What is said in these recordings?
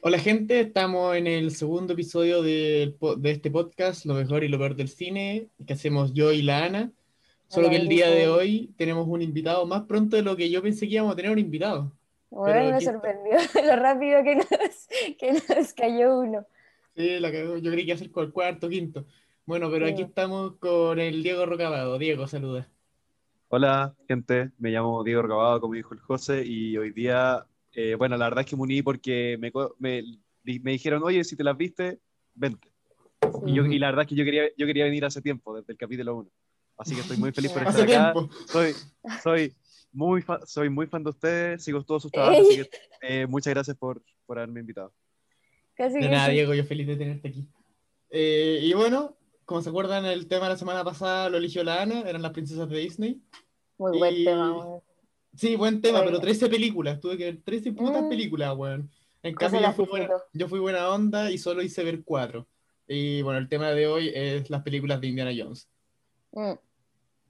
Hola gente, estamos en el segundo episodio de, de este podcast, Lo mejor y lo peor del cine, que hacemos yo y la Ana. Solo que el día de hoy tenemos un invitado más pronto de lo que yo pensé que íbamos a tener un invitado. Bueno, me sorprendió lo rápido que nos, que nos cayó uno. Sí, la cagó. yo creí que iba a ser el cuarto, quinto. Bueno, pero aquí estamos con el Diego Rocabado. Diego, saluda. Hola, gente. Me llamo Diego Rocabado, como dijo el José, y hoy día, eh, bueno, la verdad es que me uní porque me, me, me, dijeron, oye, si te las viste, vente. Y, yo, y, la verdad es que yo quería, yo quería venir hace tiempo, desde el capítulo 1. Así que estoy muy feliz por estar acá. Soy, soy, muy fan, soy muy fan de ustedes, sigo todos sus trabajos, así que eh, muchas gracias por, por haberme invitado. Casi de nada, Diego, yo feliz de tenerte aquí. Eh, y bueno, como se acuerdan, el tema de la semana pasada lo eligió la Ana, eran las princesas de Disney. Muy buen tema, Sí, buen tema, pero 13 películas, tuve que ver 13 putas mm. películas, weón. En cambio, yo fui, buena, yo fui buena onda y solo hice ver 4. Y bueno, el tema de hoy es las películas de Indiana Jones. Mm.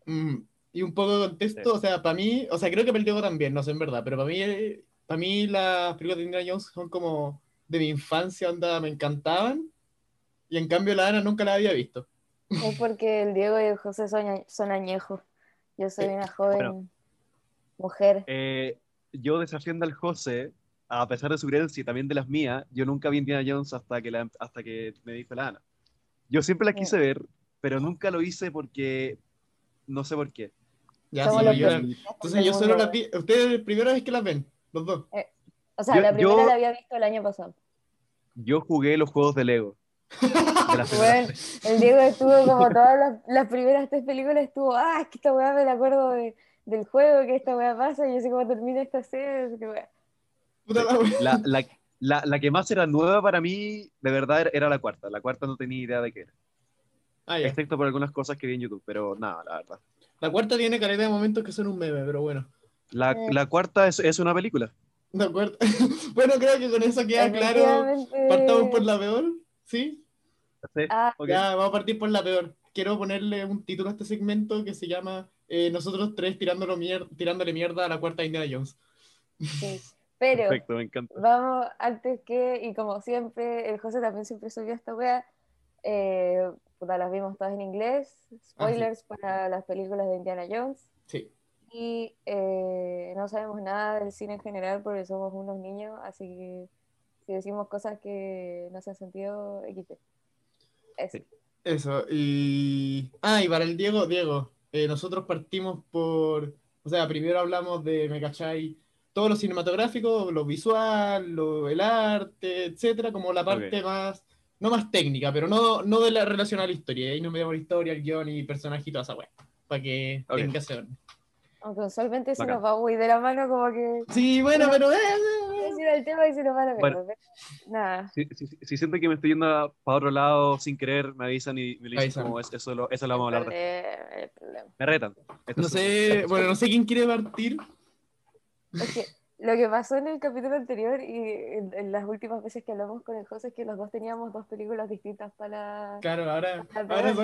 Mm, y un poco de contexto, o sea, para mí, o sea, creo que para el Diego también, no sé en verdad, pero para mí, para mí las películas de Indiana Jones son como de mi infancia, onda, me encantaban, y en cambio la Ana nunca la había visto. Es porque el Diego y el José son, son añejos, yo soy una joven mujer. Eh, yo desafiando al José, a pesar de su creencia y también de las mías, yo nunca vi Indiana Jones hasta que, la, hasta que me dijo la Ana. Yo siempre la quise ver, pero nunca lo hice porque no sé por qué. Ya, sí, yo, entonces yo solo las vi. Ustedes primera vez que las ven, los dos. Eh, o sea, la primera la había visto el año pasado. Yo jugué los juegos de Lego. bueno, el Diego estuvo como todas las, las, primeras tres películas, estuvo, ah, es que esta weá me la acuerdo de, del juego, que esta weá pasa, y yo sé cómo termina esta serie, La, la, la, la, que más era nueva para mí, de verdad, era la cuarta. La cuarta no tenía idea de qué era. Ah, Excepto por algunas cosas que vi en YouTube, pero nada, la verdad. La cuarta tiene calidad de momentos que son un meme, pero bueno. La, eh. la cuarta es, es, una película. De acuerdo. bueno, creo que con eso queda claro. Partamos por la peor, ¿sí? sí ah. Ya, vamos a partir por la peor. Quiero ponerle un título a este segmento que se llama eh, Nosotros tres tirándole mierda a la cuarta Indiana Jones. Sí. Pero Perfecto, me encanta. vamos, antes que, y como siempre, el José también siempre subió esta wea, eh, las vimos todas en inglés. Ah, Spoilers para las películas de Indiana Jones. Sí. Y eh, no sabemos nada del cine en general porque somos unos niños, así que si decimos cosas que no se han sentido, XT. Eso. Eso. Y. Ah, y para el Diego, Diego, eh, nosotros partimos por. O sea, primero hablamos de, ¿me cachai? Todo lo cinematográfico, lo visual, lo, el arte, etcétera, como la parte más no más técnica, pero no, no de la relación a la historia. Ahí no me llamo la historia, el guion y personaje y toda esa weá. Para que okay. tenga que Aunque usualmente se nos va muy de la mano, como que. Sí, bueno, pero. Eh, decir el tema y se nos va bueno, Nada. Si, si, si, siento que me estoy yendo para otro lado sin querer, me avisan y me dicen como eso, eso, lo, eso lo vamos a hablar. De... Me retan. Esto no sé, bueno, no sé quién quiere partir. Es que lo que pasó en el capítulo anterior y en, las últimas veces que hablamos con el José es que los dos teníamos dos películas distintas para. Claro, ahora. ahora,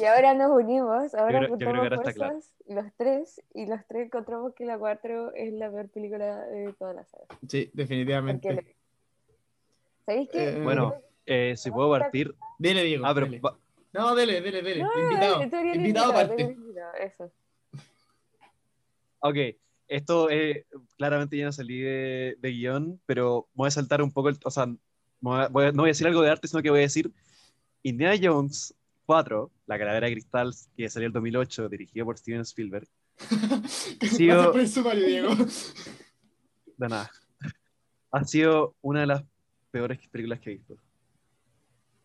Y ahora nos unimos, ahora juntamos fuerzas, los tres, y los tres encontramos que la 4 es la peor película de toda la saga. Sí, definitivamente. ¿Sabéis qué? Eh, bueno, eh, si puedo partir. Dele, Diego. Ah, pero... No, dele, dele, dele. invitado. Invitado, invitado aparte. Eso. Ok. Esto es, claramente ya no salí de, guion, pero voy a saltar un poco, o sea, no voy a decir algo de arte, sino que voy a decir Indiana Jones 4, La Calavera de Cristal, que salió en 2008, dirigido por Steven Spielberg. ha sido... Diego? De nada. Ha sido una de las peores películas que he visto.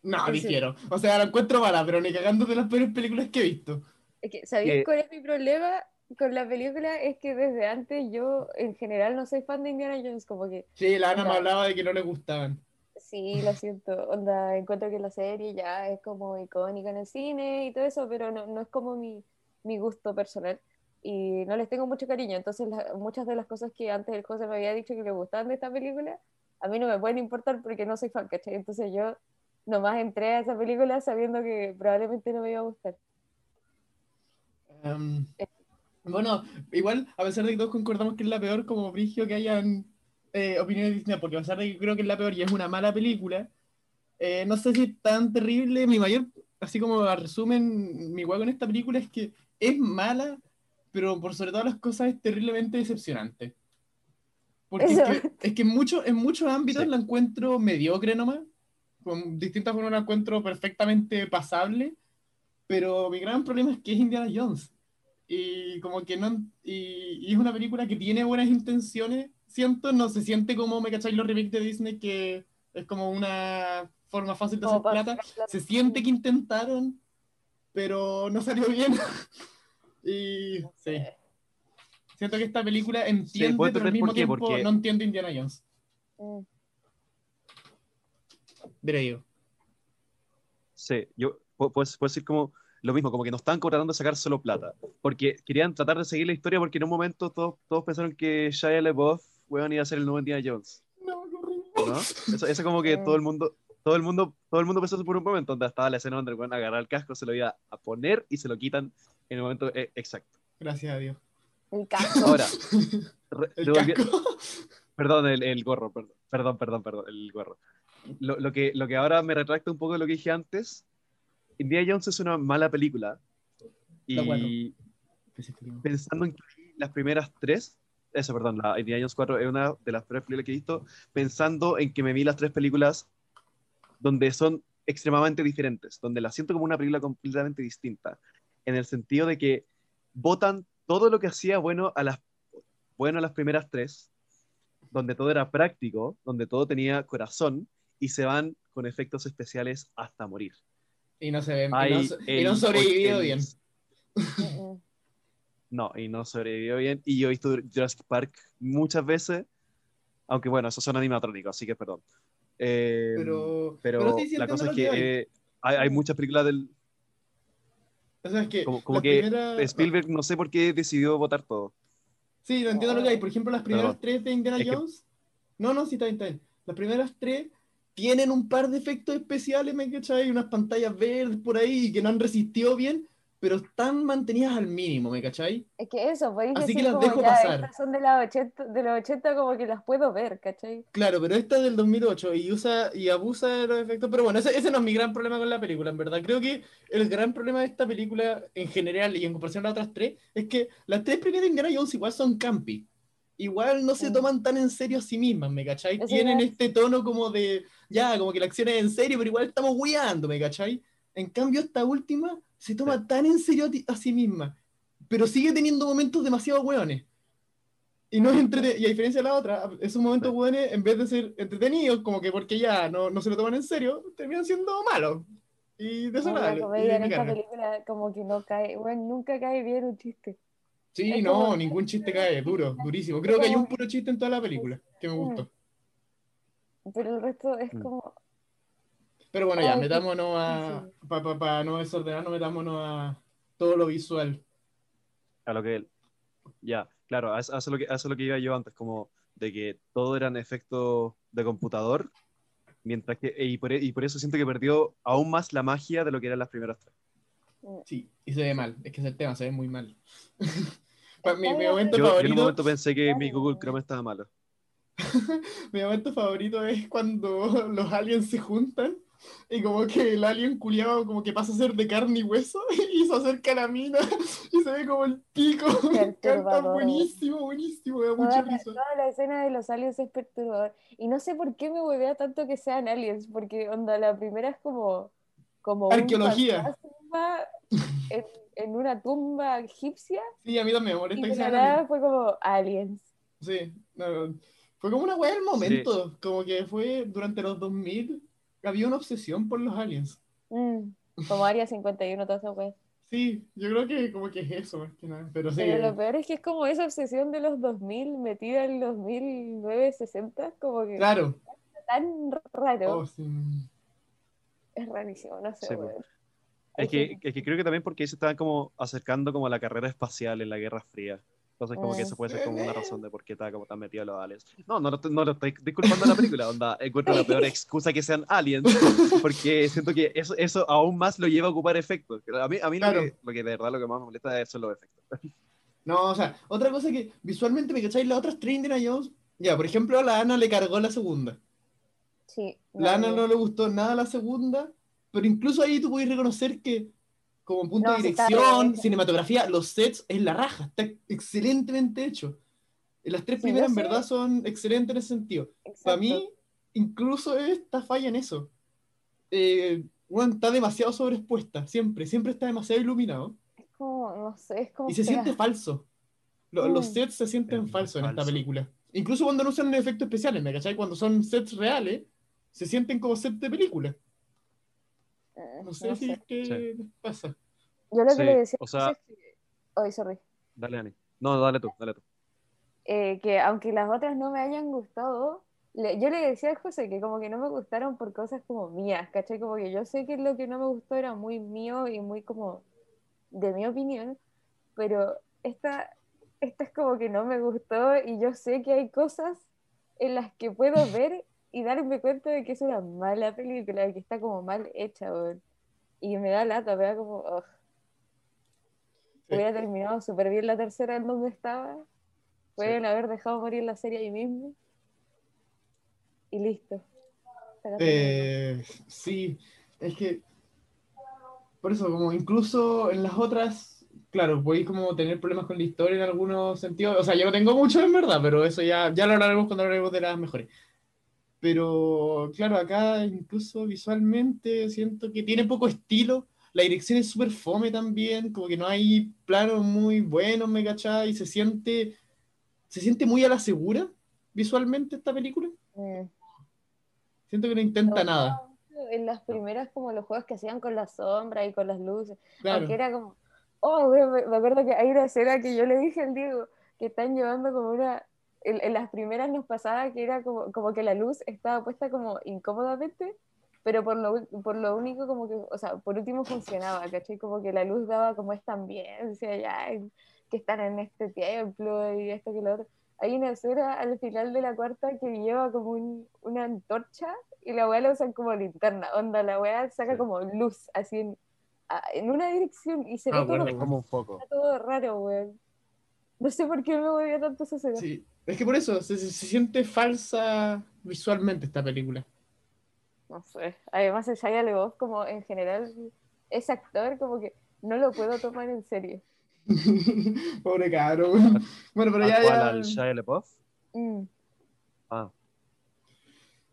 No, ni quiero. O sea, la encuentro mala, pero ni cagando de las peores películas que he visto. Es que, ¿sabéis cuál es mi problema? Con la película es que desde antes yo en general no soy fan de Indiana Jones, como que... Sí, la Ana me hablaba de que no le gustaban. Sí, lo siento, onda, encuentro que la serie ya es como icónica en el cine y todo eso, pero no, no es como mi, mi, gusto personal y no les tengo mucho cariño, entonces muchas de las cosas que antes el José me había dicho que le gustaban de esta película, a mí no me pueden importar porque no soy fan, ¿cachai? Entonces yo nomás entré a esa película sabiendo que probablemente no me iba a gustar. Um, bueno, igual, a pesar de que todos concordamos que es la peor, como Brigio que hayan eh, opiniones distintas, porque a pesar de que creo que es la peor y es una mala película, eh, no sé si es tan terrible. Mi mayor, así como a resumen, mi hueco en esta película es que es mala, pero por sobre todas las cosas es terriblemente decepcionante. Porque es que, es que, en, mucho, en muchos ámbitos la encuentro mediocre nomás. Con distintas formas la encuentro perfectamente pasable. Pero mi gran problema es que es Indiana Jones. Y como que no. Y, y es una película que tiene buenas intenciones. Siento, no se siente como me cacháis los remakes de Disney, que es como una forma fácil de hacer plata. Se siente que intentaron, pero no salió bien. y sí. Siento que esta película entiende, pero al mismo tiempo Porque... no entiende Indiana Jones. Mm. yo. Sí, yo puedo, puedo decir como lo mismo, como que no estaban tratando de sacar solo plata, porque querían tratar de seguir la historia porque en un momento todos, todos pensaron que Shia LaBeouf iba a ser el nuevo Indiana Jones. No, no, ¿No? Eso, eso como que todo el mundo todo el mundo todo el mundo pensó por un momento donde estaba la escena donde el bueno, agarrar el casco, se lo iba a poner y se lo quitan en el momento eh, exacto. Gracias a Dios. El casco. Ahora, ¿El casco? perdón, el, el, gorro, perdón, perdón, perdón, perdón, el gorro. Lo, lo, que, lo que ahora me retracta un poco de lo que dije antes, Indiana Jones es una mala película. Y pensando en las primeras tres, eso, perdón, la Indiana Jones 4 es una de las tres películas que he visto, pensando en que me vi las tres películas donde son extremadamente diferentes, donde las siento como una película completamente distinta, en el sentido de que votan todo lo que hacía bueno a las, bueno a las primeras tres, donde todo era práctico, donde todo tenía corazón, y se van con efectos especiales hasta morir. Y no se ven, y no, sobrevivió bien. no, y no sobrevivió bien. Y yo he visto Jurassic Park muchas veces, aunque bueno, esos son animatrónicos, así que perdón. Eh, pero, pero, la cosa es que, eh, hay, hay, muchas películas del, o sea, es que como, que Spielberg no sé por qué decidió votar todo. Sí, no entiendo lo que hay. Por ejemplo, las primeras tres de Indiana Jones. No, no, sí, está bien, está bien. Las primeras tres tienen un par de efectos especiales, ¿me cachai? Unas pantallas verdes por ahí que no han resistido bien, pero están mantenidas al mínimo, ¿me cachai? Es que eso, pues Así que las dejo pasar. Estas son de, los 80, de los 80 como que las puedo ver, ¿cachai? Claro, pero esta es del 2008 y usa y abusa de los efectos, pero bueno, ese, ese, no es mi gran problema con la película, en verdad. Creo que el gran problema de esta película en general y en comparación a las otras tres es que las tres primeras de Indiana Jones igual son campi. Igual no se mm. toman tan en serio a sí mismas, ¿me cachai? Tienen este tono como de, ya, como que la acción es en serio, pero igual estamos guiando, ¿me cachai? En cambio, esta última se toma tan en serio a, sí misma, pero sigue teniendo momentos demasiado hueones. Y no es y a diferencia de la otra, esos momentos hueones, en vez de ser entretenidos, como que porque ya no, no se lo toman en serio, terminan siendo malos. Y desagradables. No, en esta película como que no cae, bueno, nunca cae bien un chiste. Sí, no, ningún chiste cae, duro, durísimo. Creo que hay un puro chiste en toda la película que me gustó. Pero el resto es mm. como, pero bueno, ya, metámonos a. Para no desordenarnos, metámonos a todo lo visual. A lo que. Ya, claro, eso, lo que, lo que iba yo antes, como de que todo eran efectos de computador, mientras que. Y por, y por eso siento que perdió aún más la magia de lo que eran las primeras tres. Sí, y se ve mal, es que es el tema, se ve muy mal. mi, mi momento yo, favorito... yo, en un momento pensé que mi Google Chrome estaba malo. mi momento favorito es cuando los aliens se juntan y como que el alien culiado como que pasa a ser de carne y hueso y se acerca a la mina y se ve como el pico. Canta buenísimo, buenísimo, da mucha risa. Toda la escena de los aliens es perturbador. Y no sé por qué me huevea tanto que sean aliens, porque onda, la primera es como... como Arqueología. En, en, una tumba egipcia. Sí, a mí también me molesta y que nada fue como aliens. Sí, fue como una weá del momento, como que fue durante los 2000 había una obsesión por los aliens. Mm, como Área 51, todo eso, pues. Sí, yo creo que como que es eso, más que nada. Pero, sí. lo peor es que es como esa obsesión de los 2000 metida en los 2009, 60, como que. Claro. Tan raro. Oh, sí. Es rarísimo, no sé, pues. Es que, es que creo que también porque se estaban como acercando como a la carrera espacial en la Guerra Fría. Entonces, como que eso puede ser como una razón de por qué está como tan metido los aliens. No, no, no, lo estoy disculpando la película, onda. Encuentro la peor excusa que sean aliens, porque siento que eso, eso aún más lo lleva a ocupar efectos. A mí, a mí lo, que, lo, que, de verdad lo que más me molesta es son los efectos. No, o sea, otra cosa que visualmente me cacháis, las otras tres Indiana Jones Ya, por ejemplo, a la Ana le cargó la segunda. Sí. La Ana no le gustó nada la segunda, pero incluso ahí tú puedes reconocer que como punto de dirección, cinematografía, los sets es la raja, está excelentemente hecho. Las tres primeras en verdad son excelentes en ese sentido. Para mí, incluso esta falla en eso. Eh, está demasiado sobreexpuesta, siempre, siempre está demasiado iluminado. Es como, no sé, es como... Y se siente falso. Los, mm. sets se sienten falsos en esta película. Incluso cuando no usan efectos especiales, ¿me cachai? Cuando son sets reales, se sienten como sets de película. Eh, no sé si qué pasa. Yo lo que le decía o sea... es que... Oh, sorry. Dale, Ani. No, dale tú, dale tú. Eh, que aunque las otras no me hayan gustado, yo le decía a José que como que no me gustaron por cosas como mías, ¿cachai? Como que yo sé que lo que no me gustó era muy mío y muy como de mi opinión, pero esta, esta es como que no me gustó y yo sé que hay cosas en las que puedo ver y darme cuenta de que es una mala película, que está como mal hecha, y me da lata, me da como... Hubiera terminado súper bien la tercera en donde estaba, pueden haber dejado morir la serie ahí mismo. Y listo. Eh, sí, es que por eso, como incluso en las otras, claro, podéis como tener problemas con la historia en algunos sentidos. O sea, yo no tengo mucho en verdad, pero eso ya, ya lo hablaremos cuando hablaremos de las mejores. Pero claro, acá incluso visualmente siento que tiene poco estilo. La dirección es súper fome también, como que no hay planos muy buenos, me cachai, y se siente, se siente muy a la segura visualmente esta película. Mm. Siento que no intenta nada. En las primeras, como los juegos que hacían con la sombra y con las luces, aunque era como, oh, me, acuerdo que hay una escena que yo le dije al Diego, que están llevando como una, en, las primeras nos pasaba que era como, como que la luz estaba puesta como incómodamente, pero por lo, por lo único como que, o sea, por último funcionaba, ¿cachai? Como que la luz daba como es también, decía, ya, que están en este templo y esto que lo otro hay una escena al final de la cuarta que lleva como una antorcha y la weá la usan como linterna. Onda, la weá saca como luz así en, en, una dirección y se ah, ve todo, como un foco. todo raro, weón. No sé por qué me voy a tanto esa escena. Sí, es que por eso se, se, siente falsa visualmente esta película. No sé. Además, el Shia LaBeouf, como en general, ese actor, como que no lo puedo tomar en serio. Pobre caro. Bueno, pero ya. ¿Cuál, al Shia LaBeouf? Mm. Ah.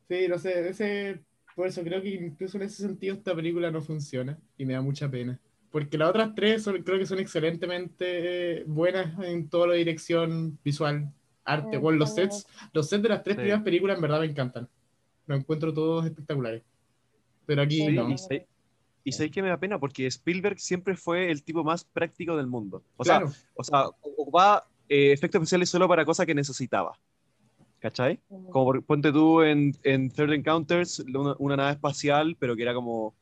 Sí, no sé, ese, por eso creo que incluso en ese sentido esta película no funciona y me da mucha pena. Porque las otras tres creo que son excelentemente buenas en toda la dirección visual, arte. Bueno, los sets, los sets de las tres primeras películas en verdad me encantan. Los encuentro todos espectaculares. Pero aquí no. Y sé que me da pena porque Spielberg siempre fue el tipo más práctico del mundo. O sea, o sea ocupaba eh, efectos especiales solo para cosas que necesitaba. ¿Cachai? Como ponte tú en, en Third Encounters, una, nave espacial, pero que era como,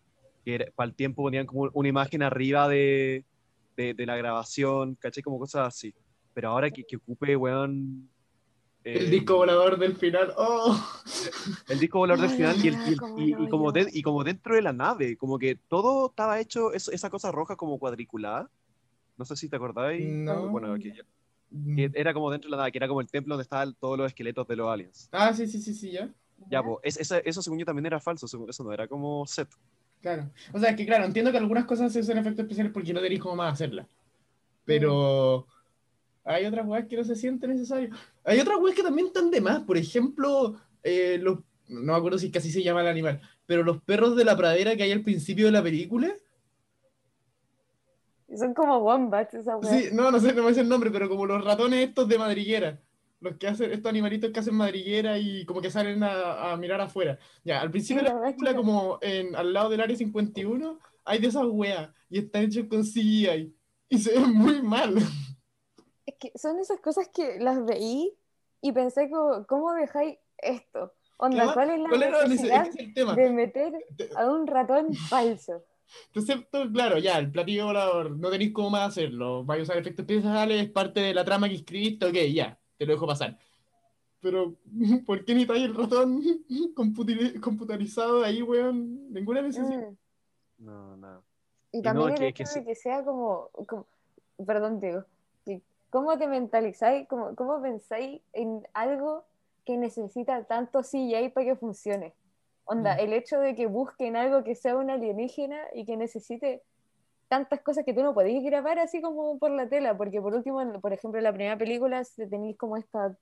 que para el tiempo ponían como una imagen arriba de, de, la grabación, ¿cachai? Como cosas así. Pero ahora que, que ocupe, weón, el disco volador del final. ¡Oh! El disco volador del final y, y, como y como dentro de la nave, como que todo estaba hecho, esa cosa roja como cuadriculada. No sé si te acordáis. No. Bueno, que, era como dentro de la nave, que era como el templo donde estaban todos los esqueletos de los aliens. Ah, sí, sí, sí, sí, ya. Ya, pues, eso según yo también era falso, eso no era como set. Claro. O sea, que claro, entiendo que algunas cosas se usan efectos especiales porque no tenéis cómo más hacerlas. Pero hay otras weas que no se sienten necesarias. Hay otras weas que también están de más. Por ejemplo, eh, los, no me acuerdo si casi se llama el animal, pero los perros de la pradera que hay al principio de la película. Son como wombats esa wea. Sí, no, no sé, no me sé el nombre, pero como los ratones estos de madriguera. Los que hacen, estos animalitos que hacen madriguera y como que salen a, mirar afuera. Ya, al principio de la película, como en, al lado del área 51, hay de esas weas y están hechos con CGI. Y se ven muy mal es que son esas cosas que las veí y pensé, como, ¿cómo dejáis esto? Onda, ¿cuál es la necesidad de meter a un ratón falso? Excepto, claro, ya, el platillo volador, no tenéis cómo más hacerlo. Vais a usar efectos especiales, es parte de la trama que escribiste, ok, ya, te lo dejo pasar. Pero, ¿por qué ni trae el ratón computarizado ahí, weón? Ninguna necesidad. Mm. No, no. Y también el hecho de que sea como, como perdón, digo, ¿Cómo te mentalizáis? ¿Cómo, cómo pensáis en algo que necesita tanto CGI para que funcione. Onda, mm. el hecho de que busquen algo que sea un alienígena y que necesite tantas cosas que tú no podéis grabar así como por la tela, porque por último, por ejemplo, en la primera película tenéis como esta,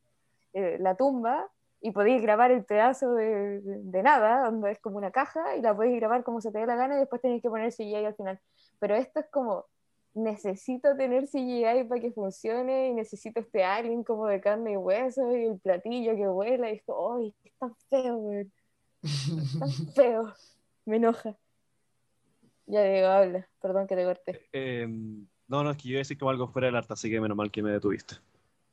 eh, la tumba, y podéis grabar el pedazo de, de, nada, donde es como una caja, y la podéis grabar como se te dé la gana, y después tenéis que poner CGI al final. Pero esto es como, necesito tener CGI para que funcione, y necesito este alien como de carne y hueso, y el platillo que vuela, y esto, ¡ay, es tan feo, güey! Es tan feo, me enoja. Ya digo, habla, perdón que te corté. Eh, no, no, es que yo iba a decir como algo fuera del arte, así que menos mal que me detuviste.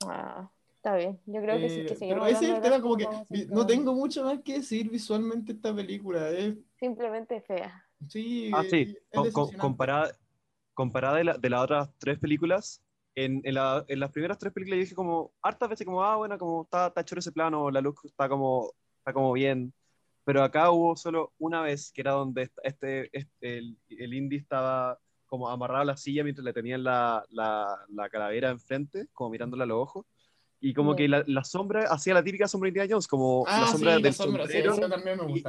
Ah, Está bien, yo creo que sí que Pero ese es el tema, como que no tengo mucho más que decir visualmente esta película. Es... Simplemente fea. Sí, ah, sí. comparada, comparada de, la, de, las otras tres películas, en, en, la, en, las primeras tres películas yo dije como, hartas veces como, ah, bueno, como está, está hecho ese plano, la luz está como, está como bien. Pero acá hubo solo una vez, que era donde este, este el, el indie estaba como amarrado a la silla mientras le tenían la, la, la calavera enfrente, como mirándole a los ojos y como que la, la, sombra hacía la típica sombra de Indiana Jones, como la ah, sombra del sombrero.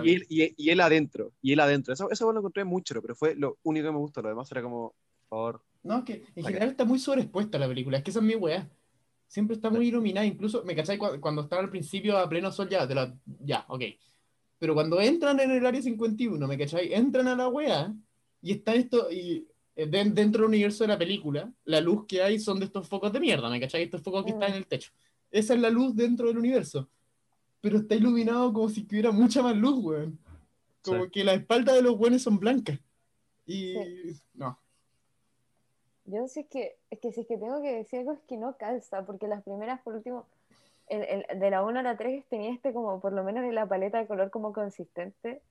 y, y, y, él, adentro, y él adentro. Eso, eso lo encontré mucho, pero fue lo único que me gustó. Lo demás era como, por favor. No, es que en general está muy sobreexpuesta la película. Es que esa es mi weá. Siempre está muy iluminada. Incluso, ¿me cachai? Cuando, estaba al principio a pleno sol, ya, de la, ya, ok. Pero cuando entran en el área 51, ¿me cachai? Entran a la weá y está esto. Y eh, dentro del universo de la película, la luz que hay son de estos focos de mierda, ¿me cachai? Estos focos que están en el techo. Esa es la luz dentro del universo. Pero está iluminado como si tuviera mucha más luz, weón. Como que la espalda de los buenos son blancas. Y no. Yo sé que, es que si es que tengo que decir algo es que no calza, porque las primeras, por último, el, de la 1 a la 3 tenía este como, por lo menos en la paleta de color como consistente,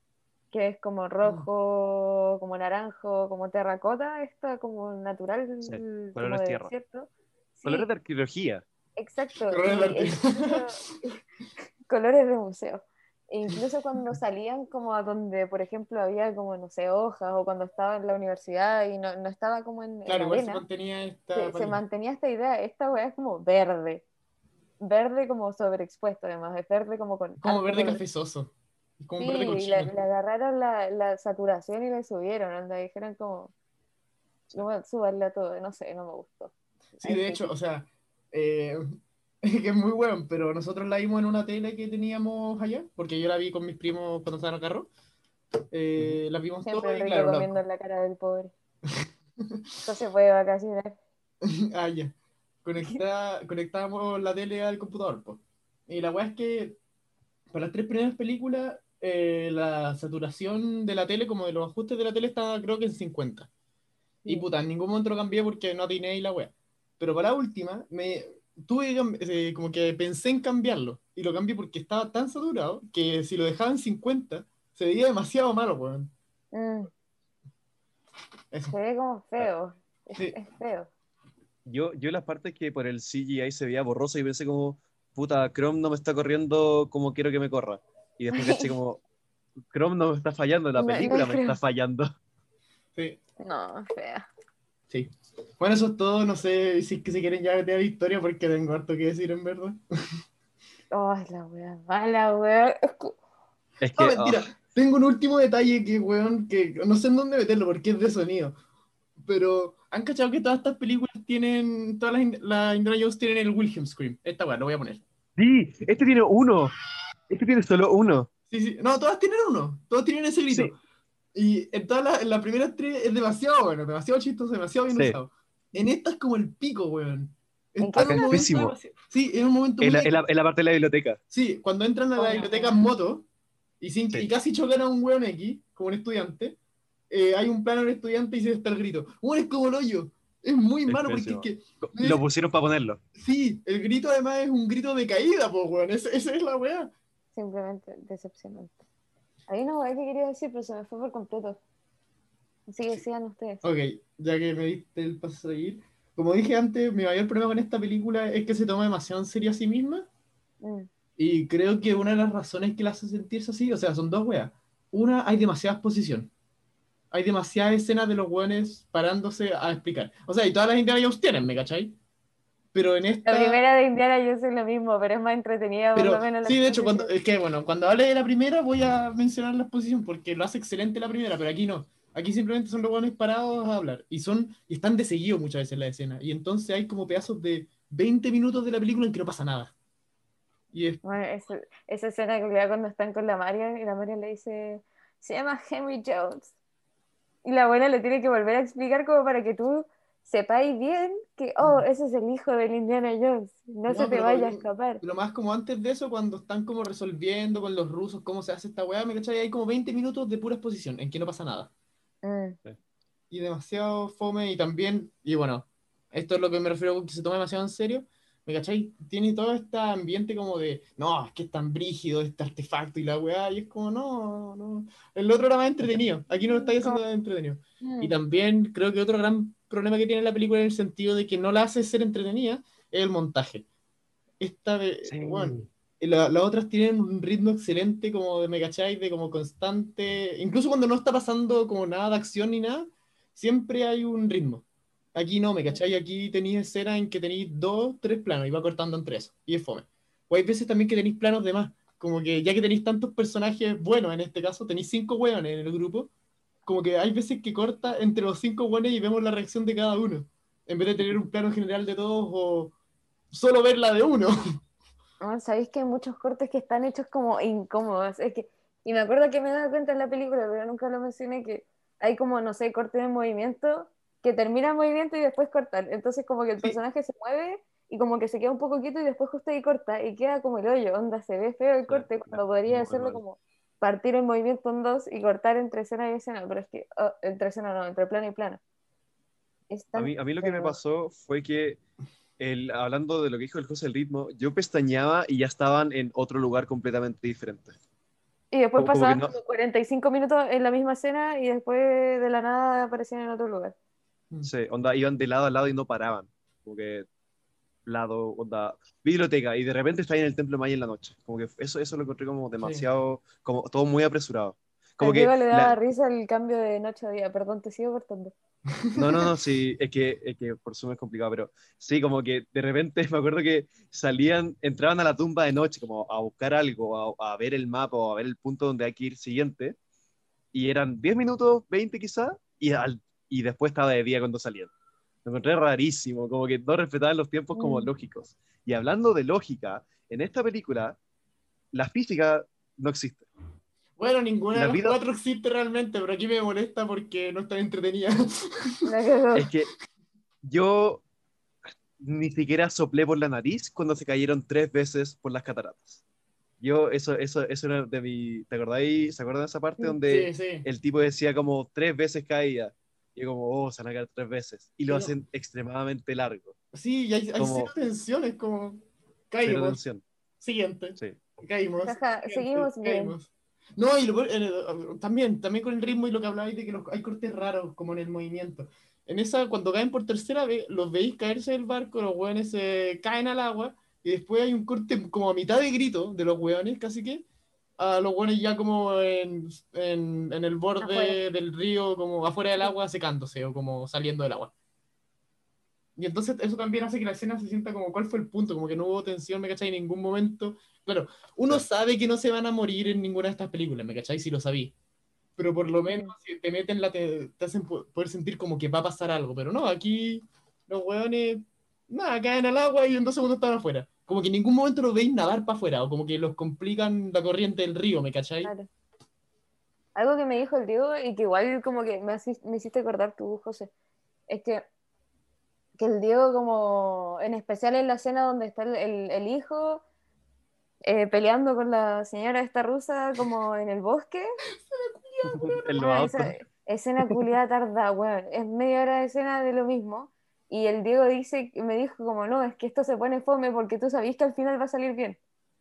que es como rojo, como naranjo, como terracota, esta como natural, como de tierra. desierto. Colores de arqueología. Exacto. Colores de, museo. E incluso cuando salían como a donde, por ejemplo, había como, no sé, hojas, o cuando estaba en la universidad y no, no estaba como en, claro, se mantenía esta... Se, mantenía esta idea, esta weá es como verde. Verde como sobreexpuesto además, es verde como con... Como verde cafezoso. Como sí, y le, agarraron la, la, saturación y le subieron, anda, dijeron como, no, subarle a todo, no sé, no me gustó. Sí, de hecho, o sea, eh, que es muy bueno, pero nosotros la vimos en una tele que teníamos allá, porque yo la vi con mis primos cuando estaban en el carro. Eh, la vimos Siempre todo y claro. comiendo la cara del pobre. Se puede vacacionar. ah, ya. Conecta, conectamos la tele al computador, pues. Y la weá es que para las tres primeras películas, eh, la saturación de la tele, como de los ajustes de la tele, estaba creo que en 50. Y puta, en ningún momento lo cambié porque no atiné la weá. Pero para la última, me tuve eh, como que pensé en cambiarlo. Y lo cambié porque estaba tan saturado que si lo dejaba en 50, se veía demasiado malo, weón. Mm. Se ve como feo. Es, feo. Yo, yo las partes que por el CGI se veía borroso y pensé como, puta, Chrome no me está corriendo como quiero que me corra. Y después pensé como, Chrome no me está fallando, la película me está fallando. Sí. No, fea. Sí. Bueno, eso es todo. No sé si, si quieren ya de victoria porque tengo harto que decir en verdad. Ay, la wea mala, weón. Es que, no, mentira. Oh. Tengo un último detalle que, weón, que no sé en dónde meterlo porque es de sonido. Pero, ¿han cachado que todas estas películas tienen, todas las, las Indiana Jones tienen el Wilhelm Scream? Esta weón, lo voy a poner. Sí, este tiene uno. Este tiene solo uno. Sí, sí. No, todas tienen uno. Todas tienen ese grito. Y en todas las la primeras tres es demasiado bueno, demasiado chistoso, demasiado bien usado. En esta es como el pico, weón. Está en un sí, en un momento. En, la, en, la, parte de la biblioteca. Sí, cuando entran a la biblioteca en moto y, sin, y casi chocan a un weón X, como un estudiante, eh, hay un plano del estudiante y se está el grito. Weón, es como el hoyo. Es muy malo porque es que. Lo pusieron para ponerlo. Sí, el grito además es un grito de caída, pues, weón. Esa es la weá. Simplemente decepcionante. Hay una weá que quería decir, pero se me fue por completo. Así que sigan ustedes. Ok, ya que me diste el paso a seguir. Como dije antes, mi mayor problema con esta película es que se toma demasiado en serio a sí misma. Mm. Y creo que una de las razones que la hace sentirse así, o sea, son dos weas. Una, hay demasiada exposición. Hay demasiadas escenas de los weones parándose a explicar. O sea, y todas las Indiana Jones tienen, ¿me cachai? pero en esta... La primera de Indiana yo es lo mismo, pero es más entretenida. Pero, sí, de hecho, cuando, es que bueno, cuando hable de la primera voy a mencionar la exposición porque lo hace excelente la primera, pero aquí no. Aquí simplemente son los buenos parados a hablar y son y están de seguido muchas veces la escena. Y entonces hay como pedazos de 20 minutos de la película en que no pasa nada. Y es... bueno, esa, esa escena que cuando están con la Maria y la Maria le dice, se llama Henry Jones. Y la abuela le tiene que volver a explicar como para que tú sepáis bien que, oh, ese es el hijo del Indiana Jones, no, se te vaya a escapar. Lo más como antes de eso, cuando están como resolviendo con los rusos cómo se hace esta weá, me cachai, hay como 20 minutos de pura exposición en que no pasa nada. Mm. Y demasiado fome y también, y bueno, esto es lo que me refiero con que se toma demasiado en serio, ¿me cachai? Tiene todo este ambiente como de, no, es que es tan brígido este artefacto y la weá, y es como, no, no. El otro era más entretenido, aquí no lo estáis haciendo entretenido. Mm. Y también creo que otro gran problema que tiene la película en el sentido de que no la hace ser entretenida es el montaje. Esta de, bueno, las otras tienen un ritmo excelente como de me de como constante, incluso cuando no está pasando como nada de acción ni nada, siempre hay un ritmo. Aquí no, me cachai, aquí tenéis escenas en que tenéis dos, tres planos y va cortando entre eso, y es fome. O hay veces también que tenéis planos de más, como que ya que tenéis tantos personajes buenos en este caso, tenéis cinco hueones en el grupo, como que hay veces que corta entre los cinco hueones y vemos la reacción de cada uno, en vez de tener un plano general de todos o solo ver la de uno. Sabéis que hay muchos cortes que están hechos como incómodos. Es que, y me acuerdo que me he dado cuenta en la película, pero nunca lo mencioné, que hay como, no sé, cortes de movimiento que termina el movimiento y después cortar. Entonces como que el personaje se mueve y como que se queda un poco quieto y después justo ahí corta y queda como el hoyo, onda, se ve feo el corte cuando podría hacerlo como partir el movimiento en dos y cortar entre escena y escena, pero es que oh, entre escena no, entre plano y plano. A mí, a mí, lo que me pasó fue que el, hablando de lo que dijo el José el ritmo, yo pestañaba y ya estaban en otro lugar completamente diferente. Y después pasaban 45 minutos en la misma escena y después de la nada aparecían en otro lugar. Mm. Sí, onda, iban de lado a lado y no paraban. Como que lado, onda, biblioteca, y de repente está en el templo Maya en la noche. Como que eso, eso lo encontré como demasiado, como todo muy apresurado. Como que le daba risa el cambio de noche a día, perdón, te sigo cortando. No, no, no, sí, es que, es que por sumo es complicado, pero sí, como que de repente me acuerdo que salían, entraban a la tumba de noche, como a buscar algo, a, a ver el mapa o a ver el punto donde hay que ir siguiente, y eran 10 minutos, 20 quizás, y al y después estaba de día cuando salían. Lo encontré rarísimo, como que no respetaban los tiempos como mm. lógicos. Y hablando de lógica, en esta película, la física no existe. Bueno, ninguna de las cuatro existe realmente, pero aquí me molesta porque no está entretenida. es que yo ni siquiera soplé por la nariz cuando se cayeron tres veces por las cataratas. Yo, eso, eso, eso era de mi. ¿Te acordáis? ¿Se acuerdan de esa parte donde el tipo decía como tres veces caía? Y como, oh, se van a caer tres veces. Y lo hacen extremadamente largo. Sí, y hay, hay cero tensiones, como caímos. Tensión. Siguiente. Sí. Caímos. seguimos bien. No, y también, también con el ritmo y lo que hablabais de que los, hay cortes raros, como en el movimiento. En esa, cuando caen por tercera vez, los veis caerse del barco, los hueones se caen al agua, y después hay un corte como a mitad de grito de los hueones, casi que, a los buenos ya como en, en, en el borde del río, como afuera del agua, secándose o como saliendo del agua. Y entonces eso también hace que la escena se sienta como, ¿cuál fue el punto? Como que no hubo tensión, ¿me cachai? En ningún momento. Claro, uno sabe que no se van a morir en ninguna de estas películas, ¿me cachai? Si lo sabí. Pero por lo menos si te meten la, te, te hacen poder sentir como que va a pasar algo. Pero no, aquí los hueones, nada, caen al agua y en dos segundos están afuera como que en ningún momento los veis nadar para afuera, o como que los complican la corriente del río, ¿me cachai? Claro. Algo que me dijo el Diego y que igual como que me, me hiciste acordar tú, José, es que, que el Diego como, en especial en la escena donde está el, el, hijo eh, peleando con la señora esta rusa como en el bosque. el ah, escena culiada tarda, weón, es media hora de escena de lo mismo y el Diego dice, me dijo como, no, es que esto se pone fome porque tú sabías que al final va a salir bien.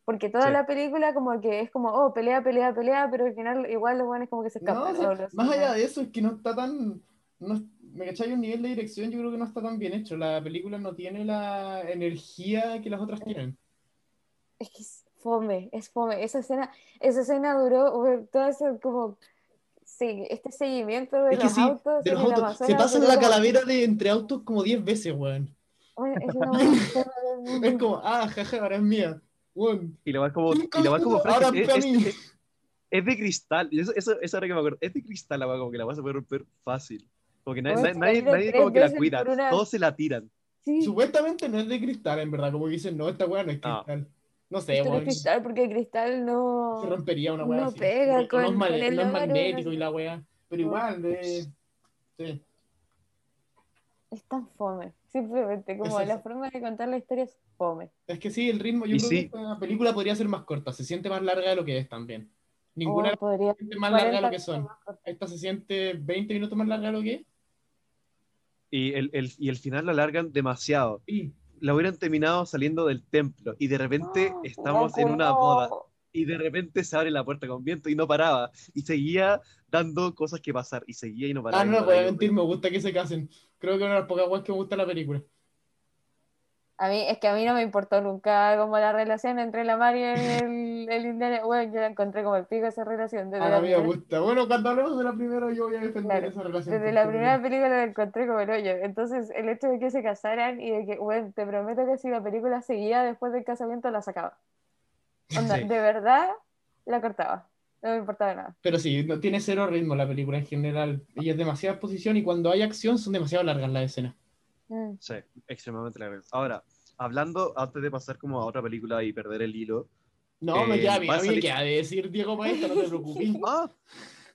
Porque toda la película como que es como, oh, pelea, pelea, pelea, pero al final igual los buenos como que se escapan. más allá de eso, es que no está tan... No, me cachai un nivel de dirección, yo creo que no está tan bien hecho. La película no tiene la energía que las otras tienen. Es que es fome, es fome. Esa escena, esa escena duró toda esa como Sí, este seguimiento de, los, autos, Se pasan la calavera de entre autos como 10 veces, weón. es como, ah, jaja, ahora es mía. Y lo vas como, y lo vas como ahora es, mí. Es, de cristal, eso, eso, eso ahora que me acuerdo, es de cristal la como que la vas a poder romper fácil. Porque nadie, nadie, nadie como que la cuida, todos se la tiran. Supuestamente no es de cristal, en verdad, como dicen, no, esta weá no es cristal. No, sé, weón. No es cristal, porque el cristal no. Se rompería una weá. No pega con, no es, no es magnético y la weá. Pero igual, de. Sí. Es tan fome. Simplemente, como la forma de contar la historia es fome. Es que sí, el ritmo, yo creo que esta película podría ser más corta, se siente más larga de lo que es también. Ninguna oh, podría se siente más larga de lo que son. Esta se siente 20 minutos más larga de lo que es. Y el, el, y el final la alargan demasiado. La hubieran terminado saliendo del templo y de repente estamos en una boda y de repente se abre la puerta con viento y no paraba. Y seguía dando cosas que pasar y seguía y no paraba. Ah, no, voy a mentir, me gusta que se casen. Creo que una de las pocas cosas que me gusta la película. A mí, es que a mí no me importó nunca como la relación entre la Mario y el, el Indiana. Bueno, yo la encontré como el pico esa relación. Desde a mí me gusta. Bueno, cuando hablemos de la primera, yo voy a defender esa relación. Desde la primera película la encontré como el hoyo. Entonces, el hecho de que se casaran y de que, bueno, te prometo que si la película seguía después del casamiento, la sacaba. Onda, de verdad, la cortaba. No me importaba nada. Pero sí, no, tiene cero ritmo la película en general. Y es demasiada exposición y cuando hay acción son demasiado largas las escenas. Mm. Sí, extremadamente largas. Ahora, hablando, antes de pasar como a otra película y perder el hilo. No, me queda bien, salir... queda de decir Diego Maestro, no te preocupes. ah,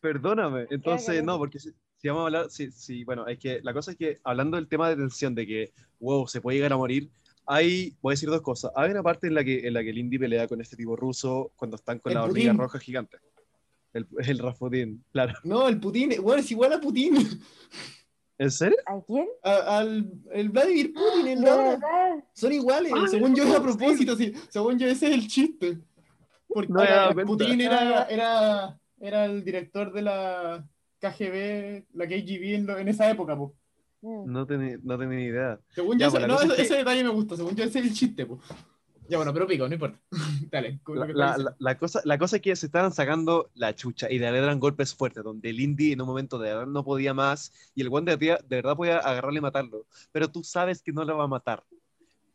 perdóname. Entonces, no, porque si, si, vamos a hablar, sí, sí, bueno, es que la cosa es que hablando del tema de tensión, de que, wow, se puede llegar a morir, hay, voy a decir dos cosas. Hay una parte en la que, en la que el Indy pelea con este tipo ruso cuando están con la hormiga roja gigante. El, el Rasputin, claro. No, el Putin, bueno, es igual a Putin. ¿En serio? ¿A quién? al el Vladimir Putin, el Son iguales, ah, según yo es a propósito, sí. según yo ese es el chiste. Porque Putin era, era, era el director de la KGB, la KGB en, en esa época, pues. No tenía, no tenía idea. Según yo, ese, no, ese, detalle me gusta, según yo ese es el chiste, pues. Ya bueno, pero pico, no importa. Dale. La, la, cosa, la cosa es que se estaban sacando la chucha y le dan golpes fuertes, donde el Indy en un momento de verdad no podía más y el One de, de verdad podía agarrarle y matarlo. Pero tú sabes que no le va a matar.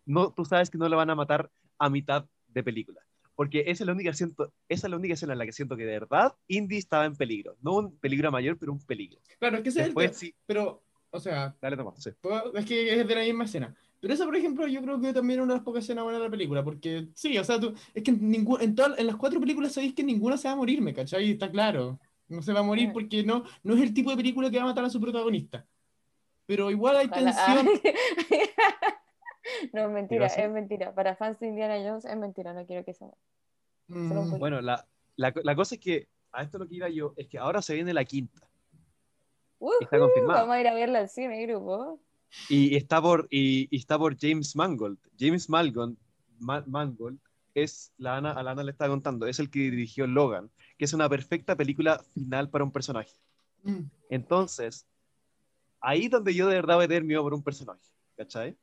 No, tú sabes que no le van a matar a mitad de película. Porque esa es, la única siento, esa es la única escena en la que siento que de verdad Indy estaba en peligro. No un peligro mayor, pero un peligro. Claro, es que ese es sí. Pero, o sea. Dale, toma, sí. Es que es de la misma escena. Pero esa, por ejemplo, yo creo que también es una de las pocas escenas buenas de la película, porque sí, o sea, tú, es que en, en, todas, en las cuatro películas sabéis que ninguna se va a morir, ¿me cachai? Está claro. No se va a morir porque no, no es el tipo de película que va a matar a su protagonista. Pero igual hay tensión. no, es mentira, es mentira. Para fans de Indiana Jones es mentira, no quiero que se muera. Mm. Bueno, la, la, la, cosa es que, a esto lo que iba yo, es que ahora se viene la quinta. está confirmado. Vamos a ir a verla al cine, grupo. Y está por, y, está por James Mangold. James Mangold, Mangold es, la Ana, a la Ana le estaba contando, es el que dirigió Logan, que es una perfecta película final para un personaje. Mm. Entonces, ahí donde yo de verdad voy a tener miedo por un personaje, ¿cachai?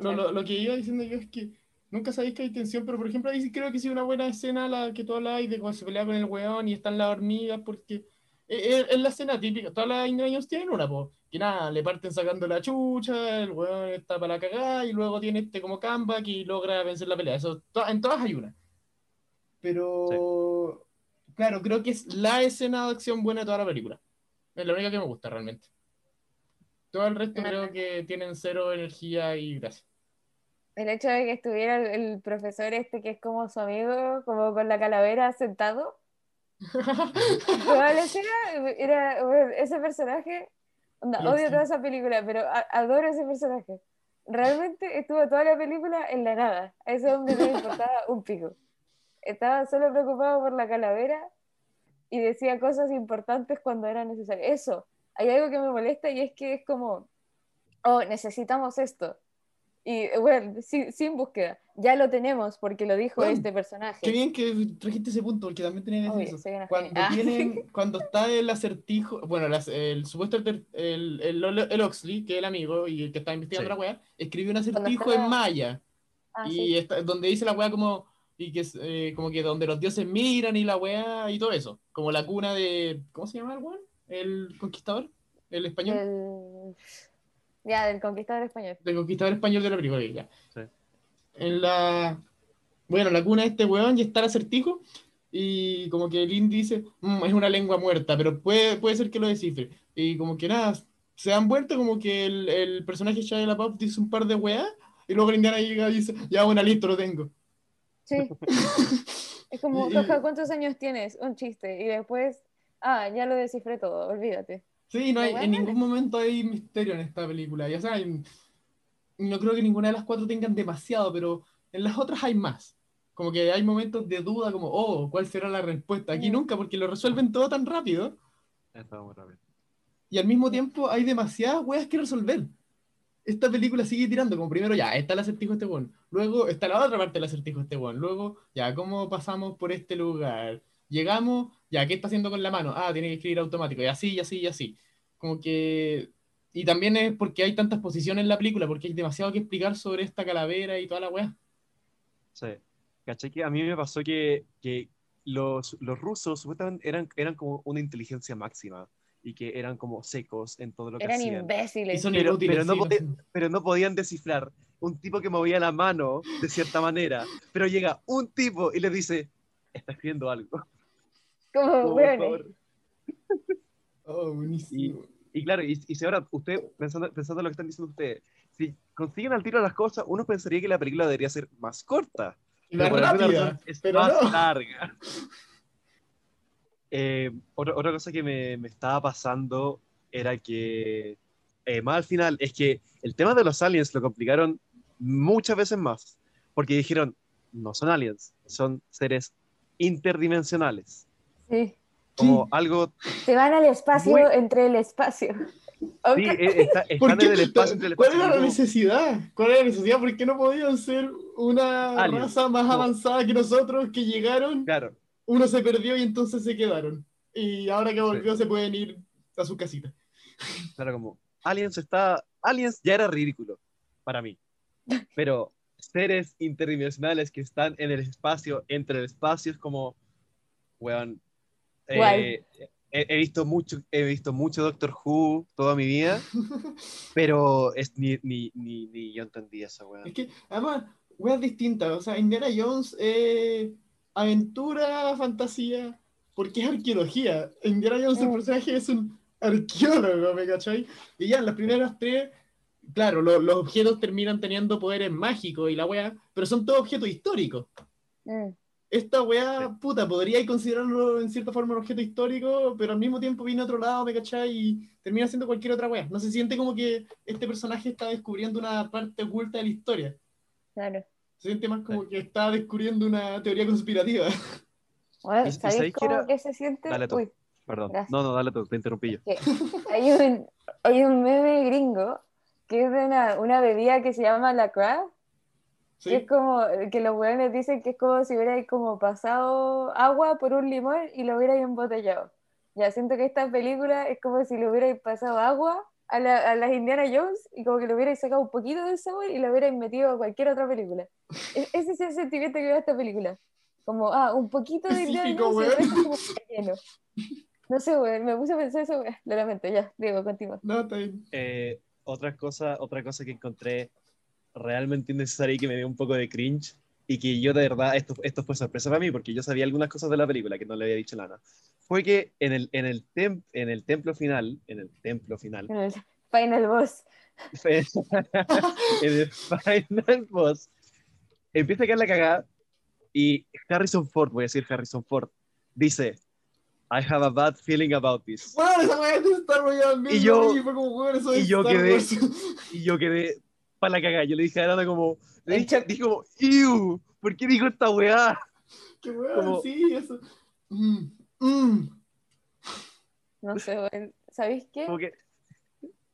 No, lo, lo, que iba diciendo yo es que nunca sabéis que hay tensión, pero por ejemplo ahí creo que sí una buena escena la que tú habláis de cuando se pelea con el weón y están las hormigas, porque es, la escena típica, todas las Indiana tienen una, po, que nada, le parten sacando la chucha, el weón está para la cagada y luego tiene este como comeback y logra vencer la pelea. Eso, en todas hay una. Pero, claro, creo que es la escena de acción buena de toda la película. Es la única que me gusta realmente. Todo el resto creo que tienen cero energía y gracia. El hecho de que estuviera el profesor este que es como su amigo, como con la calavera sentado, era, ese personaje, odio toda esa película, pero adoro ese personaje. Realmente estuvo toda la película en la nada. A ese hombre no le importaba un pico. Estaba solo preocupado por la calavera y decía cosas importantes cuando era necesario. Eso, hay algo que me molesta y es que es como, oh, necesitamos esto. Y bueno, sin, búsqueda. Ya lo tenemos porque lo dijo este personaje. Qué bien que trajiste ese punto, porque también tenía que eso. Cuando, ah. tienen, cuando está el acertijo, bueno, el supuesto el, el, el, Oxley, que es el amigo y el que está investigando la weá, escribió un acertijo en maya. Ah, y está, donde dice la weá como, y que es, eh, como que donde los dioses miran y la weá y todo eso. Como la cuna de. ¿Cómo se llama el weón? El conquistador, el español. Ya, del conquistador español. Del conquistador español de la película, ya. Sí. En la. Bueno, la cuna de este weón y está el acertijo. Y como que Lynn dice, mm, es una lengua muerta, pero puede, puede ser que lo descifre. Y como que nada, se han vuelto como que el, el personaje Shia LaBeouf dice un par de weas y luego Indiana llega y dice, ya bueno, listo, lo tengo. Sí. es como, ¿cuántos años tienes? Un chiste. Y después, ah, ya lo descifré todo, olvídate. Sí, no hay, en ningún momento hay misterio en esta película. Ya saben, no creo que ninguna de las cuatro tengan demasiado, pero en las otras hay más. Como que hay momentos de duda, como, oh, ¿cuál será la respuesta? Aquí mm. nunca, porque lo resuelven todo tan rápido. Está muy rápido. Y al mismo tiempo hay demasiadas weas que resolver. Esta película sigue tirando, como primero ya, está el acertijo este one. Luego está la otra parte del acertijo este one. Luego, ya, ¿cómo pasamos por este lugar? Llegamos, ya, ¿qué está haciendo con la mano? Ah, tiene que escribir automático. Y así, y así, y así. Como que... Y también es porque hay tantas posiciones en la película, porque hay demasiado que explicar sobre esta calavera y toda la wea. Sí. ¿Cachai? Que a mí me pasó que, que los, los rusos supuestamente eran, eran como una inteligencia máxima y que eran como secos en todo lo que eran hacían. Eran imbéciles. Pero, pero, no podían, pero, no podían, descifrar un tipo que movía la mano de cierta manera, pero llega un tipo y le dice, está escribiendo algo. Como, bueno. Oh, buenísimo. Y, claro, y, y, si ahora usted, pensando, pensando en lo que están diciendo ustedes, si consiguen al tiro las cosas, uno pensaría que la película debería ser más corta. Más rápida, es más larga. Eh, otra, otra, cosa que me, me, estaba pasando era que, eh, más al final, es que el tema de los aliens lo complicaron muchas veces más, porque dijeron, no son aliens, son seres interdimensionales. Sí. Como algo... Se van al espacio entre el espacio. Sí, e, está, están en el espacio entre el espacio. ¿Cuál era la necesidad? ¿Cuál era la necesidad? ¿Por qué no podían ser una raza más avanzada que nosotros que llegaron? Claro uno se perdió y entonces se quedaron. Y ahora que volvió se pueden ir a su casita. Claro, como Aliens está. Aliens ya era ridículo para mí. Pero seres interdimensionales que están en el espacio, entre el espacio, es como. Weón. Eh, he, visto mucho, he visto mucho Doctor Who toda mi vida, pero es, ni, ni, ni, yo entendí eso, weón. Es que, además, weón distinta. O sea, Indiana Jones. Eh aventura, fantasía, porque es arqueología. Indiana Jones, el mm. personaje es un arqueólogo, ¿me cachai? Y ya en las primeras tres, claro, los objetos terminan teniendo poderes mágicos y la weá, pero son todos objetos históricos. Mm. Esta weá, puta, podría considerarlo en cierta forma un objeto histórico, pero al mismo tiempo viene a otro lado, ¿me cachai? Y termina siendo cualquier otra weá. No se siente como que este personaje está descubriendo una parte oculta de la historia. Claro. Se siente más como que está descubriendo una teoría conspirativa. ¿sabéis cómo que se siente? Dale tú. Perdón. No, no, dale tú, te interrumpí yo. Hay, un, hay un meme gringo que es de una, una bebida que se llama la craft. ¿Sí? Que es como que los weones dicen que es como si hubiera como pasado agua por un limón y lo hubiera embotellado. Ya siento que esta película es como si le hubiera pasado agua a, la, a, las Indiana Jones y como que le hubierais sacado un poquito de sabor y lo hubierais metido a cualquier otra película. E, ese es el sentimiento que veo esta película. Como, ah, un poquito de Indiana Jones y como lleno. No sé, güey, me puse a pensar eso, güey. Lo lamento, ya, digo, continúa. No, está eh, otra, cosa, otra cosa que encontré realmente innecesaria y que me dio un poco de cringe y que yo de verdad, esto, esto fue sorpresa para mí porque yo sabía algunas cosas de la película que no le había dicho Lana fue que en el, en el, tem, en el templo final, en el templo final. En el final boss. en el final boss, empieza a caer la cagada y Harrison Ford, voy a decir Harrison Ford, dice, I have a bad feeling about this. Bueno, esa es de Star Wars y yo, y yo quedé, y yo quedé para la cagada. Yo le dije a Ana como, le dije, dije como, Ew, ¿por qué dijo esta weá? Qué weá, sí, eso. Mm. Mm. No sé, ¿sabéis qué?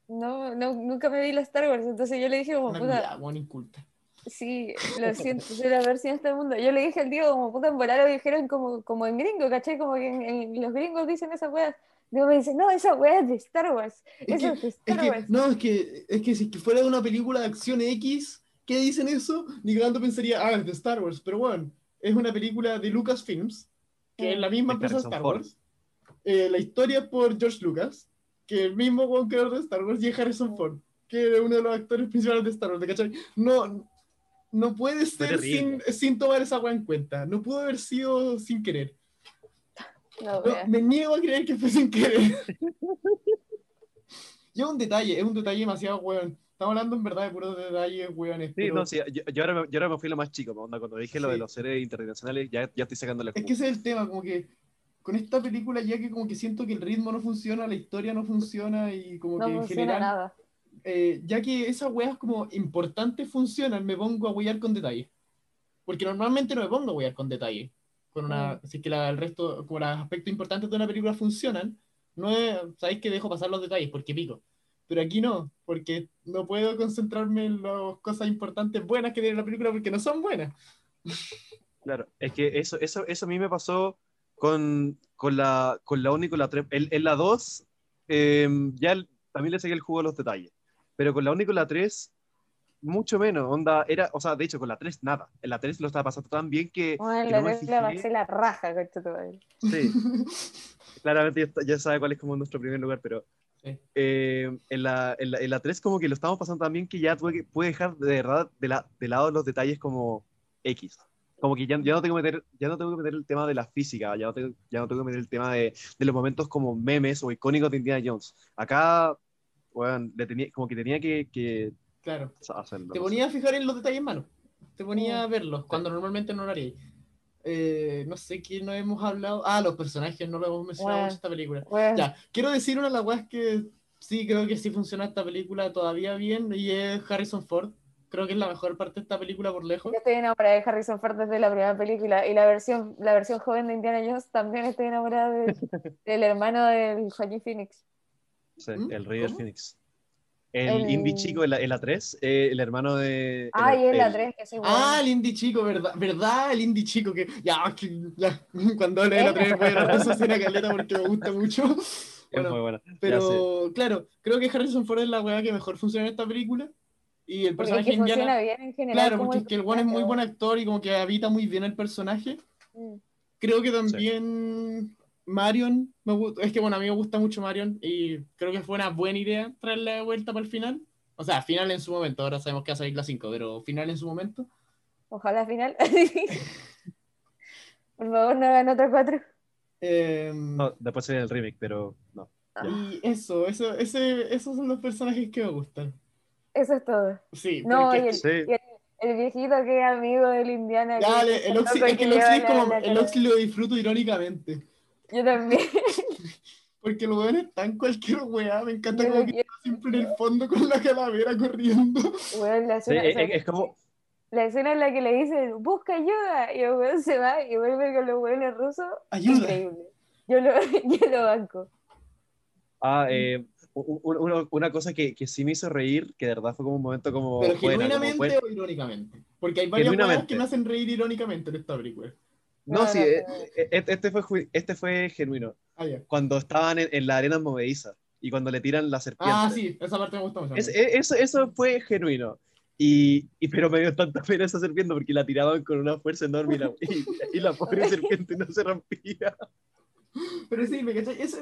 No, no, nunca me vi la Star Wars, entonces yo le dije como puta. inculta. Sí, lo siento, soy la versión de este mundo. Yo le dije al tío como puta en volar lo dijeron como, como en gringo, ¿cachai? Como que en, los gringos dicen esa weá. Digo, me dice, no, esa weá es de Star Wars. Es, es de Star Wars. no, es que, es que si fuera de una película de acción X, ¿qué dicen eso? Ni tanto pensaría, ah, es de Star Wars. Pero bueno, es una película de Lucasfilms que es la misma empresa Star Wars. Eh, la historia por George Lucas, que el mismo creador de Star Wars y Harrison Ford, que es uno de los actores principales de Star Wars, ¿cachai? No, no puede ser sin, sin, tomar esa weá en cuenta. No pudo haber sido sin querer. No, me niego a creer que fue sin querer. y es un detalle, es un detalle demasiado weón. Estamos hablando en verdad de puros detalles, weones. Sí, no, sí, yo, ahora me, yo, ahora me, fui lo más chico, onda, cuando dije lo de los seres internacionales, ya, ya estoy sacándole. Es que ese es el tema, como que con esta película ya que como que siento que el ritmo no funciona, la historia no funciona y como que en general... Nada. Eh, ya que esas weas como importantes funcionan, me pongo a huear con detalle. Porque normalmente no me pongo a huear con detalle. Con una, mm. Si es que el resto, como los aspectos importantes de una película funcionan, no es, sabéis que dejo pasar los detalles porque pico. Pero aquí no, porque no puedo concentrarme en las cosas importantes buenas que tiene la película porque no son buenas. Claro, es que eso, eso, eso a mí me pasó con, con la, con la 1 y con la 3. En, la 2 em, ya también le seguí el juego a los detalles, pero con la 1 y con la 3 mucho menos, onda, era, o sea, de hecho, con la 3 nada, en la 3 lo estaba pasando tan bien que... Bueno, la 3 le la raja, Sí, claramente ya, ya, sabe cuál es como nuestro primer lugar, pero eh, en, la, en, la, 3 como que lo estamos pasando también que ya puede, puede dejar de verdad de, la, de lado los detalles como X. Como que ya, ya, no tengo que meter, ya no tengo que meter el tema de la física, ya no tengo, ya no tengo que meter el tema de, de los momentos como memes o icónicos de Indiana Jones. Acá, bueno, le tenía, como que tenía que, que claro. Te ponía a fijar en los detalles malos. Te ponía a verlos, cuando normalmente no lo haría. Eh, no sé quién no hemos hablado. Ah, los personajes no lo hemos mencionado en esta película. Ya, quiero decir una de las weas que sí creo que sí funciona esta película todavía bien y es Harrison Ford. Creo que es la mejor parte de esta película por lejos. Yo estoy enamorada de Harrison Ford desde la primera película y la versión, la versión joven de Indiana Jones también estoy enamorada del hermano del Joaquin Phoenix. Sí, ¿Mm? el rey Phoenix. El, Indy chico, el, el A3, eh, el hermano de. Ah, y el, A3, que es igual. Ah, el Indy chico, ¿verdad? ¿Verdad? El Indy chico, que ya, ya cuando hable del A3 voy a esa escena caleta porque me gusta mucho. Bueno, es muy buena. Pero, claro, creo que Harrison Ford es la weá que mejor funciona en esta película. Y el personaje porque funciona bien en general. Claro, porque es que el one es muy buen actor y como que habita muy bien el personaje. Mm. Creo que también Marion, me es que bueno, a mí me gusta mucho Marion y creo que fue una buena idea traerle de vuelta para el final. O sea, final en su momento, ahora sabemos que va a salir la 5, pero final en su momento. Ojalá final. Por favor, no hagan otra 4. Em, no, después sería el remake, pero no. Y eso, eso, ese, esos son los personajes que me gustan. Eso es todo. Sí, no, el, el, viejito que es amigo del Indiana. Dale, el Oxy, es que el Oxy, como, el Oxy lo disfruto irónicamente. Yo también. Porque los weones están cualquier weá. Me encanta como que está siempre en el fondo con la calavera corriendo. la escena, es, como. La escena en la que le dicen, busca ayuda, y el weón se va y vuelve con los weones rusos. Ayuda. Increíble. Yo lo, yo lo banco. Ah, eh, una, una, cosa que, que, sí me hizo reír, que de verdad fue como un momento como. Pero genuinamente o irónicamente. Porque hay varias cosas que me hacen reír irónicamente en esta película. No, sí, eh, eh, este fue, este fue genuino. Ah, cuando estaban en, la arena movediza y cuando le tiran la serpiente. Ah, sí, esa parte me gustó mucho. E, eso, eso fue genuino. Y, y, pero me dio tanta pena esa serpiente porque la tiraban con una fuerza enorme y la, y, la pobre serpiente no se rompía. Pero sí, me cachai. Esa,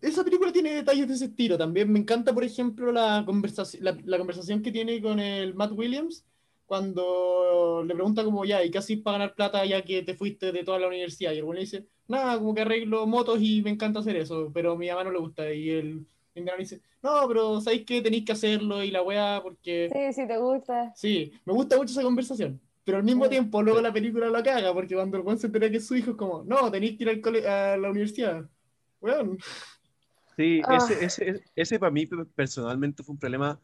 esa, película tiene detalles de ese estilo también. Me encanta, por ejemplo, la conversación, la, la conversación que tiene con el Matt Williams cuando le pregunta como ya, ¿y qué haces para ganar plata ya que te fuiste de toda la universidad? Y el bueno dice, nada, como que arreglo motos y me encanta hacer eso, pero a mi mamá no le gusta. Y el indiano dice, no, pero ¿sabéis que tenéis que hacerlo? Y la weá, porque... Sí, sí, te gusta. Sí, me gusta mucho esa conversación. Pero al mismo tiempo, luego la película lo caga, porque cuando el buen se entera que es su hijo, es como, no, tenéis que ir a la universidad. Bueno. Sí, ah. ese, ese, ese para mí personalmente fue un problema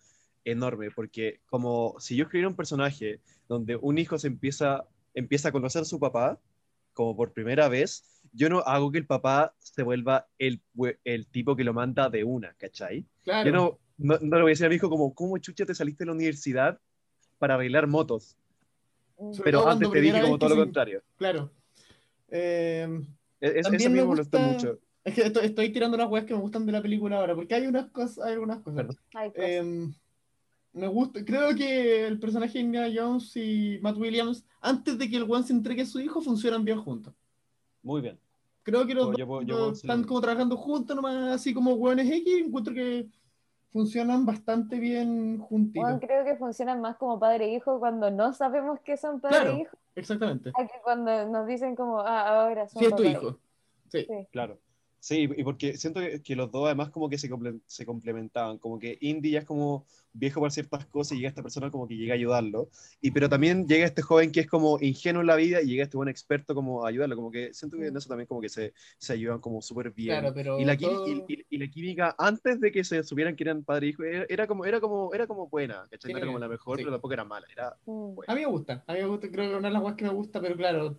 enorme, porque como si yo escribiera un personaje donde un hijo se empieza, empieza a conocer a su papá, como por primera vez, yo no hago que el papá se vuelva el, el tipo que lo manda de una, ¿cachai? Yo no, no, le voy a decir a mi hijo como, ¿cómo chucha te saliste de la universidad para arreglar motos? Pero antes te dije como todo lo contrario. Claro. Eh, e-, eso me, gusta, mucho. Es que estoy, tirando las weas que me gustan de la película ahora, porque hay unas cosas, hay algunas cosas. Em, me gusta, creo que el personaje de Indiana Jones y Matt Williams, antes de que el one se entregue a su hijo, funcionan bien juntos. Muy bien. Creo que los dos están como trabajando juntos, nomás así como hueones X, encuentro que funcionan bastante bien juntitos. Bueno, creo que funcionan más como padre e hijo cuando no sabemos que son padre e hijo. Exactamente. que cuando nos dicen como, ah, ahora son Sí, es tu hijo. sí. Claro. Sí, y porque siento que, los dos además como que se, se, complementaban, como que Indy ya es como viejo para ciertas cosas y llega esta persona como que llega a ayudarlo, y pero también llega este joven que es como ingenuo en la vida y llega este buen experto como a ayudarlo, como que siento que en eso también como que se, se ayudan como súper bien. Claro, pero y, la, y, la química antes de que se supieran que eran padre e hijo era, como, era, como, era como buena, ¿cachai? no era como la mejor, pero tampoco era mala, era mm. A mí me gusta, a mí me gusta, creo que una de las cosas que me gusta, pero claro,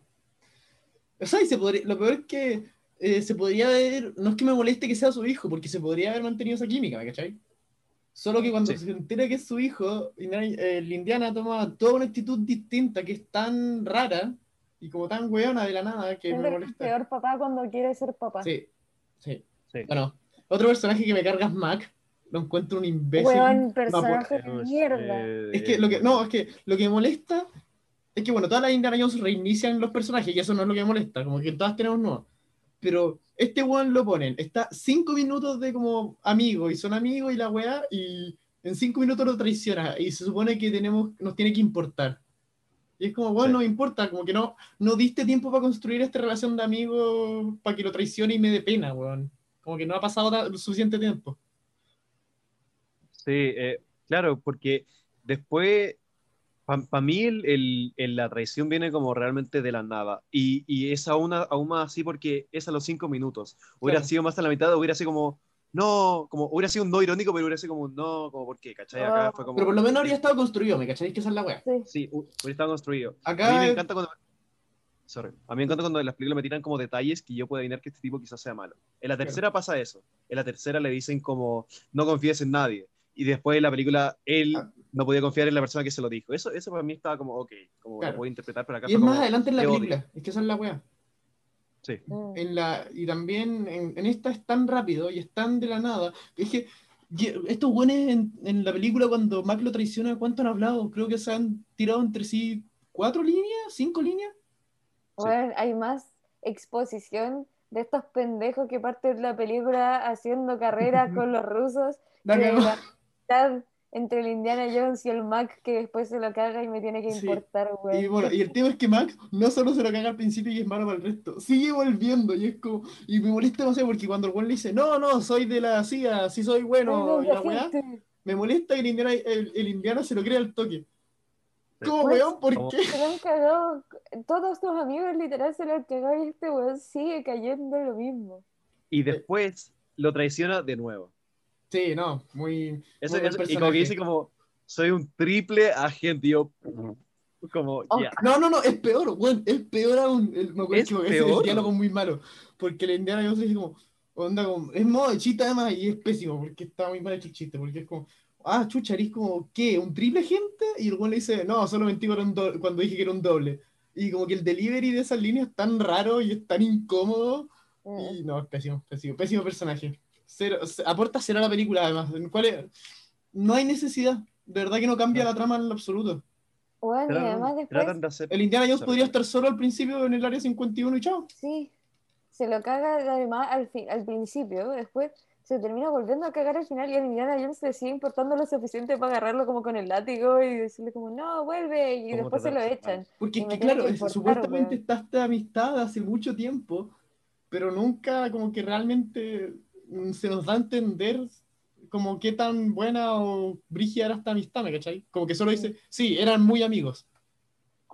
o sea, se podría, lo peor es que eh, se podría ver, no es que me moleste que sea su hijo, porque se podría haber mantenido esa química, ¿me cachai? Solo que cuando se entera que es su hijo, el Indiana toma toda una actitud distinta que es tan rara y como tan weona de la nada que me molesta. Es peor papá cuando quiere ser papá. Sí, sí. Bueno, otro personaje que me carga es Mac. Lo encuentro un imbécil. Weón, personaje de mierda. Es que lo que, no, es que lo que me molesta es que, bueno, todas las Indiana Jones reinician los personajes y eso no es lo que me molesta. Como que todas tenemos nuevos pero este one lo ponen, está cinco minutos de como amigo y son amigos y la weá, y en cinco minutos lo traiciona y se supone que tenemos, nos tiene que importar. Y es como, bueno, no importa, como que no, no diste tiempo para construir esta relación de amigos para que lo traicione y me dé pena, weón. Como que no ha pasado suficiente tiempo. Sí, eh, claro, porque después para mí el, la traición viene como realmente de la nada. Y, y es aún, aún más así porque es a los cinco minutos. Hubiera sido más a la mitad, hubiera sido como, no, como hubiera sido un no irónico, pero hubiera sido como, no, como, ¿por qué? ¿Cachai? Acá ah. fue como... Pero por lo menos habría estado construido, ¿me cachai? Que esa es la wea. Sí, sí hubiera estado construido. Acá a mí me encanta cuando... Sorry. A mí me encanta cuando en las películas me tiran como detalles que yo puedo adivinar que este tipo quizás sea malo. En la tercera pasa eso. En la tercera le dicen como, no confíes en nadie. Y después en la película, él ah no podía confiar en la persona que se lo dijo. Eso, eso para mí estaba como, ok, como lo puedo interpretar, pero acá Y es más adelante en la película, es que esa es la weá. Sí. Mm. En la, y también en, esta es tan rápido y es tan de la nada. Es que estos buenos en, en, la película, cuando Mac lo traiciona, ¿cuánto han hablado? Creo que se han tirado entre sí cuatro líneas, cinco líneas. Bueno, hay más exposición de estos pendejos que parten la película haciendo carreras con los rusos. que entre el Indiana Jones y el Mac que después se lo caga y me tiene que importar, güey. Y bueno, y el tema es que Mac no solo se lo caga al principio y es malo para el resto, sigue volviendo y es como, y me molesta no sé, porque cuando el güey le dice, no, no, soy de la CIA, sí soy bueno, y la weá, me molesta que el Indiana, el, Indiana se lo crea al toque. ¿Cómo, pues, weón? ¿Por qué? Se lo han cagado, todos tus amigos literal se lo han cagado y este weón sigue cayendo lo mismo. Y después lo traiciona de nuevo. Sí, no, muy. Eso, y como que dice como, soy un triple agente, yo. Como, oh, ya. No, no, no, es peor, bueno, es peor aún. El, me acuerdo ¿Es, que el diálogo muy malo. Porque el Indiana Jones dice como, onda, como, es modo de chiste además y es pésimo porque está muy mal hecho el chiste. Porque es como, ah, chucha, eres como, ¿qué? ¿Un triple agente? Y el güey le dice, no, solo mentí cuando dije que era un doble. Y como que el delivery de esas líneas es tan raro y es tan incómodo. Mm. Y no, es pésimo, pésimo, pésimo personaje aporta cero a la película, además. ¿Cuál no hay necesidad. De verdad que no cambia la trama en lo absoluto. Bueno, además después... El Indiana Jones podría estar solo al principio en el área 51 y chao. Sí, se lo caga además al, fin, al principio, después se termina volviendo a cagar al final y el Indiana Jones se sigue importando lo suficiente para agarrarlo como con el látigo y decirle como, no, vuelve, y después se lo echan. Porque es que claro, supuestamente está esta amistad hace mucho tiempo, pero nunca como que realmente se nos da a entender como qué tan buena o brígida era esta amistad, ¿me cachai? Como que solo dice, sí, eran muy amigos.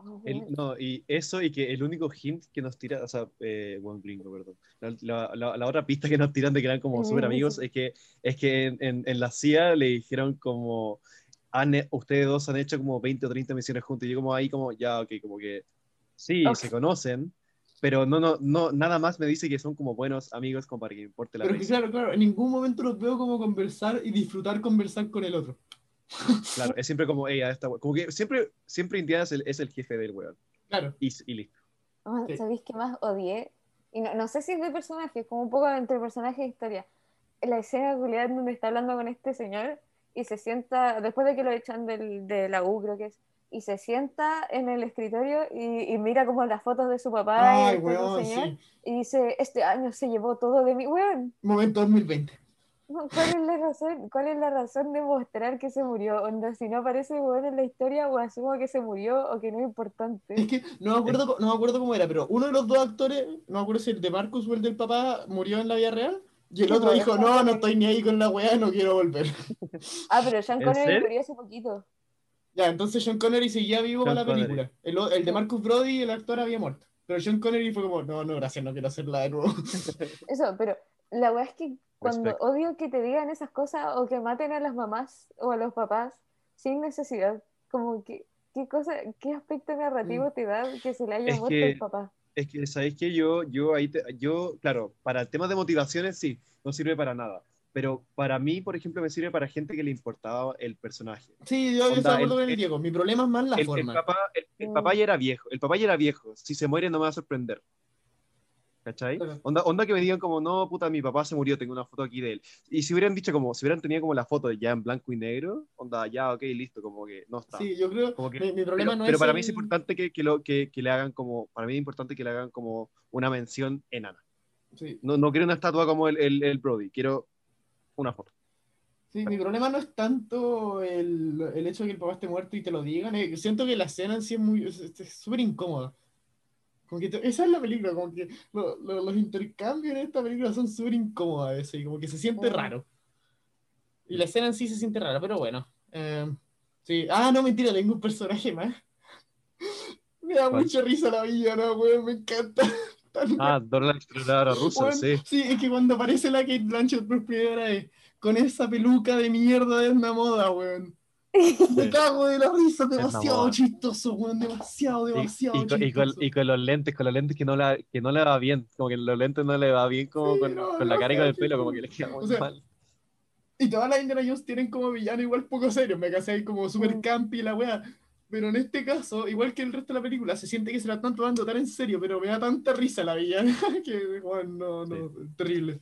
Oh, no, y eso y que el único hint que nos tira, o sea, eh, buen gringo, perdón. La, la, otra pista que nos tiran de que eran como súper amigos es que, es que en, en, la CIA le dijeron como, han, ustedes dos han hecho como 20 o 30 misiones juntos. Y yo como ahí como, ya, ok, como que sí, se conocen, pero no, no, no, nada más me dice que son como buenos amigos como para que importe la Pero que claro, claro, en ningún momento los veo como conversar y disfrutar conversar con el otro. Claro, es siempre como, ella está como que siempre, siempre Indiana es el, es el jefe del weón. Claro. Y, y listo. Oh, ¿Sabéis qué más odié? Y no, no, sé si es de personaje, es como un poco entre personaje e historia. La escena de donde está hablando con este señor y se sienta, después de que lo echan del, de la U, creo que es, y se sienta en el escritorio y, mira como las fotos de su papá y, y dice, este año se llevó todo de mí, weón. Momento 2020. ¿Cuál es la razón, cuál es la razón de mostrar que se murió? Onda, si no aparece bueno en la historia, o asumo que se murió o que no es importante. Es que no me acuerdo, no me acuerdo cómo era, pero uno de los dos actores, no me acuerdo si el de Marcus o el del papá, murió en la vida real. Y el otro pues, dijo, no, no estoy ni ahí con la weá, no quiero volver. Ah, pero Sean ¿En Connery murió hace poquito. Ya, entonces Sean Connery seguía vivo para la película. El, el de Marcus Brody, el actor, había muerto. Pero Sean Connery fue como, no, no, gracias, no quiero hacerla de nuevo. Eso, pero la weá es que cuando Respect. odio que te digan esas cosas o que maten a las mamás o a los papás sin necesidad, como que, ¿qué cosa, qué aspecto narrativo te da que se le haya Es muerto que- el papá? Es que, ¿sabéis que Yo, yo ahí, te- yo, claro, para temas de motivaciones sí, no sirve para nada. Pero para mí, por ejemplo, me sirve para gente que le importaba el personaje. Sí, yo, estoy de acuerdo el- con el el- Diego. Mi problema es más la el, el forma. papá, el, el papá ya era viejo, el papá ya era viejo. Si se muere no me va a sorprender. ¿Cachai? Claro. Onda, onda que me digan como, no, puta, mi papá se murió, tengo una foto aquí de él. Y si hubieran dicho como, si hubieran tenido como la foto ya en blanco y negro, onda, ya, ok, listo, como que no está. Sí, yo creo Como que- mi, mi problema pero, no pero es. para el- mí es importante que, que, lo, que, que le hagan como, para mí es importante que le hagan como una mención enana. Sí, No, no quiero una estatua como el, el, el Brody, quiero una foto. sí, mi problema no es tanto el, el hecho de que el papá esté muerto y te lo digan. eh, siento que la escena en sí es muy súper incómoda. Como que te- esa es la película, como que lo- lo- los intercambios en esta película son súper incómodos a veces, y como que se siente Mm. raro. Y la escena en sí se siente rara, pero bueno. eh, sí. Ah, no, mentira, tengo un personaje más. Me da ¿Cuál? mucha risa la villana, weón, me encanta. Tan Ah, Dora la exploradora rusa, Bueno, sí. sí, es que cuando aparece la Kate Blanchett por primera vez, con esa peluca de mierda de una moda, weón. Me cago de la risa, demasiado chistoso, weón, demasiado, demasiado y con, y, con, chistoso. y con los lentes, con los lentes que no, la, que no le va bien, como que los lentes no le va bien como Sí, con, no, con la cara y con el pelo, como que le queda muy O sea, mal. Y todas las Indiana Jones tienen como villano igual poco serio, me casé ahí como super campi la weá. Pero en este caso, igual que el resto de la película, se siente que se la están tomando tan en serio, pero me da tanta risa la villana que, weón, no, no, terrible.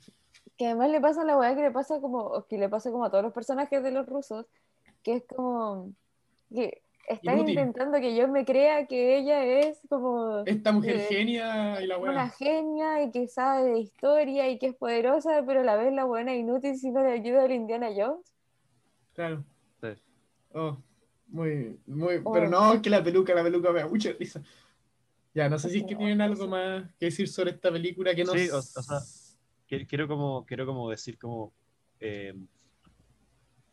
Que además le pasa a la weá que le pasa como, o que le pasa como a todos los personajes de los rusos, que es como que están Inútil. intentando que yo me crea que ella es como Esta mujer Eh, genia y la una weá. genia y que sabe de historia y que es poderosa, pero a la vez la buena inútil si no le ayuda a la Indiana Jones. Claro. Sí. Oh, muy, muy, Oh. pero no, es que la peluca, la peluca me da mucha risa. Ya, no sé si es que No, tienen algo más que decir sobre esta película que no Sí, o- o sea, Qui- Quiero como, quiero como decir como eh,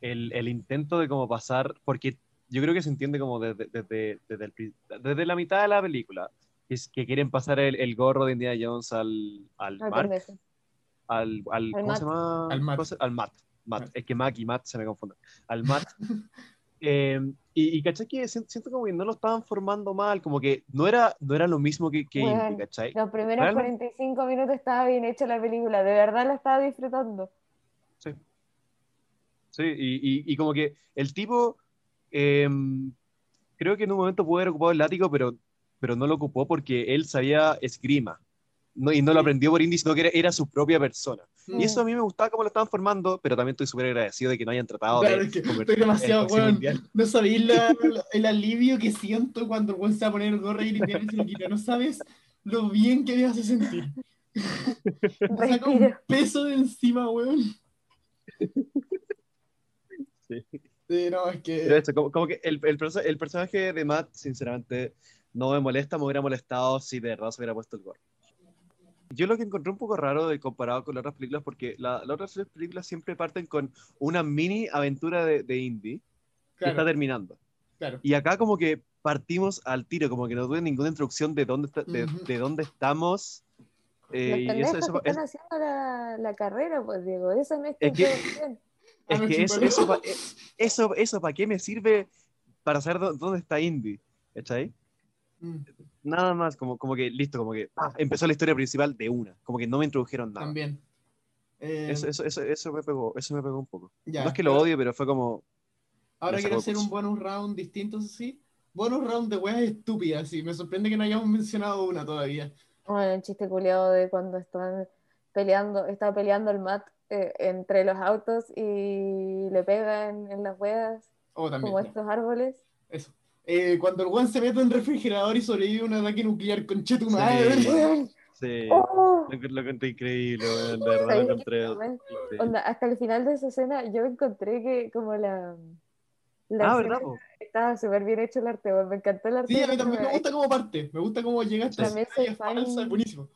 el, el intento de como pasar, porque yo creo que se entiende como desde, desde, desde, el desde la mitad de la película, que, es, que quieren pasar el, el gorro de Indiana Jones al, al Al Mark, al, al, Al ¿cómo Matt. se llama? Al Matt. ¿Cómo se- Al Matt. Matt. Matt. Es que Mac y Matt se me confunden. Al Matt. Eh, y, y ¿cachai? Que siento, siento como que no lo estaban formando mal, como que no era, no era lo mismo que, que Indy, ¿cachai? Los primeros Realmente- 45 minutos estaba bien hecha la película, de verdad la estaba disfrutando. Sí. Sí, y, y, y como que el tipo, eh, creo que en un momento pudo haber ocupado el látigo, pero, pero no lo ocupó porque él sabía esgrima. No, y no lo aprendió por Indy, sino que era, era su propia persona. Mm. Y eso a mí me gustaba cómo lo estaban formando, pero también estoy súper agradecido de que no hayan tratado Claro, de es que estoy demasiado, weón. mundial. No sabéis la- la- el alivio que siento cuando el se va a poner el gorro y limpiar y se lo quita. No sabes lo bien que me hace sentir. Me saca un peso de encima, weón. Sí. Sí, no, es Pero que. como, como que el, el, perso- el personaje de Matt, sinceramente, no me molesta, me hubiera molestado si de verdad se hubiera puesto el gorro. Yo lo que encontré un poco raro de comparado con las otras películas, porque la- las otras películas siempre parten con una mini aventura de, de Indy que está Claro, terminando. claro. Y acá como que partimos al tiro, como que no tuve ninguna introducción de dónde, está- de, Ujú. de dónde estamos. eh, y eso, eso- que es- están haciendo la, la carrera, pues Diego, eso no es Es que-. Ah, es no, que eso, eso, eh, eso, eso ¿para qué me sirve para saber dó- dónde está Indy? ¿Cachai? Mm, Nada más, como, como que listo, como que ah, empezó la historia principal de una, como que no me introdujeron nada. También. Eh, Eso, eso, eso, eso me pegó, eso me pegó un poco. ya, no es que lo pero odie, pero fue como, Ahora quiero hacer un bonus round distinto, eso sí. Bonus round de weas estúpidas, sí. Me sorprende que no hayamos mencionado una todavía. Bueno, el chiste culiado de cuando están peleando, está peleando el Matt eh, entre los autos y le pegan en las ruedas Oh, también. como ya, estos árboles. Eso. Eh, cuando el weón se mete en el refrigerador y sobrevive a un ataque nuclear, conche tu madre. Weón, Sí, oh. lo, encontré increíble, de verdad lo encontré. Onda, hasta el final de esa escena yo encontré que como la... la ah, ¿verdad? Estaba súper bien hecho el arte, me encantó el arte. Sí, a mí también me gusta como parte, me gusta cómo llegaste. También soy fan... es buenísimo.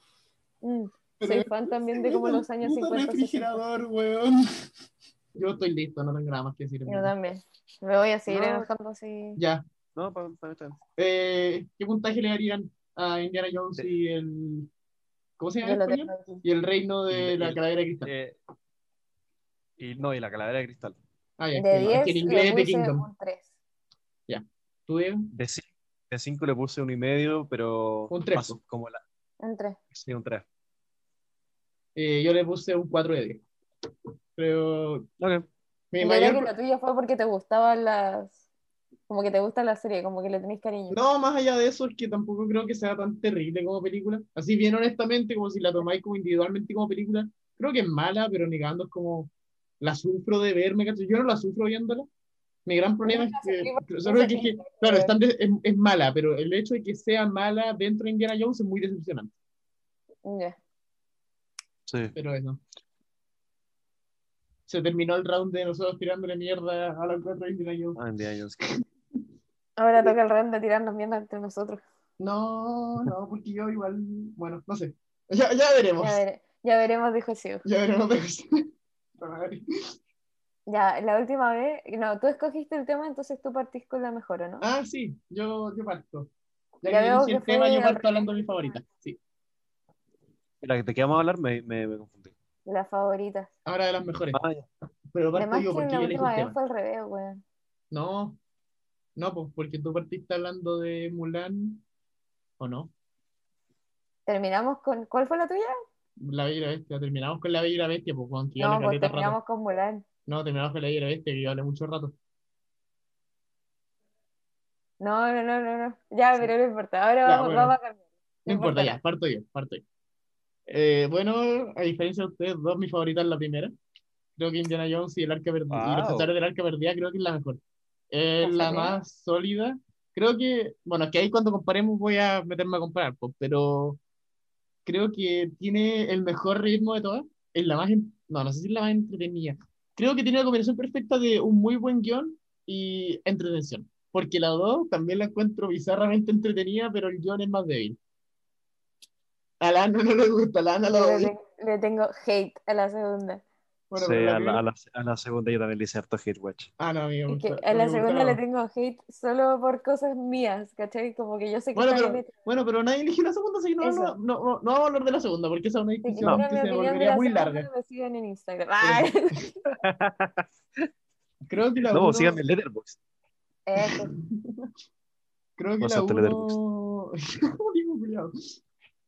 Mm, soy fan también de como los años 50. refrigerador, weón. Yo estoy listo, no tengo nada más que decir. Yo también. Me voy a seguir enojando así. Ya. No, para, para, eh, ¿Qué puntaje le darían a Indiana Jones y el. ¿Cómo se llama? Y el reino de la calavera de cristal. Eh, y, no, y la calavera de cristal. Ah, ya, de 10 en inglés le puse un 3. Ya. ¿Tú, Diego? De 5 le puse un y medio, pero. Un 3. Como la... Un 3. Sí, un 3. Eh, yo le puse un 4 de 10. Pero. Ok. Mi mayor... que la tuya fue porque te gustaban las como que te gusta la serie, como que le tenés cariño. No, más allá de eso, es que tampoco creo que sea tan terrible como película. Así bien honestamente, como si la tomáis como individualmente como película, creo que es mala, pero negando es como la sufro de verme, yo no la sufro viéndola. Mi gran problema es que, claro, es, mala, pero el hecho de que sea mala dentro de Indiana Jones es muy decepcionante. Sí. Pero eso. Se terminó el round de nosotros tirándole mierda a la cuatro de Indiana Jones. Ah, Indiana Jones. Ahora toca el round de tirarnos mierda entre nosotros. No, no, porque yo igual, bueno, no sé. Ya, ya veremos. Ya, veremos, dijo Siu. Ya veremos, dijo Ya, la última vez, no, tú escogiste el tema, entonces tú partís con la mejor, ¿o no? Ah, sí, yo, yo parto. Ya, ya que veo que el tema, yo parto hablando de mi favorita, sí. La de qué vamos a hablar me, me, me confundí. Las favoritas. Ahora de las mejores. Ah, Pero parto yo porque la yo última vez fue al revés, weón. No, no, pues porque tú partiste hablando de Mulan, ¿o no? ¿Terminamos con. ¿Cuál fue la tuya? La Bella y la Bestia. Terminamos con la Bella y la Bestia, pues con No, pues terminamos con Mulan. No, terminamos con la Bella y la Bestia, que yo hablé mucho rato. No, no, no, no, no. Ya, pero no importa. Ahora vamos, vamos, a cambiar. No, importa, ya, parto yo, parto yo. Eh, bueno, a diferencia de ustedes dos, mi favorita es la primera. Creo que Indiana Jones y el Arca Perdida, y los del Arca Perdida creo que es la mejor es la más sólida. Creo que, bueno, que ahí cuando comparemos voy a meterme a comparar, pues, pero creo que tiene el mejor ritmo de todas. Es la más, no, no sé si es la más entretenida. Creo que tiene la combinación perfecta de un muy buen guion y entretención. Porque la dos también la encuentro bizarramente entretenida, pero el guion es más débil. A la Ana no le gusta, a la Ana lo le, le tengo hate a la segunda sí, a la, a, la, a la, segunda yo también le hice harto hate watch. Ah, no, amigo. a la segunda le tengo hate solo por cosas mías, ¿cachai? Como que yo sé que bueno, pero, bueno, pero nadie eligió la segunda, así que no, no, no, no, vamos a hablar de la segunda, porque esa es una discusión que se volvería muy larga. Me sigan en Instagram. Creo que la No, uno... síganme en Letterboxd. Eso. Creo que la uno...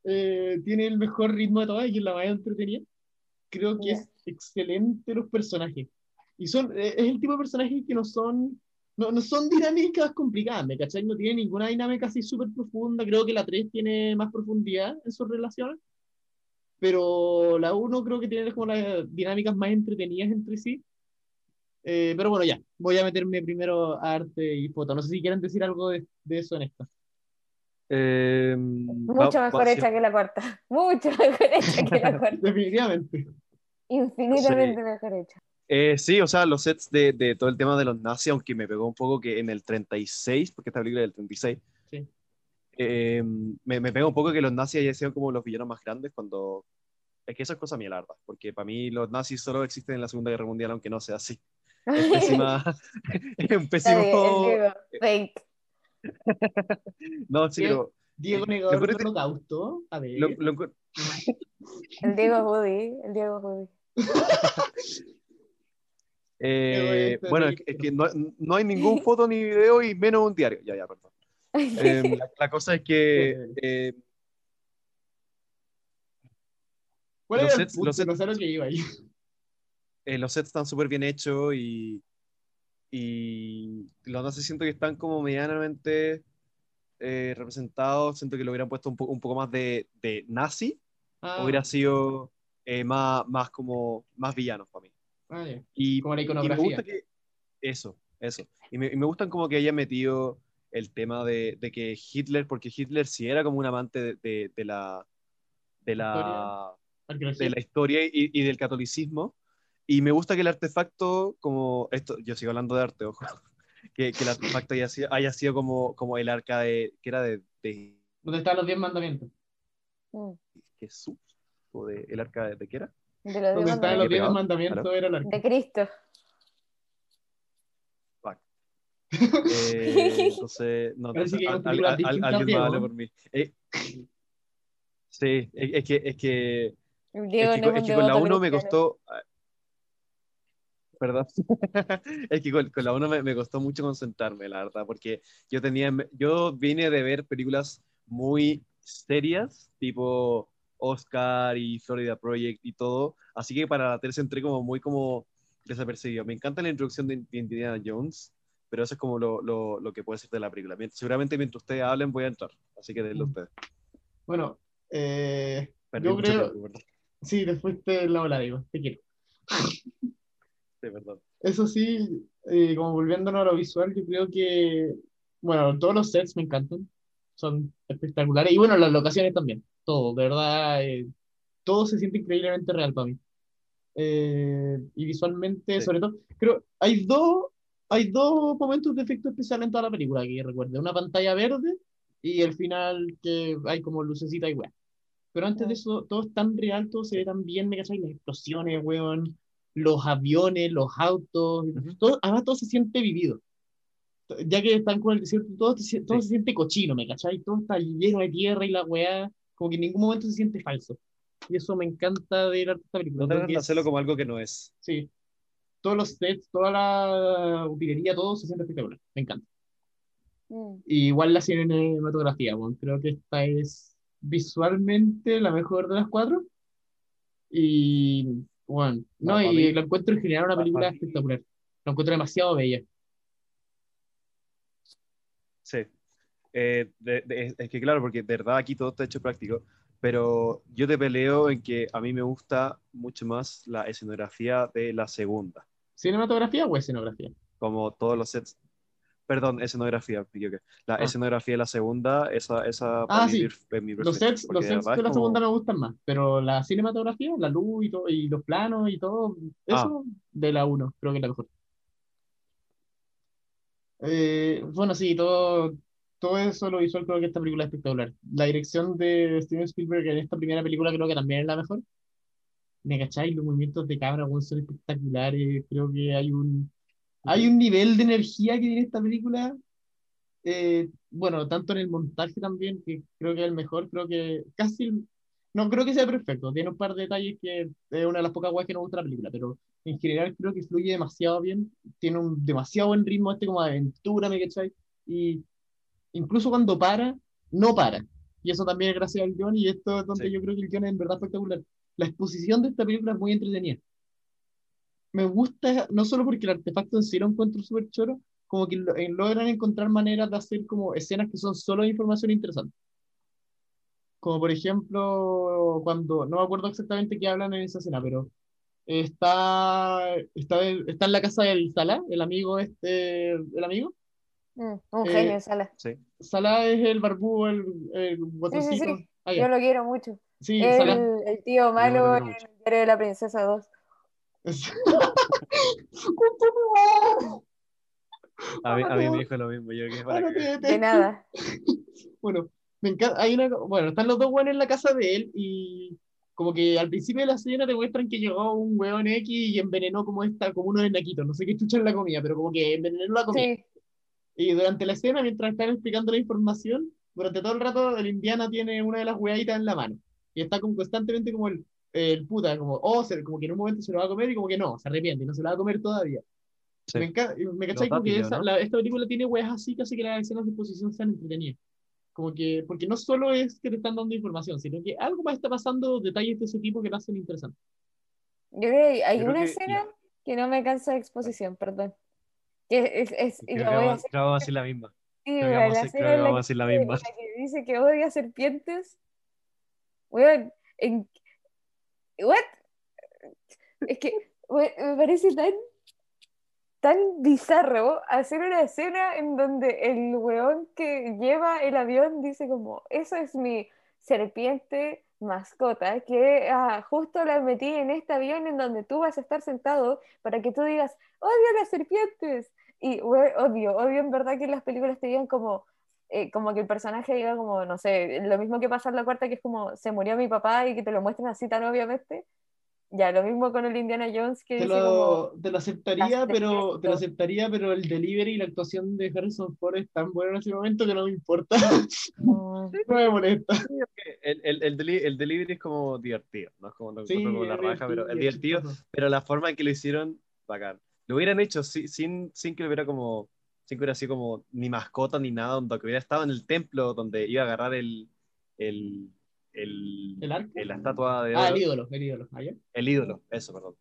eh, tiene el mejor ritmo de todas y es la más entretenida. Creo que es excelente los personajes. Y son, eh, es el tipo de personajes que no son, no, no son dinámicas complicadas, ¿me cachai? No tiene ninguna dinámica así súper profunda. Creo que la 3 tiene más profundidad en sus relaciones. Pero la 1 creo que tiene como las dinámicas más entretenidas entre sí. Eh, pero bueno, ya, voy a meterme primero a arte y foto. No sé si quieren decir algo de, de eso en esta. Eh, Mucho mejor hecha que la cuarta. Mucho mejor hecha que la cuarta. Definitivamente. Infinitamente mejor hecha. Eh, sí, o sea, los sets de, de, todo el tema de los nazis, aunque me pegó un poco que en el 36, porque esta película es del 36, sí. eh, me, me pegó un poco que los nazis hayan sido como los villanos más grandes cuando... Es que eso es cosa mía, la verdad, porque para mí los nazis solo existen en la Segunda Guerra Mundial, aunque no sea así. Es, pésima, es un pésimo... fake. no, sí, pero... Diego Negador del Holocausto. A ver. Lo, lo, el Diego Woody, el Diego Woody. eh, bueno, es, es que no, no, hay ningún foto ni video y menos un diario. Ya, ya, perdón. Eh, la, la, cosa es que. Eh, ¿Cuál los sets, los sets, no que iba ahí. Eh, los sets están súper bien hechos y. Y los no sé, siento que están como medianamente eh, representados. Siento que lo hubieran puesto un, po un poco más de, de nazi ah. hubiera sido eh, más, más como más villanos para mí. Ah, y, como la iconografía. Y me gusta que, eso, eso. Y me, y me, gustan como que haya metido el tema de, de, que Hitler, porque Hitler sí era como un amante de, de, de la de la, de la historia y, del catolicismo. Y me gusta que el artefacto, como esto, yo sigo hablando de arte, ojo, que, que el artefacto haya sido, haya sido como, como el arca de, que era de... de ¿Dónde están los diez mandamientos? Mm. Jesús, o de, el arca de, de qué era? De los ¿Dónde están los diez mandamientos? Era el arca. De Cristo. Eh, entonces, no, alguien va a por mí. Eh, sí, es, que, es que, es que, con la 1 me costó. Perdón. es que con, la 1 me, me, costó mucho concentrarme, la verdad, porque yo tenía, yo vine de ver películas muy serias, tipo Oscar y Florida Project y todo, así que para la tercera entré como muy como desapercibido. Me encanta la introducción de Indiana Jones, pero eso es como lo, lo, lo, que puede ser de la película. Seguramente mientras ustedes hablen voy a entrar, así que denlo mm. ustedes. Bueno, eh, yo creo... sí, después te la ola, digo, te quiero. De verdad. Eso sí, eh, como volviéndonos a lo visual, yo creo que, bueno, todos los sets me encantan, son espectaculares, y bueno, las locaciones también, todo, de verdad, eh, todo se siente increíblemente real para mí. Eh, y visualmente, sobre todo, creo, hay dos hay dos momentos de efecto especial en toda la película que recuerde. Una pantalla verde y el final que hay como lucecita y weón. Pero antes de eso, todo es tan real, todo se ve tan bien, me cachai, las explosiones, weón, los aviones, los autos, todo, además todo se siente vivido. Ya que están con el desierto, todo, todo se siente cochino, me cachai, todo está lleno de tierra y la weá, como que en ningún momento se siente falso. Y eso me encanta de esta película. No que hacerlo como algo que no es. Sí, todos los sets, toda la utilería, todo se siente espectacular. Me encanta. Mm. igual la cinematografía, bueno, creo que esta es visualmente la mejor de las cuatro. Y bueno, no, y lo encuentro en general una película espectacular. Lo encuentro demasiado bella. Sí. Eh, es que claro, porque de verdad aquí todo está hecho práctico, pero yo te peleo en que a mí me gusta mucho más la escenografía de la segunda. ¿Cinematografía o escenografía? Como todos los sets. Perdón, escenografía. La ah. escenografía de la segunda, esa, esa ah, sí. los sets, los sets de la segunda me gustan más, pero la cinematografía, la luz y, todo, y los planos y todo, eso ah. de la 1, creo que es la mejor. Eh, bueno, sí, todo, todo eso lo visual creo que esta película es espectacular. La dirección de Steven Spielberg en esta primera película creo que también es la mejor. ¿Me cacháis? Los movimientos de cámara son espectaculares. Creo que hay un, hay un nivel de energía que tiene esta película. Eh, bueno, tanto en el montaje también, que creo que es el mejor. Creo que casi. No creo que sea perfecto. Tiene un par de detalles que es una de las pocas cosas que no gusta la película, pero en general creo que fluye demasiado bien. Tiene un demasiado buen ritmo, este como de aventura, ¿me cacháis? Y incluso cuando para, no para. Y eso también es gracias al guion, y esto es donde yo creo que el guion es en verdad espectacular la exposición de esta película es muy entretenida. Me gusta, no solo porque el artefacto en sí lo encuentro súper choro, como que eh, logran encontrar maneras de hacer como escenas que son solo información interesante. Como por ejemplo, cuando, no me acuerdo exactamente qué hablan en esa escena, pero está, está, está en la casa del Sala, el amigo este, el amigo. Mm, un genio, eh, Sala. Sí. Sala es el barbú, el, el sí, sí, ah, Yo lo quiero mucho. Sí, el, el tío malo en el diario de la princesa 2. a, mí, a mí me dijo lo mismo, yo que para De nada. Bueno, me encanta, hay una, bueno, están los dos buenos en la casa de él y como que al principio de la escena te muestran que llegó un weón X y envenenó como esta, como uno de naquitos, no sé qué chucha en la comida, pero como que envenenó la comida. Sí. Y durante la escena, mientras están explicando la información, durante todo el rato el Indiana tiene una de las hueaditas en la mano y está como constantemente como el, el puta, como, oh, como que en un momento se lo va a comer y como que no, se arrepiente y no se lo va a comer todavía. Me, me cachai porque esa, esta película tiene weas así, casi que las escenas de exposición sean entretenidas. Como que, porque no solo es que te están dando información, sino que algo más está pasando, detalles de ese tipo que lo hacen interesante. Yo creo que hay una escena que no me cansa de exposición, perdón. Que es, es, creo, que vamos, a decir la misma. Sí, creo que vamos, a decir la misma. que dice que odia serpientes Weón, en... ¿What? Es que me parece tan, tan bizarro hacer una escena en donde el weón que lleva el avión dice como, eso es mi serpiente mascota que ah, justo la metí en este avión en donde tú vas a estar sentado para que tú digas, odio las serpientes. Y odio, odio en verdad que las películas te digan como, eh, como que el personaje diga como, no sé, lo mismo que pasa en la cuarta, que es como, se murió mi papá y que te lo muestren así tan obviamente. Ya, lo mismo con el Indiana Jones que te lo, te lo aceptaría, pero te lo aceptaría, pero el delivery y la actuación de Harrison Ford es tan bueno en ese momento que no me importa. No, me molesta. El, el, el, delivery es como divertido, no es como, la raja, pero el divertido, pero la forma en que lo hicieron, bacán. Lo hubieran hecho sin, sin que hubiera como, que hubiera así como ni mascota ni nada, donde hubiera estado en el templo donde iba a agarrar el, el el, ¿El arco? la estatua de Ah, el ídolo, el ídolo. El ídolo, eso, perdón.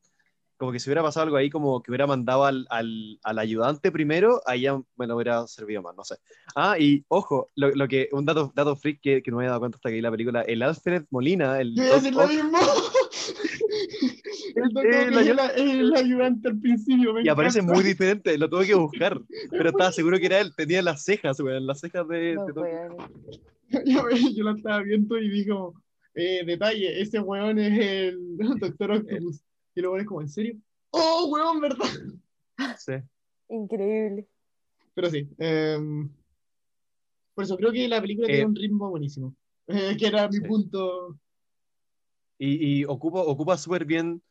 Como que si hubiera pasado algo ahí, como que hubiera mandado al, al, al ayudante primero, ahí ya me lo hubiera servido más, no sé. Ah, y ojo, lo, lo que, un dato, dato freak que, que, no me había dado cuenta hasta que vi la película, el Alfred Molina, el... Yo decir lo mismo. El, el, el, ayudante al principio. y aparece muy diferente, lo tuve que buscar, pero estaba seguro que era él, tenía las cejas, güey, las cejas de... No, de yo, yo, la estaba viendo y digo, eh, detalle, ese weón es el Doctor Octopus. Y luego es como, ¿en serio? ¡Oh, weón, verdad! Sí. Increíble. Pero sí. Em, por eso creo que la película tiene eh, un ritmo buenísimo. que era mi punto. Y, y ocupa, ocupa súper bien,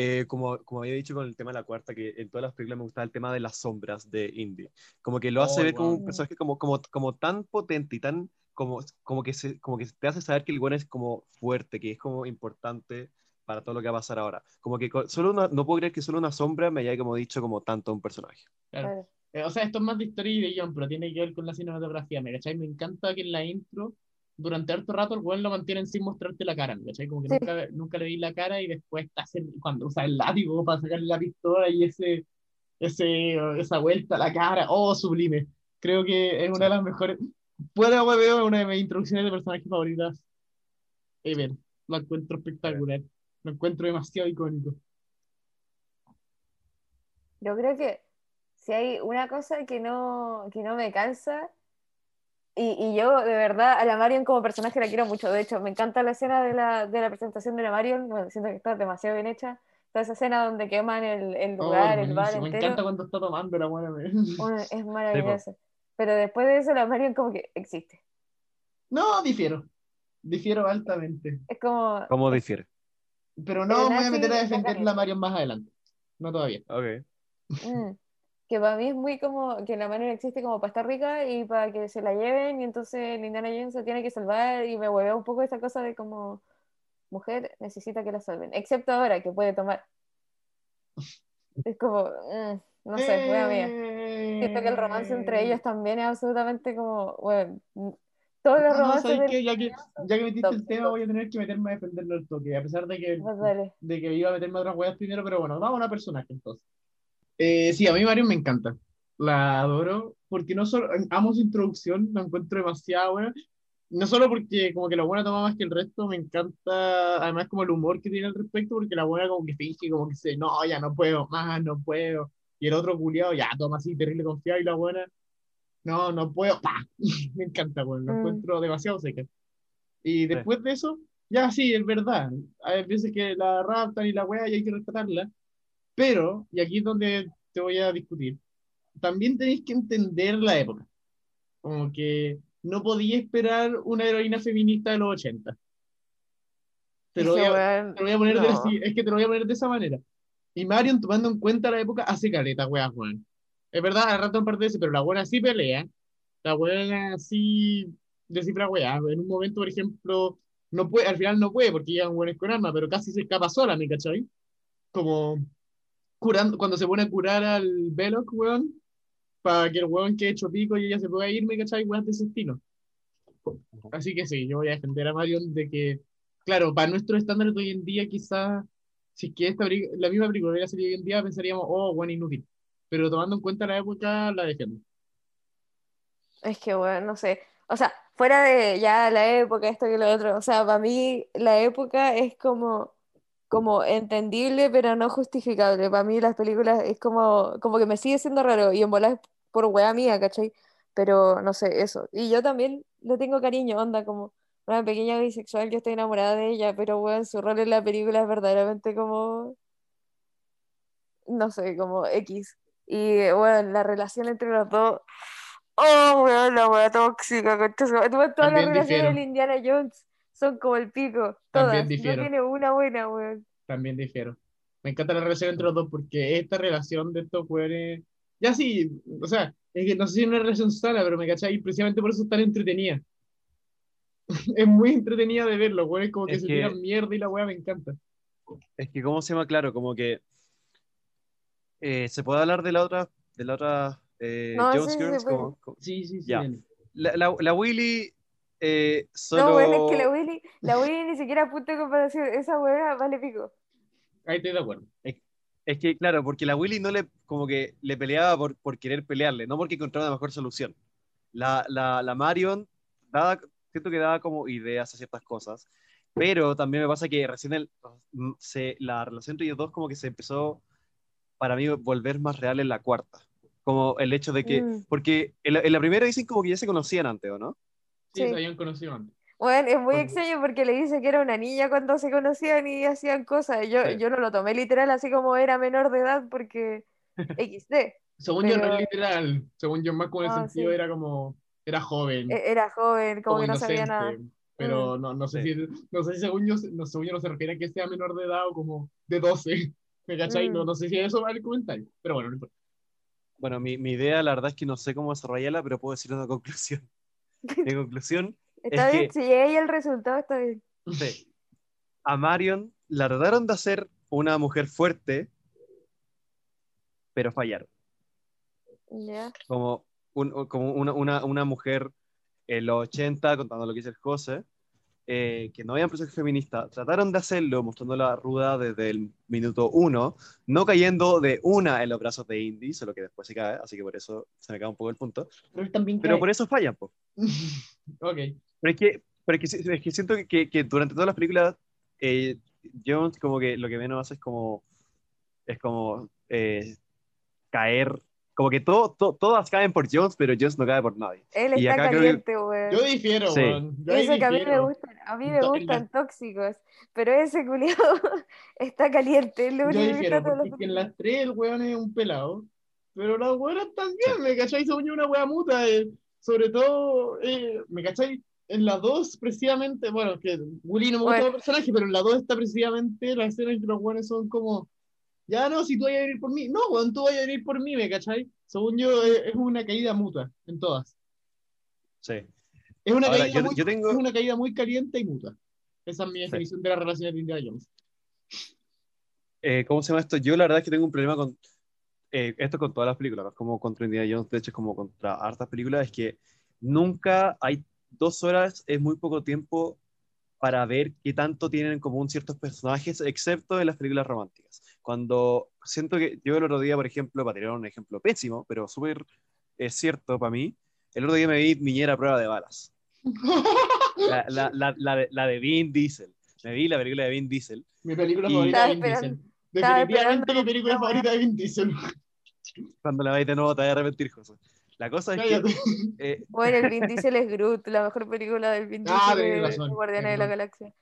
eh, como, como había dicho con el tema de la cuarta, que en todas las películas me gustaba el tema de las sombras de Indy. Como que lo hace oh, ver como un personaje como, como, como tan potente y tan como, como, que se, como que te hace saber que el bueno es como fuerte, que es como importante para todo lo que va a pasar ahora. Como que solo no puedo creer que solo una sombra me haya como dicho como tanto un personaje. Claro. Eh, o sea, esto es más de historia y de guion, pero tiene que ver con la cinematografía, ¿me cachai? Me encanta que en la intro, durante harto rato, el weón lo mantiene sin mostrarte la cara, ¿me cachai? Como que nunca, nunca, le vi la cara y después está cuando usa el látigo para sacarle la pistola y ese, ese, esa vuelta a la cara, oh, sublime. Creo que es una de las mejores. Fuera hueveo, una de mis introducciones de personajes favoritas. Ever. Lo encuentro espectacular. Lo encuentro demasiado icónico. Yo creo que si hay una cosa que no, que no me cansa, y, y, yo de verdad a la Marion como personaje la quiero mucho. De hecho, me encanta la escena de la, de la presentación de la Marion. siento que está demasiado bien hecha. Toda esa escena donde queman el, el oh, lugar, el bar entero. Me encanta cuando está tomando la buena. es maravilloso. Pero después de eso la Marion como que existe. No, difiero. Difiero altamente. Es como... ¿Cómo difiere? Pero no me voy a meter a defender la Marion más adelante. No todavía. Ok. Mm. Que para mí es muy como que la Marion existe como para estar rica y para que se la lleven y entonces Indiana Jones se tiene que salvar y me vuelve un poco esa cosa de como mujer necesita que la salven. Excepto ahora que puede tomar. Es como... Mm. No sé, buena mía. Siento que el romance entre ellos también es absolutamente como, bueno, todos los romances. que ya, que, ya que metiste el tema, voy a tener que meterme a defenderlo el toque, a pesar de que, pues de que iba a meterme a otras weas primero, pero bueno, vamos a una personaje entonces. Eh, sí, a mí Mario me encanta. La adoro, porque no solo amo su introducción, la encuentro demasiado buena. No solo porque como que la buena toma más que el resto, me encanta además como el humor que tiene al respecto, porque la buena como que finge, como que dice, no, ya no puedo más, no puedo y el otro culiado, ya, toma así, terrible confiado, y la buena, no, no puedo, ¡pah! me encanta, bueno, lo mm. encuentro demasiado seca. Y después de eso, ya sí, es verdad, hay veces que la raptan y la wea y hay que rescatarla, pero, y aquí es donde te voy a discutir, también tenéis que entender la época, como que no podía esperar una heroína feminista de los 80. Te lo, voy a, te voy a poner de, es que te lo voy a poner de esa manera. Y Marion, tomando en cuenta la época, hace caleta, weá, Juan. Es verdad, al rato en parte de pero la buena sí pelea. La buena sí descifra weá. En un momento, por ejemplo, no puede, al final no puede porque llegan buenos con arma, pero casi se escapa sola, ¿me cachai? Como curando, cuando se pone a curar al Veloc, weón, para que el weón quede hecho pico y ella se pueda ir, ¿me cachai? Weón, de ese estilo. Así que sí, yo voy a defender a Marion de que, claro, para nuestros estándares de hoy en día, quizás si es que esta, la misma película hubiera salido hoy en día, pensaríamos, oh, bueno, inútil. Pero tomando en cuenta la época, la defiendo. Es que, bueno, no sé. O sea, fuera de ya la época, esto que lo otro, o sea, para mí la época es como, como entendible, pero no justificable. Para mí las películas es como, como que me sigue siendo raro y en volar por wea mía, ¿cachai? Pero no sé, eso. Y yo también le tengo cariño, onda, como una pequeña bisexual, yo estoy enamorada de ella, pero bueno, su rol en la película es verdaderamente como, no sé, como X. Y bueno, la relación entre los dos, oh, weón, la wea tóxica, todas las relaciones de Indiana Jones son como el pico, todas, También difiero. no tiene una buena, weón. También difiero. Me encanta la relación entre los dos porque esta relación de estos weones, ya sí, o sea, es que no sé si es una relación sana, pero me cachai, precisamente por eso es tan entretenida. es muy entretenida de verlo, güey, como que se tiran mierda y la weá me encanta. Es que, ¿cómo se llama? Claro, como que eh, se puede hablar de la otra, de la otra eh, Jones sí, Girls, sí, sí, sí, La, la, la, Willy eh, solo... No, bueno, es que la Willy, la Willy ni siquiera punto de comparación, esa weá vale pico. Ahí estoy de acuerdo. Es, es, que, claro, porque la Willy no le, como que le peleaba por, por querer pelearle, no porque encontraba una mejor solución. La, la, la Marion, dada siento que daba como ideas a ciertas cosas, pero también me pasa que recién el, mm, se, la relación entre ellos dos como que se empezó, para mí, volver más real en la cuarta. Como el hecho de que, mm. porque en la, primera dicen como que ya se conocían antes, ¿o no? Sí, se habían conocido antes. Bueno, es muy extraño porque le dice que era una niña cuando se conocían y hacían cosas. Yo, yo no lo tomé literal así como era menor de edad porque XD. según yo no es literal, según yo más con el sentido era como era joven. E-, era joven, como, que no sabía nada. Pero mm. no, no, sé si, no sé si según yo, no, según yo no se refiere a que sea menor de edad o como de 12. ¿Me cachai? No, mm. no sé si eso va el comentario. Pero bueno, no importa. Bueno, mi, mi, idea, la verdad es que no sé cómo desarrollarla, pero puedo decir una conclusión. Mi conclusión. está bien, si ahí el resultado está bien. Sí. A Marion la trataron de hacer una mujer fuerte, pero fallaron. Ya. Como como una, una, una, mujer en los 80, contando lo que dice el José, eh, que no había un proceso feminista, trataron de hacerlo mostrando la ruda desde el minuto uno, no cayendo de una en los brazos de Indy, solo que después se cae, así que por eso se me cae un poco el punto. Pero, también pero por eso fallan, po. ok. Pero es que, pero es que, es que siento que, que, durante todas las películas, eh, Jones como que lo que menos hace es como, es como eh, caer como que todo, todas caen por Jones, pero Jones no cae por nadie. Él está caliente, güey. Yo difiero, sí. Ese que a mí me gustan, a mí me gustan tóxicos, pero ese culiado está caliente. Lo yo difiero, porque en las tres el weón es un pelado, pero las weonas también, ¿me cachai? Se unió una wea muta, eh, sobre todo, eh, ¿me cachai? En la dos, precisamente, bueno, que Willy no me gusta el personaje, pero en la dos está precisamente la escena en que los weones son como ya no, si tú vayas a venir por mí. No, weón, tú vayas a venir por mí, ¿me cachai? Según yo, es una caída mutua en todas. Sí. Es una, caída, muy, es una caída muy caliente y mutua. Esa es mi definición de la relación de Indiana Jones. Eh, ¿Cómo se llama esto? Yo la verdad es que tengo un problema con eh, esto con todas las películas, como contra Indiana Jones, de hecho como contra hartas películas, es que nunca hay dos horas, es muy poco tiempo para ver qué tanto tienen en común ciertos personajes, excepto en las películas románticas. Cuando siento que yo el otro día, por ejemplo, para tirar un ejemplo pésimo, pero súper es cierto para mí, el otro día me vi Miñera Prueba de Balas. La, la, la, la, de, la de Vin Diesel. Me vi la película de Vin Diesel. Mi película favorita de Vin Diesel. Definitivamente mi película favorita de Vin Diesel. Cuando la veis de nuevo te vas a arrepentir, José. La cosa es que. Eh... Bueno, el Vin Diesel es Groot, la mejor película del Vin ah, Diesel ah, es Guardianes de la Galaxia.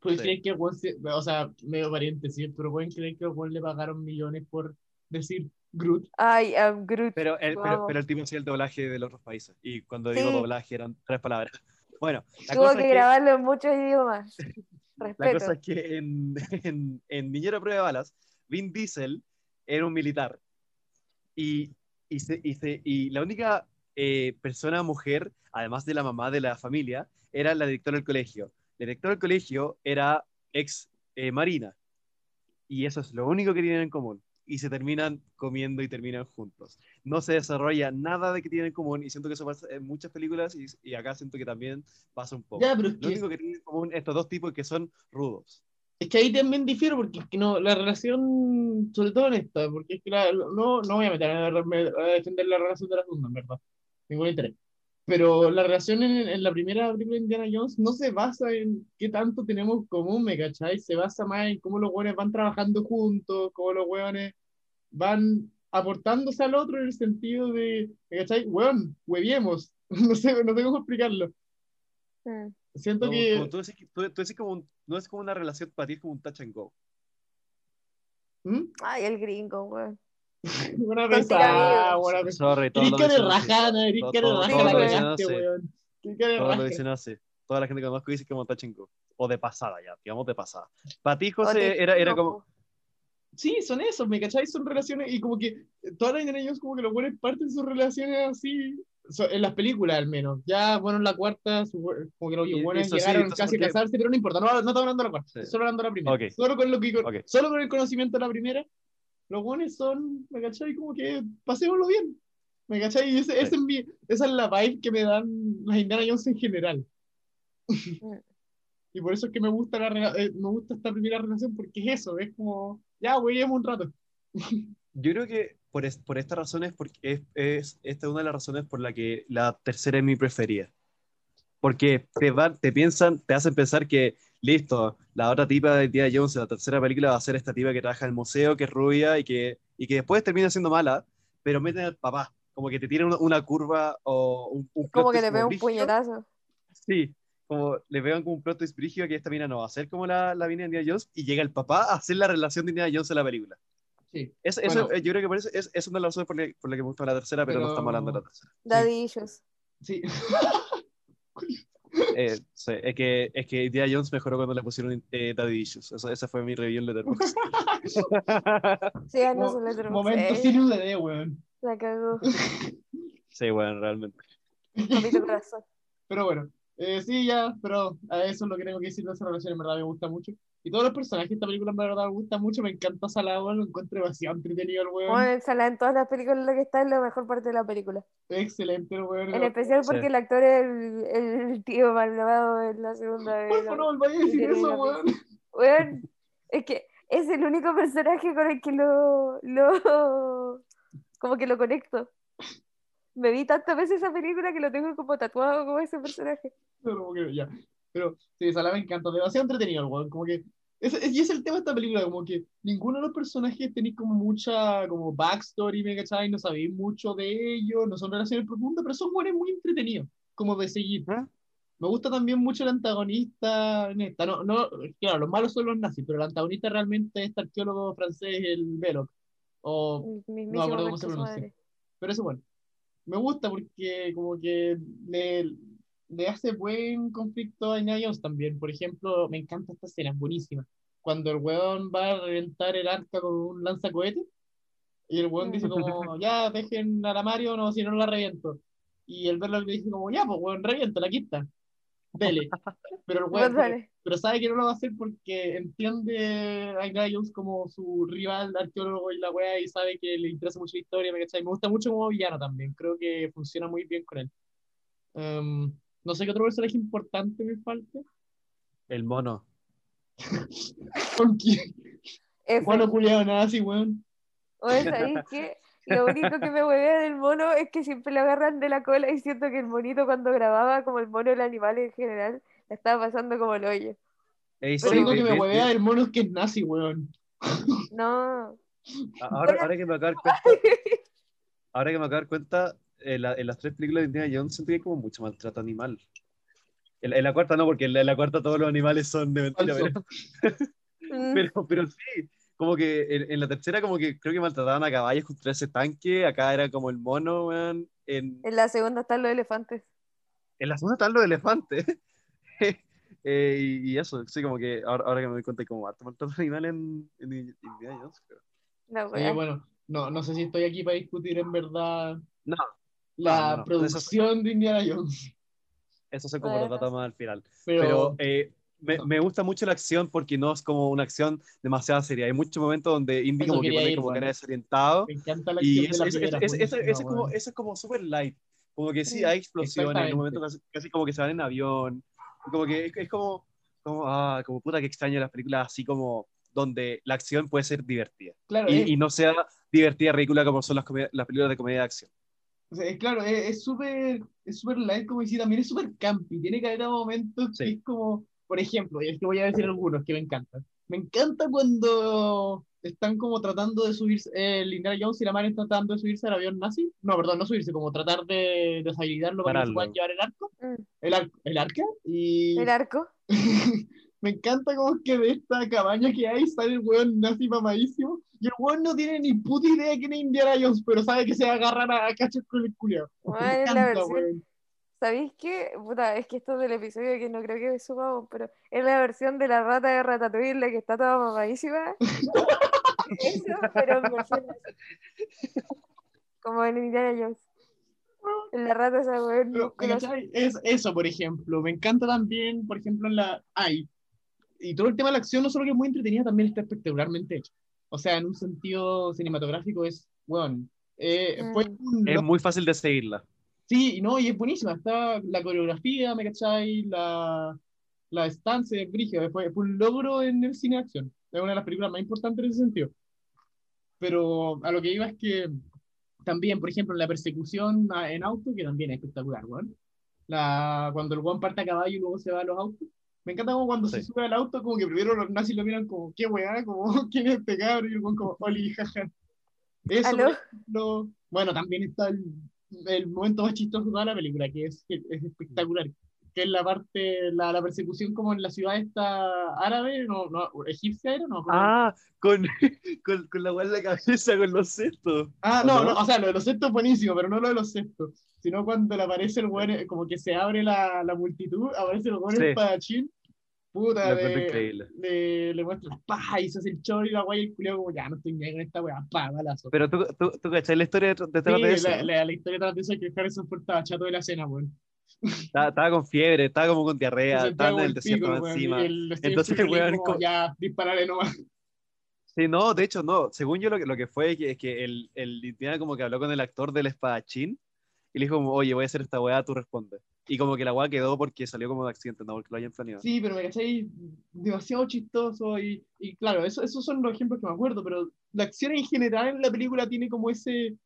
Pues sí. que o sea, medio pariente, sí, pero pueden creer que a le pagaron millones por decir Groot. Ay, I'm Groot. Pero el, pero, el tipo hacía el doblaje de los otros países. Y cuando digo doblaje eran tres palabras. Bueno, la tuvo que, grabarlo en muchos idiomas. La cosa es que en, en, en Niñera Prueba de Balas, Vin Diesel era un militar. Y y, se, y, la única eh, persona mujer, además de la mamá de la familia, era la directora del colegio. La directora del colegio era ex eh, marina. Y eso es lo único que tienen en común. Y se terminan comiendo y terminan juntos. No se desarrolla nada de que tienen en común y siento que eso pasa en muchas películas y, y acá siento que también pasa un poco. lo único que tienen en común estos dos tipos que son rudos. Es que ahí también difiero porque es que no, la relación, sobre todo en esta, porque es que la, no, no voy a meter a, defender la relación de la segunda, en verdad, ningún interés. Pero la relación en, en, la primera película de Indiana Jones no se basa en qué tanto tenemos común, ¿me cachai? Se basa más en cómo los hueones van trabajando juntos, cómo los hueones van aportándose al otro en el sentido de, ¿me cachai? Hueón, hueviemos, no sé, no sé cómo explicarlo. Siento que... Como tú, decís, tú, tú decís como no es como una relación para ti, es como un touch and go. ¿Mm? Ay, el gringo, güey. Buena pesada, buena pesada. Sorry, todo lo de rajana, que de rajana, la cagaste, weón. Todo lo dicen así. Toda la gente que conozco dice que como touch and go. O de pasada ya, digamos de pasada. Para ti, José, era, era como... Sí, son esos, ¿me cacháis? Son relaciones, y como que todas las ellos como que los buenos parten sus relaciones así, en las películas al menos. Ya, bueno, en la cuarta, como que los buenos llegaron casi a casarse, pero no importa, no, no estamos hablando de la cuarta, solo hablando de la primera. Solo, con lo que, solo con el conocimiento de la primera, los buenos son, ¿me cachai? Como que pasémoslo bien. ¿Me cachai? ese, ese es mi, esa es la vibe que me dan las Indiana Jones en general. Mm. y por eso es que me gusta, la, eh, me gusta esta primera relación, porque es eso, es como ya, güey, un rato. Yo creo que por, es, por esta razón es porque es, es, esta es una de las razones por la que la tercera es mi preferida. Porque te, te piensan, te hacen pensar que, listo, la otra tipa de Indiana Jones, la tercera película va a ser esta tipa que trabaja en el museo, que es rubia y que, y que después termina siendo mala, pero meten al papá, como que te tiran una, curva o un... un como que le veo un puñetazo. Sí, como le vean como un plot twist que esta mina no va a ser como la, la mina de Indiana Jones y llega el papá a hacer la relación de Indiana Jones en la película. Sí. Es, eso, eh, yo creo que por eso es, es una de las razones por, por la que me gusta la tercera, pero, no estamos hablando de la tercera. Daddy issues. Sí. eh, sí. es, que, es que Indiana Jones mejoró cuando le pusieron eh, Daddy Issues. Eso, esa fue mi review en Letterboxd. sí, no son Letterboxd. Momento eh. sin UDD, weón. La cagó. Sí, bueno, realmente. Pero bueno, eh, sí, ya, pero a eso es lo que tengo que decir de esa relación, en verdad me gusta mucho. Y todos los personajes de esta película en verdad me gusta mucho, me encanta Salado, lo encuentro demasiado entretenido el weón. Bueno, Salado en todas las películas lo que está es la mejor parte de la película. Excelente el weón. En especial porque el actor es el, el, tío malvado en la segunda vez. ¿Cómo no volváis a decir eso, weón? Weón, es que es el único personaje con el que lo, lo como que lo conecto me vi tantas veces esa película que lo tengo como tatuado como ese personaje. Pero, ya. Pero sí, esa me encanta, demasiado entretenido el weón, como que y es el tema de esta película, como que ninguno de los personajes tenéis como mucha como backstory, ¿me cachai? No sabéis mucho de ellos, no son relaciones profundas, pero son buenos muy entretenidos, como de seguir. ¿Ah? Me gusta también mucho el antagonista en esta. No, no, claro, los malos son los nazis, pero el antagonista realmente es este arqueólogo francés, el Belloc. O no me acuerdo cómo se pronuncia. Pero eso bueno me gusta porque como que le, le hace buen conflicto a Indiana también. Por ejemplo, me encanta esta escena, es buenísima. Cuando el weón va a reventar el arca con un lanzacohete y el weón dice como, ya, dejen a la Mario, no, si no, la reviento. Y el verlo le dice como, ya, pues weón, reviento, la quita. Dele. Pero el weón, pero, sabe que no lo va a hacer porque entiende a Indiana como su rival arqueólogo y la weá y sabe que le interesa mucho la historia, ¿me, me gusta mucho como villano también, creo que funciona muy bien con él. Um, no sé qué otro personaje importante me falta. El mono. ¿Con quién? Bueno, culiado, nada así, weón. Oye, ¿sabéis qué? Lo único que me huevea del mono es que siempre le agarran de la cola y siento que el monito cuando grababa, como el mono el animal en general, estaba pasando como el hoyo. lo único que me huevea del mono es que es nazi, weón. No. Ahora, ahora que me acabo de cuenta, ahora que me acabo de cuenta, en, las tres películas de Indiana Jones hay como mucho maltrato animal. En, la cuarta no, porque en la, cuarta todos los animales son de mentira. Mm. Pero, pero, sí, como que en, la tercera como que creo que maltrataban a caballos contra ese tanque, acá era como el mono, weón. En, en la segunda están los elefantes. En la segunda están los elefantes. eh, y, eso, sí, como que ahora, ahora que me doy cuenta, como harto maltrato animal en, en, Indiana Jones. No, bueno, no, no sé si estoy aquí para discutir en verdad no, la producción de Indiana Jones. Eso son como los datos más al final. Pero, eh, me, me, gusta mucho la acción porque no es como una acción demasiado seria. Hay muchos momentos donde Indy como que pone como cara desorientado. Me encanta la acción. Y es, es, es, eso es como, eso es como súper light. Como que sí, hay explosiones, en un momento casi, casi, como que se van en avión. Como que es, como, como, ah, como puta que extraño las películas así como donde la acción puede ser divertida. Claro, y, y, no sea divertida, ridícula como son las, las películas de comedia de acción. O sea, claro, es súper es súper light, como decía, también es súper campy. Tiene que haber momentos que es como, por ejemplo, y es que voy a decir algunos que me encantan. Me encanta cuando están como tratando de subirse, eh, Indiana Jones y la Mari tratando de subirse al avión nazi. No, perdón, no subirse, como tratar de deshabilitarlo para que se puedan llevar el arco. Mm. El, arco el arca. Y... El arco. Me encanta como que de esta cabaña que hay sale el weón nazi mamadísimo. Y el weón no tiene ni puta idea de quién es Indiana Jones, pero sabe que se va a agarrar a, cachos con el culiao. ¿Sabéis qué? Puta, es que esto es del episodio que no creo que subamos, pero es la versión de la rata de Ratatouille, la que está toda mamadísima. Eso, pero en versión Como en Indiana Jones. En la rata esa weón. Es eso, por ejemplo. Me encanta también, por ejemplo, en la. Ay. Y todo el tema de la acción, no solo que es muy entretenida, también está espectacularmente hecho. O sea, en un sentido cinematográfico es, bueno, eh, mm. es muy fácil de seguirla. Sí, no, y es buenísima. Está la coreografía, ¿me cachai? La, la estancia de Brigio. Fue, fue, un logro en el cine de acción. Es una de las películas más importantes en ese sentido. Pero a lo que iba es que también, por ejemplo, la persecución en auto, que también es espectacular, ¿no? La, cuando el guan parte a caballo y luego se va a los autos. Me encanta como cuando se sube al auto, como que primero los nazis lo miran como, qué weá, como, ¿quién es este cabrón? Y el como, oli, jaja. Eso, bueno, también está el, el momento más chistoso de toda la película, que es, es espectacular, que es la parte, la, la, persecución como en la ciudad esta árabe, no, no egipcia era, no. Ah, con, con, con la guarda de la cabeza, con los cestos. Ah, no, no, o sea, lo de los cestos es buenísimo, pero no lo de los cestos, sino cuando le aparece el güey, como que se abre la, la multitud, aparece el güey sí. espadachín Puta, le, le, le muestra, pa, y se hace el show y la guay y el culiao como, ya, no estoy ni con esta weá, pa, balazo. Pero tú, tú, tú cachai la historia de, de, sí, eso. La, la, la, historia de eso es que Harrison Ford estaba chato de la cena, weón. Estaba, estaba, con fiebre, estaba como con diarrea, estaba en el desierto pico, encima. El, Entonces, weón, como, ya, disparale nomás. Sí, no, de hecho, no. Según yo, lo que, lo que fue es que, es que el, el como que habló con el actor del espadachín y le dijo como, oye, voy a hacer esta weá, tú respondes. Y como que la weá quedó porque salió como de accidente, no porque lo hayan planeado. Sí, pero me cachai demasiado chistoso y, y claro, eso, esos son los ejemplos que me acuerdo, pero la acción en general en la película tiene como ese,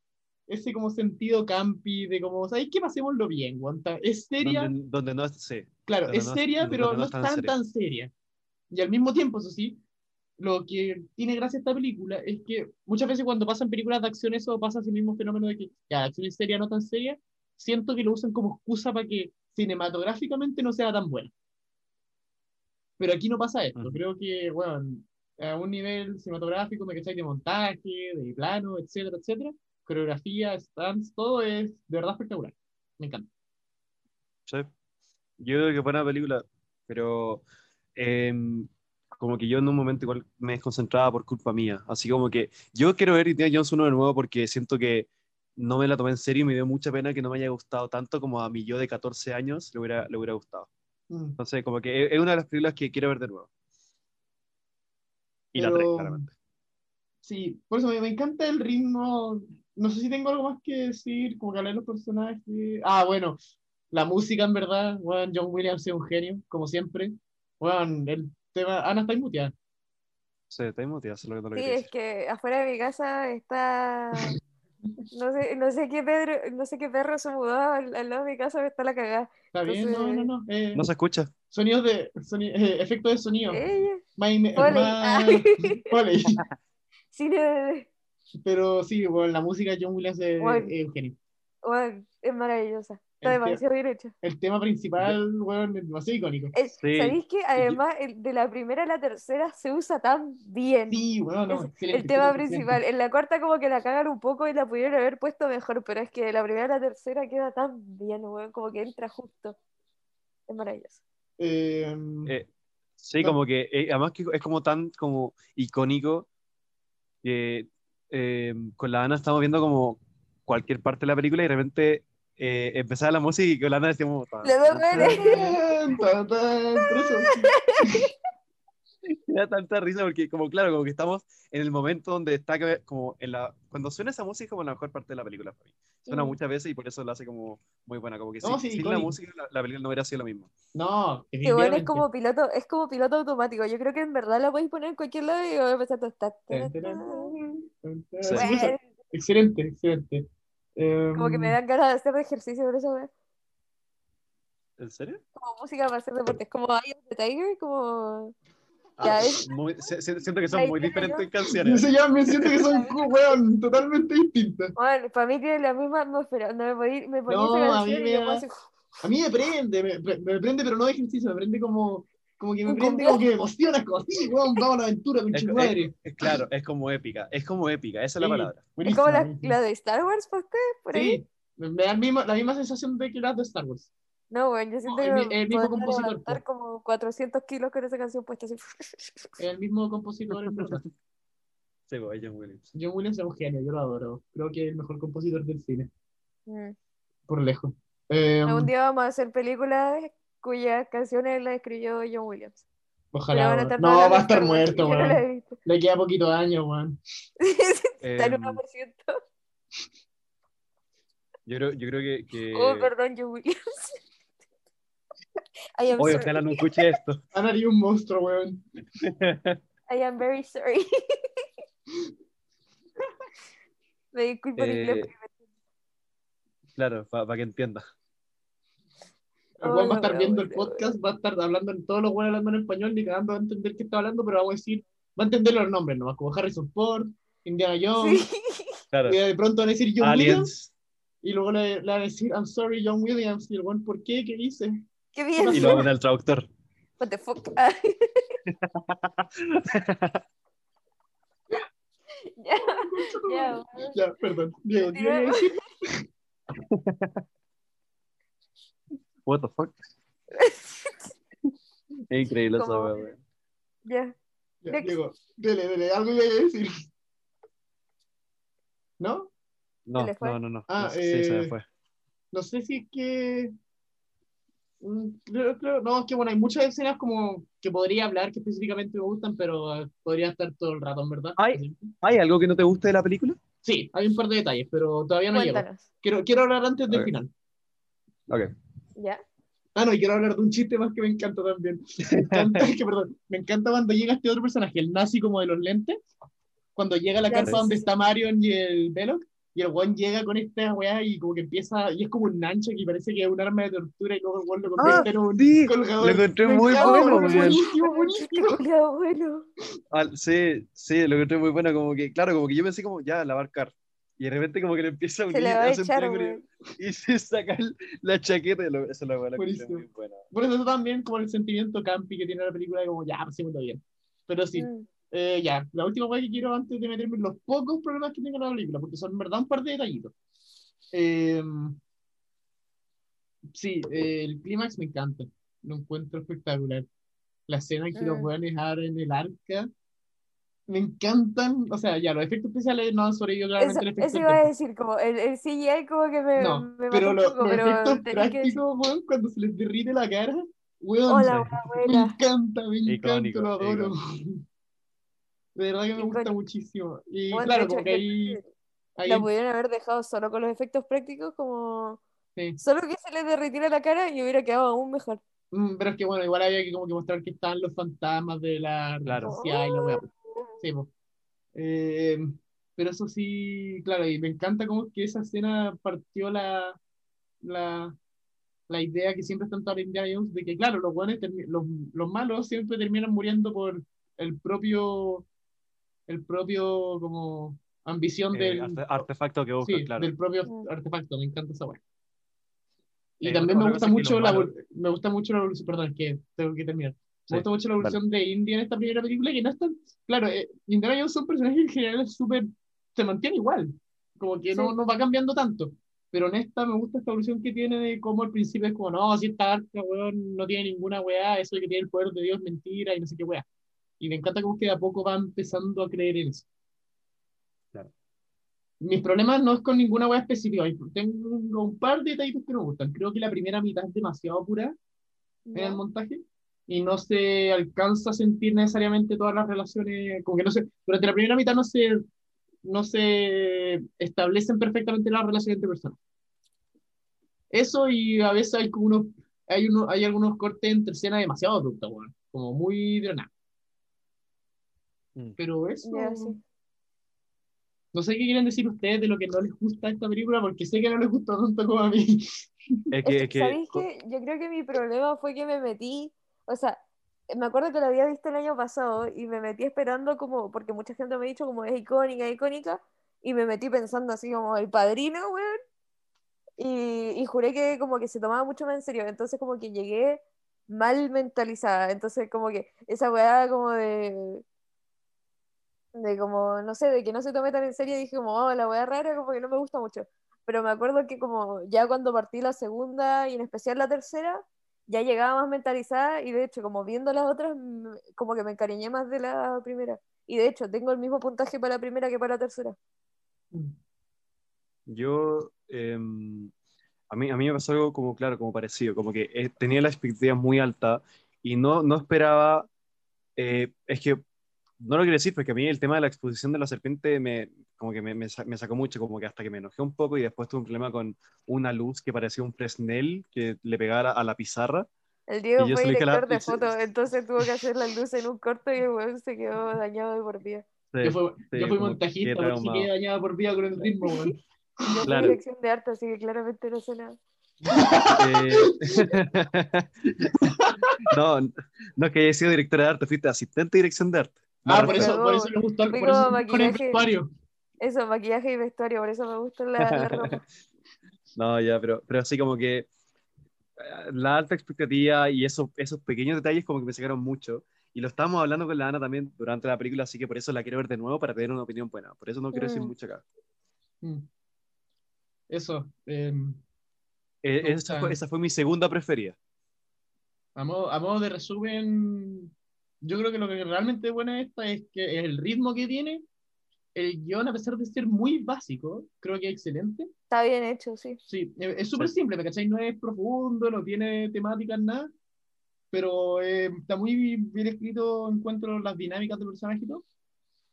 ese como sentido campi de como, ¿sabes qué? Pasémoslo bien, guanta. Es seria. Donde, donde no es, sí. Claro, es seria, pero no, es tan, seria. tan seria. Y al mismo tiempo, eso sí, lo que tiene gracia esta película es que muchas veces cuando pasan películas de acción eso pasa ese mismo fenómeno de que ya, la acción es seria, no tan seria, siento que lo usan como excusa para que cinematográficamente no sea tan buena. Pero aquí no pasa esto. Creo que, bueno, a un nivel cinematográfico, me de montaje, de plano, etcétera, etcétera, coreografía, stands, todo es de verdad espectacular. Me encanta. Sí. Yo creo que buena película, pero eh, como que yo en un momento igual me desconcentraba por culpa mía. Así como que yo quiero ver Indiana Jones uno de nuevo porque siento que no me la tomé en serio y me dio mucha pena que no me haya gustado tanto como a mi yo de 14 años le hubiera, le hubiera gustado. Mm. Entonces, como que es una de las películas que quiero ver de nuevo. Y la 3, claramente. Sí, por eso me, me, encanta el ritmo. No sé si tengo algo más que decir, como que hablar de los personajes. Ah, bueno, la música en verdad. Bueno, John Williams es un genio, como siempre. Bueno, el tema. Ana está inmuteada. Sí, está inmuteada, es lo que Sí, es que afuera de mi casa está no sé, no sé qué Pedro, no sé qué perro se mudó al, al lado de mi casa, me está la cagada. Está Entonces... bien, no, no, no. Eh, no se escucha. Sonidos de, soni eh, efectos de sonido. Ella. My, my, Sí, de... Pero sí, bueno, la música John Williams es, bueno, es un genio. Bueno, es maravillosa. Está demasiado bien hecho. El tema principal, bueno, es demasiado icónico. sí. ¿Sabéis que además de la primera a la tercera se usa tan bien? Sí, bueno, no, excelente, El tema principal. En la cuarta como que la cagan un poco y la pudieron haber puesto mejor, pero es que de la primera a la tercera queda tan bien, bueno, como que entra justo. Es maravilloso. Eh, eh, sí, no. como que eh, además que es como tan como icónico que eh, con la Ana estamos viendo como cualquier parte de la película y de repente eh, empezaba la música y la nada decíamos. ¡Le Me da tanta risa porque, como claro, como que estamos en el momento donde está como en la. Cuando suena esa música, es como la mejor parte de la película para mí. Suena mm. muchas veces y por eso lo hace como muy buena. Como que no, sin, sí, sin la música, la, la, película no hubiera sido lo mismo. No, Igual es como piloto, es como piloto automático. Yo creo que en verdad la podéis poner en cualquier lado y va a empezar a estar. Excelente, Como que me dan ganas de hacer ejercicio por eso, ¿En serio? Como música para hacer deportes, como Eye of the Tiger, como... Ah, muy, siento que son muy diferentes canciones. Yo me siento que son weón, totalmente distintas. Bueno, para mí tiene la misma atmósfera. No me podía, me ponía no, esa a mí me, a mí me prende, me, me, prende, pero no de ejercicio, me prende como, como que me prende, como que me emociona, como así, weón, vamos a la aventura, con es, es, Claro, es como épica, es como épica, esa es la palabra. Es como la, la, de Star Wars, ¿para usted? Por ahí. Sí, me da misma, la misma sensación de que la de Star Wars. No, bueno, yo siento no, que el, mismo compositor. estar como 400 kilos con esa canción puesta así. El mismo compositor, en verdad. Sí, pues, John Williams. John Williams es un genio, yo lo adoro. Creo que es el mejor compositor del cine. Mm. Por lejos. Eh, Algún día vamos a hacer películas cuyas canciones las escribió John Williams. Ojalá. No, va a estar muerto, weón. Le queda poquito años, weón. Está en 1%. Em, yo creo, yo creo que, que... Oh, perdón, John Williams. Oye, ojalá no escuche esto. Ana haría un monstruo, weón. I am very sorry. Me disculpo en inglés. Eh, claro, para que entienda. El va a estar viendo el podcast, va a estar hablando en todos los buenos hablando en español, ni cagando va a entender qué está hablando, pero vamos a decir, va a entender los nombres nomás, como Harrison Ford, Indiana Jones, y de pronto van a decir John Williams, y luego le, le, van a decir, I'm sorry, John Williams, y el buen, ¿por qué? ¿Qué dice? Qué bien. Y luego en el traductor. What the fuck? ya, ya, ya, perdón. Diego, Diego. What the fuck? es increíble esa weá, Ya. Diego, dele, dele, algo iba a decir. ¿No? No, no, no, no. Ah, no, sí, se me eh, fue. No sé si es que Mm, creo, no, es que bueno, hay muchas escenas como que podría hablar que específicamente me gustan, pero eh, podría estar todo el rato, en verdad. ¿Hay, ¿Hay algo que no te guste de la película? Sí, hay un par de detalles, pero todavía no llego. Quiero, quiero hablar antes del final. Ok. ¿Ya? Ah, no, y quiero hablar de un chiste más que me encanta también. Me encanta, que, perdón, me encanta cuando llega este otro personaje, el nazi como de los lentes, cuando llega a la casa donde está Marion y el Belloc, y el weón llega con esta weá y como que empieza, y es como un nancho que parece que es un arma de tortura y luego el lo convierte ah, en un sí, colgador. Lo encontré muy bueno, Buenísimo, buenísimo. Ah, sí, sí, lo encontré muy bueno, como que, claro, como que yo pensé como, ya, lavar car. Y de repente como que le empieza a unir, a echar, y se saca la chaqueta y lo, eso lo la muy buena. Por eso también como el sentimiento campi que tiene la película, como ya, pasemos bien. Pero sí, mm. Eh, ya, la última cosa que quiero antes de meterme en los pocos problemas que tengo en la película, porque son en verdad un par de detallitos. Eh, sí, eh, el clímax me encanta, lo encuentro espectacular. La escena en que los weones abren el arca, me encantan, o sea, ya, los efectos especiales no han sobrevivido claramente eso, Eso iba a decir, como el, el CGI como que me, no, me pero lo, poco, los pero efectos prácticos, weón, cuando se les derrite la cara, weón, Hola, me encanta, me encanta, lo adoro. De verdad que me gusta muchísimo. Y claro, como que ahí, ahí... La pudieron haber dejado solo con los efectos prácticos, como. Solo que se les derritiera la cara y hubiera quedado aún mejor. Mm, pero es que bueno, igual había que como que mostrar que están los fantasmas de la claro. y la. Sí, eh, pero eso sí, claro, y me encanta como que esa escena partió la, la, la idea que siempre están Indiana Jones de que, claro, los, buenos, los, los malos siempre terminan muriendo por el propio el propio como ambición del artefacto que busca, sí, claro. del propio mm. artefacto, me encanta esa weá. Y eh, también me gusta mucho la me gusta mucho la evolución, perdón, que tengo que terminar. Me gusta mucho la evolución de India en esta primera película, que no es tan, claro, eh, Indiana Jones son personajes en general súper, se mantiene igual, como que no, no va cambiando tanto. Pero en esta me gusta esta evolución que tiene de cómo al principio es como, no, si esta arca, weón, no tiene ninguna weá, eso de que tiene el poder de Dios, mentira, y no sé qué weá. Y me encanta cómo que de a poco va empezando a creer en eso. Claro. Mis problemas no es con ninguna web específica. Tengo un par de detalles que no me gustan. Creo que la primera mitad es demasiado pura en el montaje y no se alcanza a sentir necesariamente todas las relaciones, como que no sé, durante la primera mitad no se, no se establecen perfectamente las relaciones entre personas. Eso y a veces hay como unos, hay, uno, hay algunos cortes entre escenas demasiado abruptos, bueno, como muy de nada. Mm. Pero eso. No sé qué quieren decir ustedes de lo que no les gusta esta película, porque sé que no les gusta tanto como a mí. Es que, ¿Sabéis que Yo creo que mi problema fue que me metí, o sea, me acuerdo que la había visto el año pasado y me metí esperando como, porque mucha gente me ha dicho como es icónica, icónica, y me metí pensando así como el padrino, weón. Y, y juré que como que se tomaba mucho más en serio, entonces como que llegué mal mentalizada, entonces como que esa weá como de de como, no sé, de que no se tome tan en serio, dije como, oh, la weá rara, como que no me gusta mucho. Pero me acuerdo que como ya cuando partí la segunda y en especial la tercera, ya llegaba más mentalizada y de hecho como viendo las otras, como que me encariñé más de la primera. Y de hecho tengo el mismo puntaje para la primera que para la tercera. Yo, em, a, mí, a mí me pasó algo como, claro, como parecido, como que eh, tenía la expectativa muy alta y no, no esperaba, eh, es que no lo quiero decir porque a mí el tema de la exposición de la serpiente me, como que me, me, sacó mucho, como que hasta que me enojé un poco y después tuve un problema con una luz que parecía un Fresnel que le pegara a la pizarra. El Diego fue director de fotos, entonces tuvo que hacer la luz en un corto y el se quedó dañado de por vida. yo, fui, yo fui montajista, por si quedé dañado por vida con el ritmo, Yo claro. dirección de arte, así que claramente no sé nada. Eh, no, no que haya sido directora de arte, fuiste asistente de dirección de arte. Ah, por eso, por eso le gustó, por eso maquillaje, el vestuario. Eso, maquillaje y vestuario, por eso me gusta la, ropa. no, ya, pero, pero así como que eh, la alta expectativa y esos, esos pequeños detalles como que me sacaron mucho. Y lo estábamos hablando con la Ana también durante la película, así que por eso la quiero ver de nuevo para tener una opinión buena. Por eso no quiero decir mm. mucho acá. Mm. Eso. Em, eh, esa, fue, esa, fue, mi segunda preferida. A modo, a modo de resumen, yo creo que lo que realmente es bueno esta es que el ritmo que tiene, el guion, a pesar de ser muy básico, creo que es excelente. Está bien hecho, sí. Sí, es súper simple, ¿me cachai? No es profundo, no tiene temáticas, nada, pero eh, está muy bien escrito, encuentro las dinámicas del personaje y todo.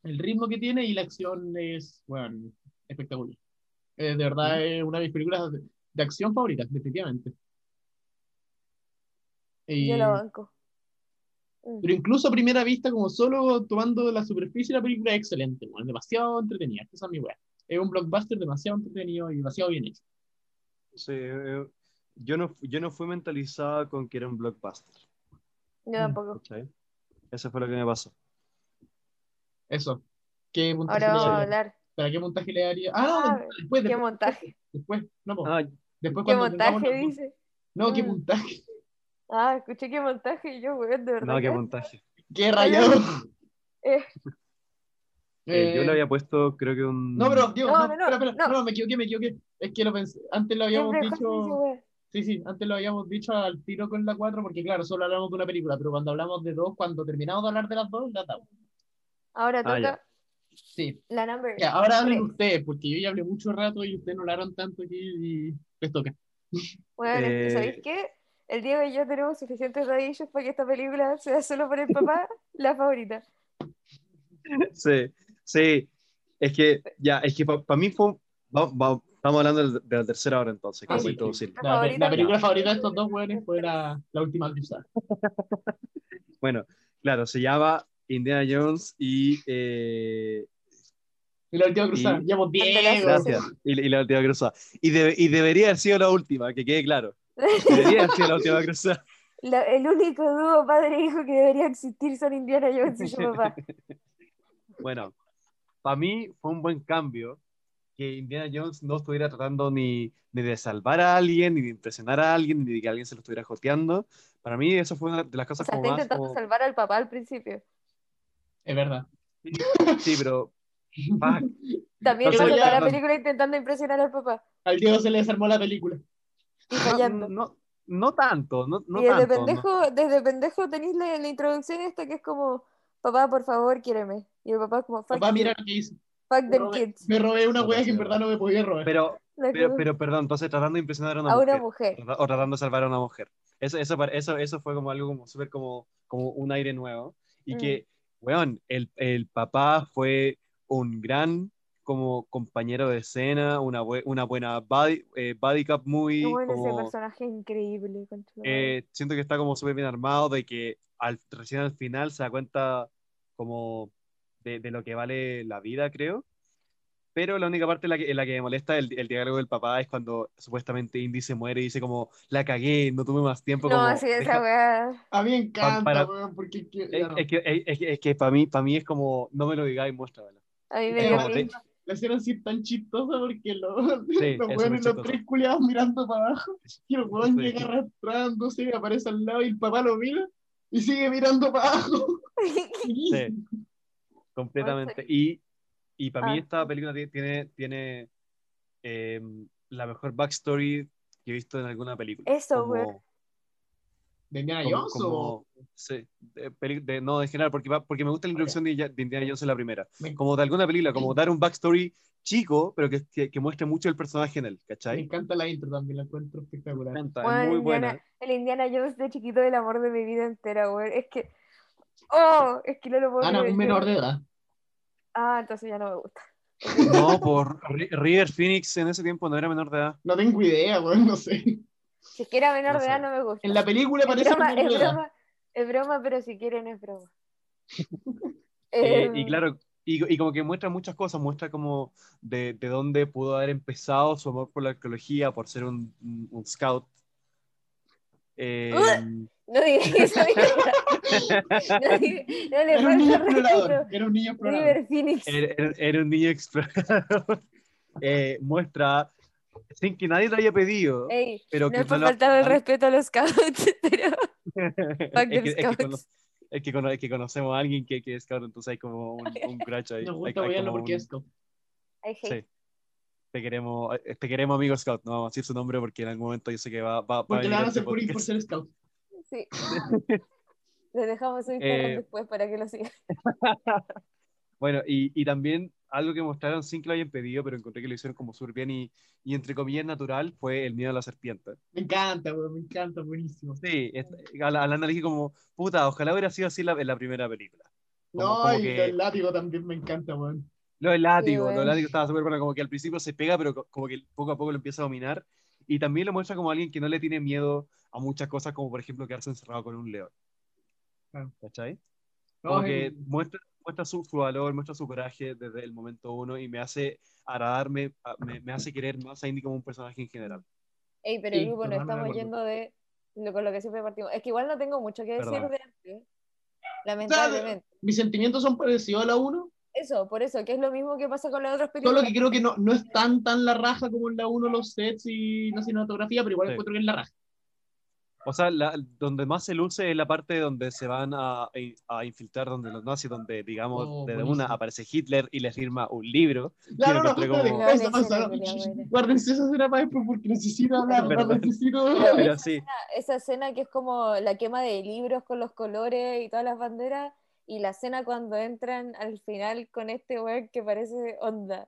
El ritmo que tiene y la acción es, bueno, espectacular. de verdad es una de mis películas de, acción favoritas, definitivamente. Yo la banco. Pero incluso a primera vista, como solo tomando la superficie, la película es excelente, bueno, demasiado entretenida. Esa es mi wea. Es un blockbuster demasiado entretenido y demasiado bien hecho. Sí, eh, yo, no, yo no fui mentalizada con que era un blockbuster. Yo tampoco. Eso fue lo que me pasó. Eso. ¿Qué puntaje Ahora vamos a hablar. ¿Para qué montaje le daría? Ah, no, ah, después, ¿Qué montaje? Después, no, ah, después ¿Qué montaje dice? No, ¿qué montaje? Ah, escuché qué montaje y yo, güey, de verdad. No, qué montaje. ¡Qué rayado! Eh. Eh, yo le había puesto, creo que un. No, pero, Diego, no, no, no, espera, espera, no, me equivoqué, me equivoqué. Es que lo pensé, antes lo habíamos dicho. Sí, sí, antes lo habíamos dicho al tiro con la 4, porque claro, solo hablamos de una película, pero cuando hablamos de dos, cuando terminamos de hablar de las dos, la damos. Ahora ah, toca. sí. La number. Ya, ahora hablen ustedes, porque yo ya hablé mucho rato y ustedes no hablaron tanto aquí y les toca. Bueno, eh... ¿sabéis qué? El Diego y yo tenemos suficientes dadillos para que esta película sea solo para el papá la favorita. Sí, sí. Es que, ya, es que para mí fue. estamos hablando de la tercera hora entonces, ah, sí, la, la, película favorita de estos dos buenos fue la, la última cruzada. bueno, claro, se llama Indiana Jones y. Eh, y la última cruzada, llevamos 10. Gracias. Y, y, la última cruzada. Y, y debería haber sido la última, que quede claro. Debería ser la última cruzada. el único dúo padre-hijo que debería existir son Indiana Jones y su papá. Bueno, para mí fue un buen cambio que Indiana Jones no estuviera tratando ni, ni, de salvar a alguien, ni de impresionar a alguien, ni de que alguien se lo estuviera joteando. Para mí eso fue una de las cosas o sea, está intentando salvar al papá al principio. Es verdad. Sí, pero... También Entonces, la película intentando impresionar al papá. Al Diego se le desarmó la película. No, no, tanto, no, no y desde tanto, pendejo, desde pendejo tenéis la, introducción esta que es como, papá, por favor, quiéreme. Y el papá como, papá, mira lo que hizo. Fuck them kids. Me robé una wea que en verdad no me podía robar. Pero, pero, pero, perdón, entonces tratando de impresionar a una, a mujer, una mujer. O tratando de salvar a una mujer. Eso, eso, eso, eso fue como algo como súper como, como un aire nuevo. Y mm. que, weón, el, el papá fue un gran como compañero de escena, una, una buena body, eh, body cup muy... Bueno, ese personaje increíble. Eh, siento que está como súper bien armado, de que al, recién al final se da cuenta como de, de, lo que vale la vida, creo. pero la única parte en la que, en la que me molesta el, el, diálogo del papá es cuando supuestamente Indy se muere y dice como, la cagué, no tuve más tiempo. No, sí, esa weá. A mí me encanta, para, weón, porque... Es, no. es, que, es, es, que para mí, para mí es como, no me lo digáis, muéstramelo. A mí me dio La escena así tan chistosa porque lo, sí, los buenos los tres culiados mirando para abajo y el weón sí. llega arrastrándose, aparece al lado y el papá lo mira y sigue mirando para abajo. Sí, completamente. Y y para mí ah. esta película tiene, tiene eh, la mejor backstory que he visto en alguna película. Eso, güey. ¿De Indiana Jones o...? Sí, de, no, en general, porque, porque me gusta la introducción de, Indiana Jones en la primera. Como de alguna película, como dar un backstory chico, pero que, que, muestre mucho el personaje en él, ¿cachai? Me encanta la intro también, la encuentro espectacular. Me encanta, es muy buena. El Indiana Jones de chiquito del amor de mi vida entera, güey. Es que... Oh, es que no lo puedo Ana, un menor de edad. Ah, entonces ya no me gusta. No, por River Phoenix en ese tiempo no era menor de edad. No tengo idea, güey, no sé. Si es que era menor de edad no me gusta. En la película parece broma, es broma, es broma, pero si quieren es broma. eh, y em, claro, y, y, como que muestra muchas cosas, muestra como de, de, dónde pudo haber empezado su amor por la arqueología, por ser un, un scout. Eh, no digas eso. no, no le era, un niño explorador, era un niño explorador. Era, era, un niño explorador. eh, muestra, sin que nadie lo haya pedido. Ey, pero no que es por faltar el respeto a los scouts, pero. es, que, es, que es, que es, que conocemos a alguien que, que es scout, entonces hay como un, un crash ahí. Nos gusta apoyarlo porque es scout. Sí. Te queremos, te queremos, amigo Scout. No vamos a decir su nombre porque en algún momento yo sé que va, va, porque va le van a hacer por ser Scout. Sí. Le dejamos su Instagram eh, después para que lo siga. bueno, y, y, también algo que mostraron sin que lo hayan pedido, pero encontré que lo hicieron como súper bien y, y, entre comillas natural, fue el miedo a la serpiente. Me encanta, güey, me encanta, buenísimo. Sí, al, al análisis como, puta, ojalá hubiera sido así la, en la primera película. Como, no, como y que... el látigo también me encanta, güey. Lo del látigo, sí, lo del látigo estaba súper bueno, como que al principio se pega, pero como que poco a poco lo empieza a dominar. Y también lo muestra como alguien que no le tiene miedo a muchas cosas, como por ejemplo quedarse encerrado con un león. Ah. ¿Cachai? Como que muestra, muestra su, su, valor, muestra su coraje desde el momento uno y me hace agradarme, me, me hace querer más a Indy como un personaje en general. Ey, pero sí, bueno, estamos yendo de lo, con lo que siempre partimos. Es que igual no tengo mucho que decir Perdón. de antes, lamentablemente. O sea, mis sentimientos son parecidos a la 1, eso, por eso, que es lo mismo que pasa con las otras películas. Solo que creo que no, no es tan, tan la raja como en la 1 los sets y la cinematografía, pero igual sí. encuentro que es la raja. O sea, la, donde más se luce es la parte donde se van a, a infiltrar donde los nazis, donde, digamos, oh, desde una aparece Hitler y les firma un libro. Claro, no, como... no, pasa, Guárdense esa escena para después porque necesito hablar, necesito... Pero, esa, sí. escena, esa escena que es como la quema de libros con los colores y todas las banderas, y la escena cuando entran al final con este weón que parece onda,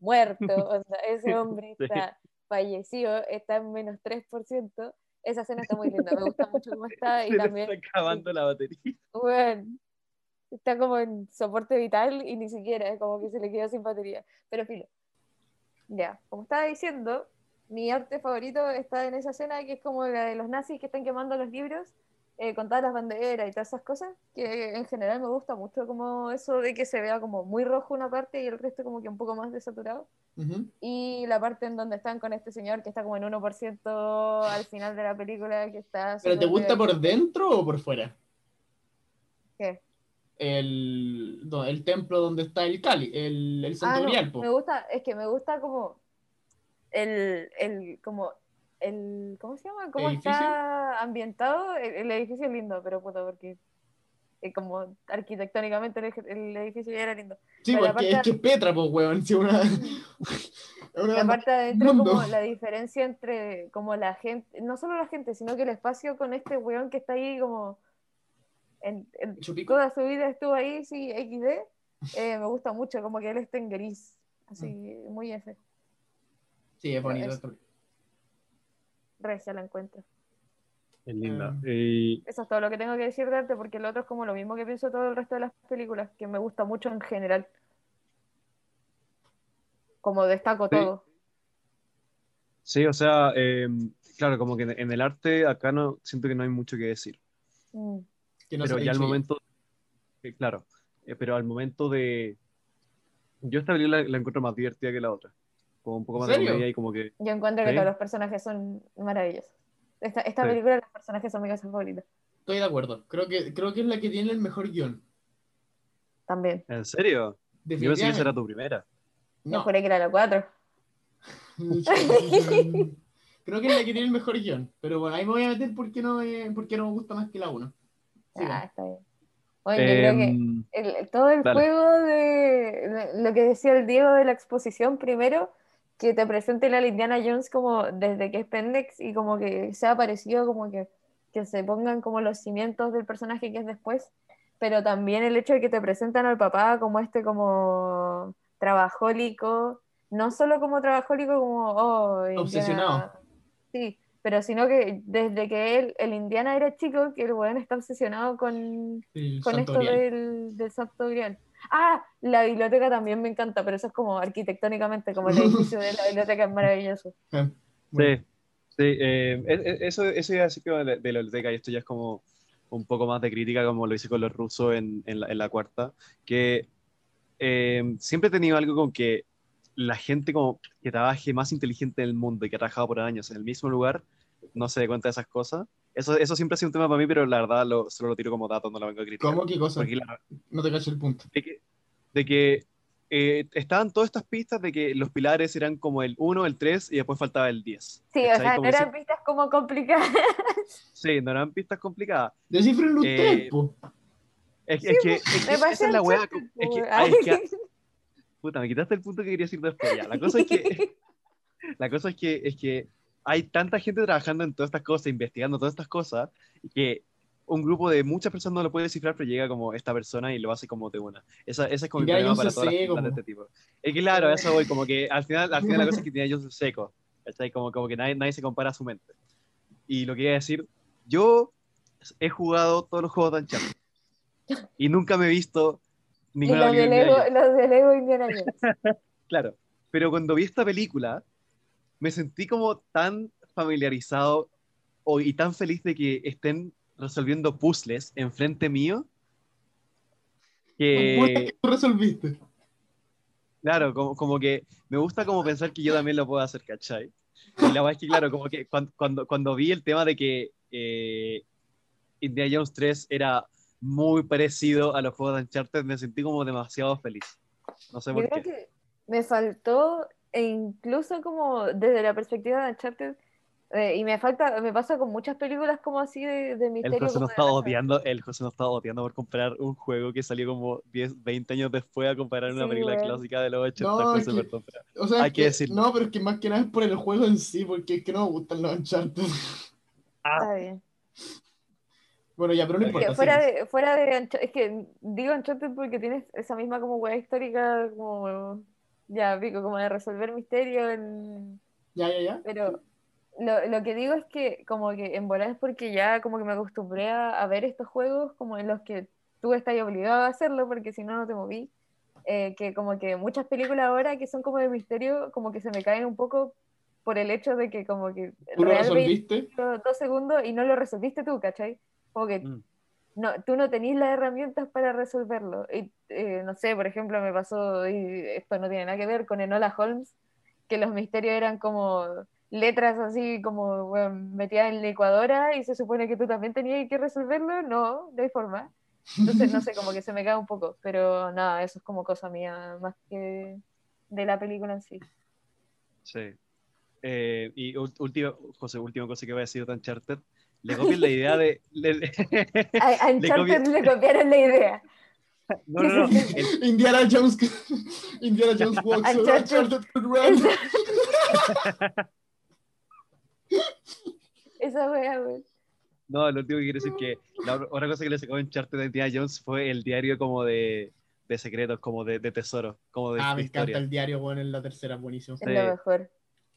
muerto, onda, ese hombre está fallecido, está en menos 3%. Esa escena está muy linda, me gusta mucho cómo está. Y Se también, está acabando la batería. Bueno, está como en soporte vital y ni siquiera, es como que se le quedó sin batería. Pero filo. Ya, como estaba diciendo, mi arte favorito está en esa escena que es como la de los nazis que están quemando los libros eh, con todas las banderas y todas esas cosas, que en general me gusta mucho como eso de que se vea como muy rojo una parte y el resto como que un poco más desaturado. Uh -huh. Y la parte en donde están con este señor que está como en 1% al final de la película, que está... ¿Pero te gusta por dentro o por fuera? ¿Qué? El, no, el templo donde está el Cali, el, el ah, no. Me gusta, es que me gusta como el, el como el ¿cómo se llama? ¿Cómo ¿Edificio? está ambientado? El, el, edificio es lindo, pero puta, porque eh, como arquitectónicamente el, el, edificio ya era lindo. Sí, pero porque es que es Petra, pues, weón. Sí, una, una la parte de adentro, como la diferencia entre como la gente, no solo la gente, sino que el espacio con este weón que está ahí como en, en toda su vida estuvo ahí, sí, XD, eh, me gusta mucho, como que él está en gris, así, mm. muy F. Sí, es bonito. Es, recia la encuentro. Es linda. Mm. Y... Eso es todo lo que tengo que decir de arte, porque el otro es como lo mismo que pienso todo el resto de las películas, que me gusta mucho en general. Como destaco sí. todo. Sí, o sea, eh, claro, como que en el arte acá no siento que no hay mucho que decir. Mm. Que no pero ya al momento, eh, claro, eh, pero al momento de, Yo esta película la, encuentro más divertida que la otra. Como un poco más de comedia y como que. Yo encuentro que todos los personajes son maravillosos. Esta, esta película, los personajes son mis cosas favoritas. Estoy de acuerdo. Creo que, creo que es la que tiene el mejor guion. También. ¿En serio? Yo pensé que esa era tu primera. No. juré que era la 4. creo que es la que tiene el mejor guion. Pero bueno, ahí me voy a meter porque no, porque no me gusta más que la 1. ah, está bien. Bueno, yo creo que em, el, todo el juego de lo que decía el Diego de la exposición primero, que te presente la Indiana Jones como desde que es Pendex y como que sea parecido, como que, que se pongan como los cimientos del personaje que es después, pero también el hecho de que te presentan al papá como este como trabajólico, no solo como trabajólico, como oh, obsesionado. Sí, pero sino que desde que él, el Indiana era chico, que el weón está obsesionado con, con esto del, del Santo Grial. Ah, la biblioteca también me encanta, pero eso es como arquitectónicamente, como el edificio de la biblioteca es maravilloso. Ah, sí, sí, eh, e, e, eso, eso ya así que de, de la biblioteca, y esto ya es como un poco más de crítica, como lo hice con los rusos en, en, la, en la, cuarta, que eh, siempre he tenido algo con que la gente como que trabaje más inteligente en el mundo y que ha trabajado por años en el mismo lugar, no se dé cuenta de esas cosas. Eso, eso siempre ha sido un tema para mí, pero la verdad lo, solo lo tiro como dato, no lo vengo a criticar. ¿Cómo? ¿Qué cosa? no te cacho el punto. De que, de que eh, estaban todas estas pistas de que los pilares eran como el 1, el 3 y después faltaba el 10. Sí, o sea, no eran pistas como complicadas. Sí, no eran pistas complicadas. Descifren eh, es, es, que, es, esa es la weá. Es que, ay, que, puta, me quitaste el punto que quería decir después ya. La cosa es que, la cosa es que, es que hay tanta gente trabajando en todas estas cosas, investigando todas estas cosas, que un grupo de muchas personas no lo puede descifrar, pero llega como esta persona y lo hace como de una. Esa, esa es como mi problema para todas las de este tipo. Es que claro, eso voy, como que al final, al final la cosa es que tiene ellos seco, ¿cachai? Como, como que nadie, nadie se compara a su mente. Y lo que iba a decir, yo he jugado todos los juegos de Uncharted y nunca me he visto ninguna los de, Lego, los de Lego Indiana Jones. claro, pero cuando vi esta película, me sentí como tan familiarizado y tan feliz de que estén resolviendo puzzles enfrente mío. Que... tú resolviste? Claro, como, como, que me gusta como pensar que yo también lo puedo hacer, ¿cachai? Y la verdad es que, claro, como que cuando, cuando, vi el tema de que eh, Indiana Jones 3 era muy parecido a los juegos de Uncharted, me sentí como demasiado feliz. No sé por qué. me faltó, e incluso como desde la perspectiva de Uncharted, eh, y me falta, me pasa con muchas películas como así de, de misterio. El José, nos está odiando, el José nos está odiando por comprar un juego que salió como 10, 20 años después a comparar una película clásica de los 80. No, o sea, hay que, decir. No, pero es que más que nada es por el juego en sí, porque es que no me gustan los Uncharted. Ah. Está bien. Bueno, ya, pero no importa. Fuera, de, fuera de es que digo Uncharted porque tienes esa misma como hueá histórica, como ya pico, como de resolver misterio en... Ya, ya, ya. Pero lo, lo, que digo es que como que en volar es porque ya como que me acostumbré a, ver estos juegos como en los que tú estás obligado a hacerlo porque si no no te moví. Eh, que como que muchas películas ahora que son como de misterio como que se me caen un poco por el hecho de que como que ¿Tú lo resolviste? dos segundos y no lo resolviste tú, ¿cachai? Como que mm. No, tú no tenés las herramientas para resolverlo. Y, eh, no sé, por ejemplo, me pasó, y esto no tiene nada que ver con Enola Holmes, que los misterios eran como letras así como metidas en la licuadora y se supone que tú también tenías que resolverlo, no, de forma. Entonces, no sé, como que se me cae un poco, pero nada, eso es como cosa mía, más que de la película en sí. Sí. Eh, y último, José, última cosa que voy a decir de Uncharted, le copian la idea de... a, Uncharted le, copiaron la idea. No, no, no. Indiana Jones. Indiana Jones walks Uncharted could run. Esa wea, güey. No, lo último que quiero decir es que la otra cosa que le sacó en Charter de Indiana Jones fue el diario como de, de secretos, como de, de tesoros, como de Ah, me encanta el diario, bueno, en la tercera, buenísimo. Es lo mejor.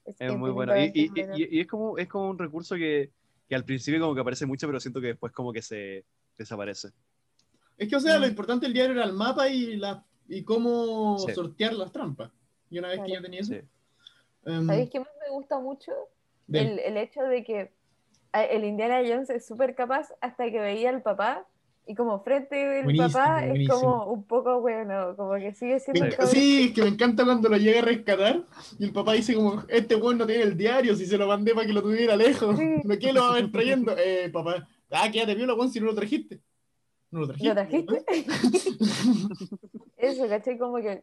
Es, muy bueno. Y, y, y, es, como, es como un recurso que, que, al principio como que aparece mucho, pero siento que después como que se desaparece. Es que, o sea, lo mm. importante del diario era el mapa y, la, y cómo sortear las trampas. Y una vez que ya tenía eso... Um, ¿Sabéis qué más me gusta mucho? el, el, hecho de que el Indiana Jones es súper capaz hasta que veía al papá Y como frente el papá es como un poco bueno, como que sigue siendo. sí, es que me encanta cuando lo llega a rescatar y el papá dice como, este weón no tiene el diario, si se lo mandé para que lo tuviera lejos. ¿De qué lo va a ver trayendo? Eh, papá, ah, quédate viola, weón, si no lo trajiste. No lo trajiste. ¿Lo trajiste? Eso, ¿cachai? Como que,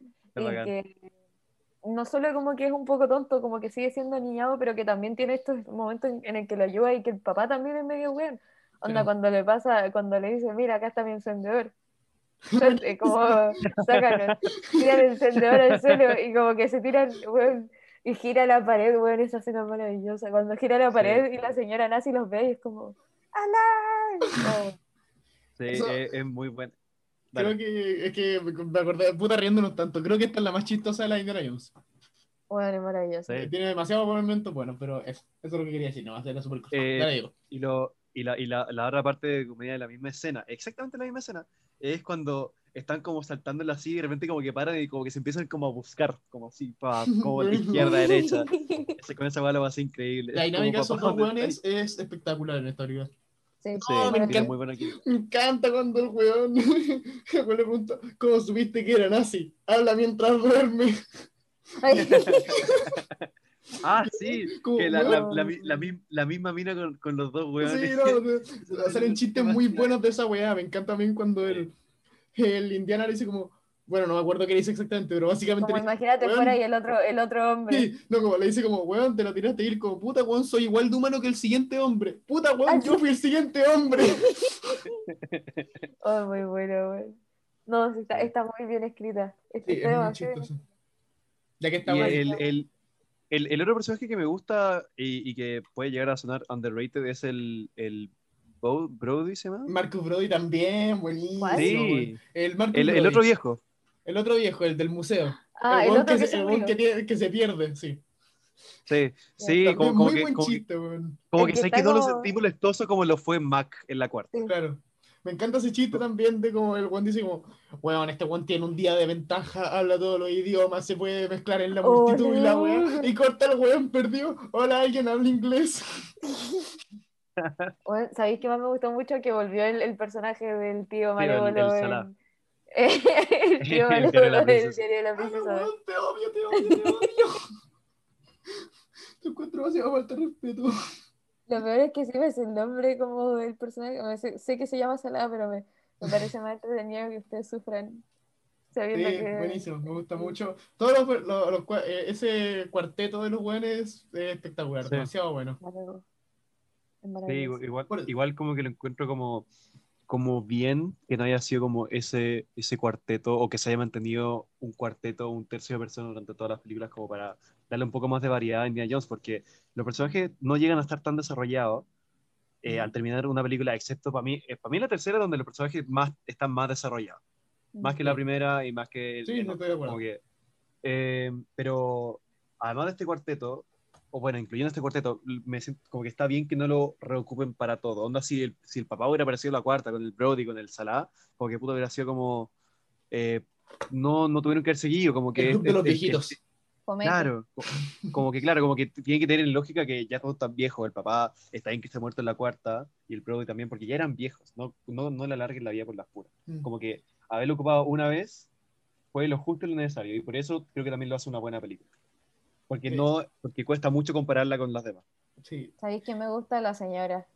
no solo como que es un poco tonto, como que sigue siendo niñado, pero que también tiene estos momentos en, el que lo ayuda y que el papá también es medio weón. Onda, cuando le pasa, cuando le dice, mira, acá está mi encendedor. como, sácalo, tira el encendedor al suelo y como que se tira, weón, y gira la pared, weón, esa escena maravillosa. Cuando gira la pared y la señora nazi los ve y es como, ¡Alá! Sí, es, muy bueno. Creo que es que me acordé, puta riéndonos tanto. Creo que esta es la más chistosa de la Indiana Jones. Bueno, es maravilloso. Tiene demasiado momentos bueno, pero eso, eso, es lo que quería decir, no va a ser la super eh, Y, lo, y, la, y la, la, otra parte de comedia de la misma escena, exactamente la misma escena, es cuando están como saltando así y de repente como que paran y como que se empiezan como a buscar, como así, pa, como de izquierda a derecha. Ese, con esa bala va a ser increíble. La dinámica de esos dos weones es espectacular en esta película. Sí, me, encanta, me, encanta, cuando el weón le pregunta, ¿cómo supiste que era nazi? Habla mientras duerme. Ah, sí, que la, la, la, la, misma mina con, con, los dos weones. Sí, no, salen chistes muy buenos de esa weá. Me encanta también cuando el, el Indiana le dice como, bueno, no me acuerdo qué dice exactamente, pero básicamente. Como imagínate fuera y el otro, el otro hombre. Sí, no, como le dice como, weón, te lo tiraste a ir como, puta, weón, soy igual de humano que el siguiente hombre. Puta, weón, yo fui el siguiente hombre. oh, muy bueno, weón. No, está, está muy bien escrita. Está sí, es muy chistoso. Ya que está y el, el, el, el, otro personaje que me gusta y, y, que puede llegar a sonar underrated es el, el Brody, ¿se llama? Marcus Brody también, buenísimo. Sí. El, el, el otro viejo. El otro viejo, el del museo. Ah, el, otro que, se, que, que, se pierde, sí. Sí, sí, como, como, que, como, chiste, como que, sé que no lo sentí molestoso como lo fue Mac en la cuarta. Claro. Me encanta ese chiste también de como el Juan dice como, weón, este Juan tiene un día de ventaja, habla todos los idiomas, se puede mezclar en la oh, multitud y la weón, y corta el weón perdió, hola, alguien habla inglés. ¿Sabéis que más me gustó mucho? Que volvió el, el personaje del tío Malévolo en, el tío del diario de la princesa. Te odio, te odio, te odio. Te encuentro demasiado falta de respeto. Lo peor es que sí me el nombre como del personaje. Sé, sé, que se llama Salada, pero me, me parece más entretenido que ustedes sufran sabiendo sí, buenísimo, me gusta mucho. Todos los, los, los, eh, ese cuarteto de los buenos es espectacular, demasiado bueno. Sí, igual, igual como que lo encuentro como como bien que no haya sido como ese, ese cuarteto o que se haya mantenido un cuarteto, un tercio de personas durante todas las películas como para darle un poco más de variedad a Indiana Jones, porque los personajes no llegan a estar tan desarrollados eh, al terminar una película, excepto para mí, eh, para mí la tercera donde los personajes más, están más desarrollados, más que la primera y más que... Sí, no estoy de acuerdo. Eh, pero además de este cuarteto, o bueno, incluyendo este cuarteto, me siento como que está bien que no lo reocupen para todo. Onda, si el, si el papá hubiera aparecido la cuarta con el Brody, con el Salah, como que pudo hubiera sido como. Eh, no, no tuvieron que haber seguido, como que. El de los viejitos. claro, como que claro, como que tiene que tener lógica que ya todos están viejos. El papá está bien que esté muerto en la cuarta y el Brody también, porque ya eran viejos. No, no, no le alarguen la vida por las puras. Mm. Como que haberlo ocupado una vez fue lo justo y lo necesario. Y por eso creo que también lo hace una buena película porque no porque cuesta mucho compararla con las demás. Sí. ¿Sabéis que me gusta la señora?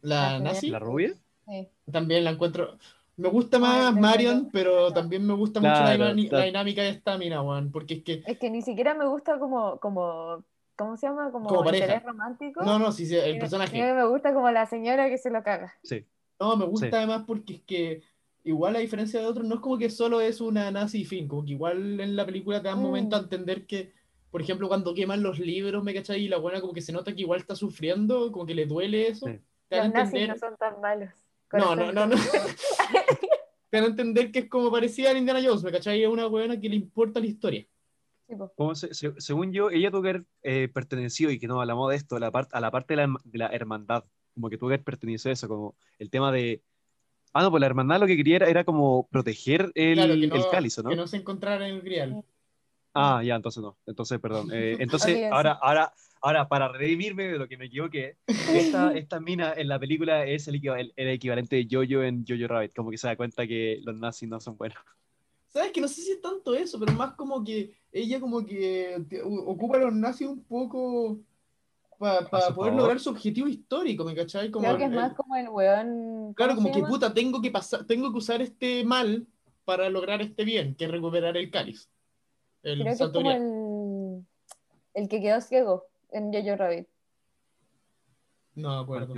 ¿La, la ¿La rubia? Sí. También la encuentro. Me gusta más Marion, pero también me gusta mucho la, dinámica de esta mina, Juan, porque es que... Es que ni siquiera me gusta como, como ¿cómo se llama? Como, como pareja. romántico. No, no, sí, sí el personaje. me gusta como la señora que se lo caga. Sí. No, me gusta además porque es que igual a diferencia de otros, no es como que solo es una nazi fin, como que igual en la película te dan mm. momento a entender que por ejemplo, cuando queman los libros, ¿me cachai? Y la buena como que se nota que igual está sufriendo, como que le duele eso. Los nazis no son tan malos. No, no, no, no. Te dan a entender que es como parecía a Indiana Jones, ¿me cachai? Es una buena que le importa la historia. Como según yo, ella tuvo que haber eh, pertenecido, y que no hablamos de esto, a la, parte a la parte de la, hermandad, como que tuvo que haber pertenecido a eso, como el tema de... Ah, no, pues la hermandad lo que quería era, como proteger el, el cáliz, ¿no? Que no se encontrara en el grial. Ah, ya, entonces no. Entonces, perdón. Eh, entonces, ahora, ahora, Ahora, para redimirme de lo que me equivoqué, esta, esta mina en la película es el, el, equivalente de Jojo en Jojo Rabbit, como que se da cuenta que los nazis no son buenos. ¿Sabes? Que no sé si es tanto eso, pero más como que ella como que ocupa a los nazis un poco para poder lograr su objetivo histórico, ¿me cachai? Como Creo que es más como el weón... Claro, como que puta, tengo que, pasar, tengo que usar este mal para lograr este bien, que es recuperar el cáliz. El Creo que es como el, el que quedó ciego en Jojo Rabbit. No me acuerdo.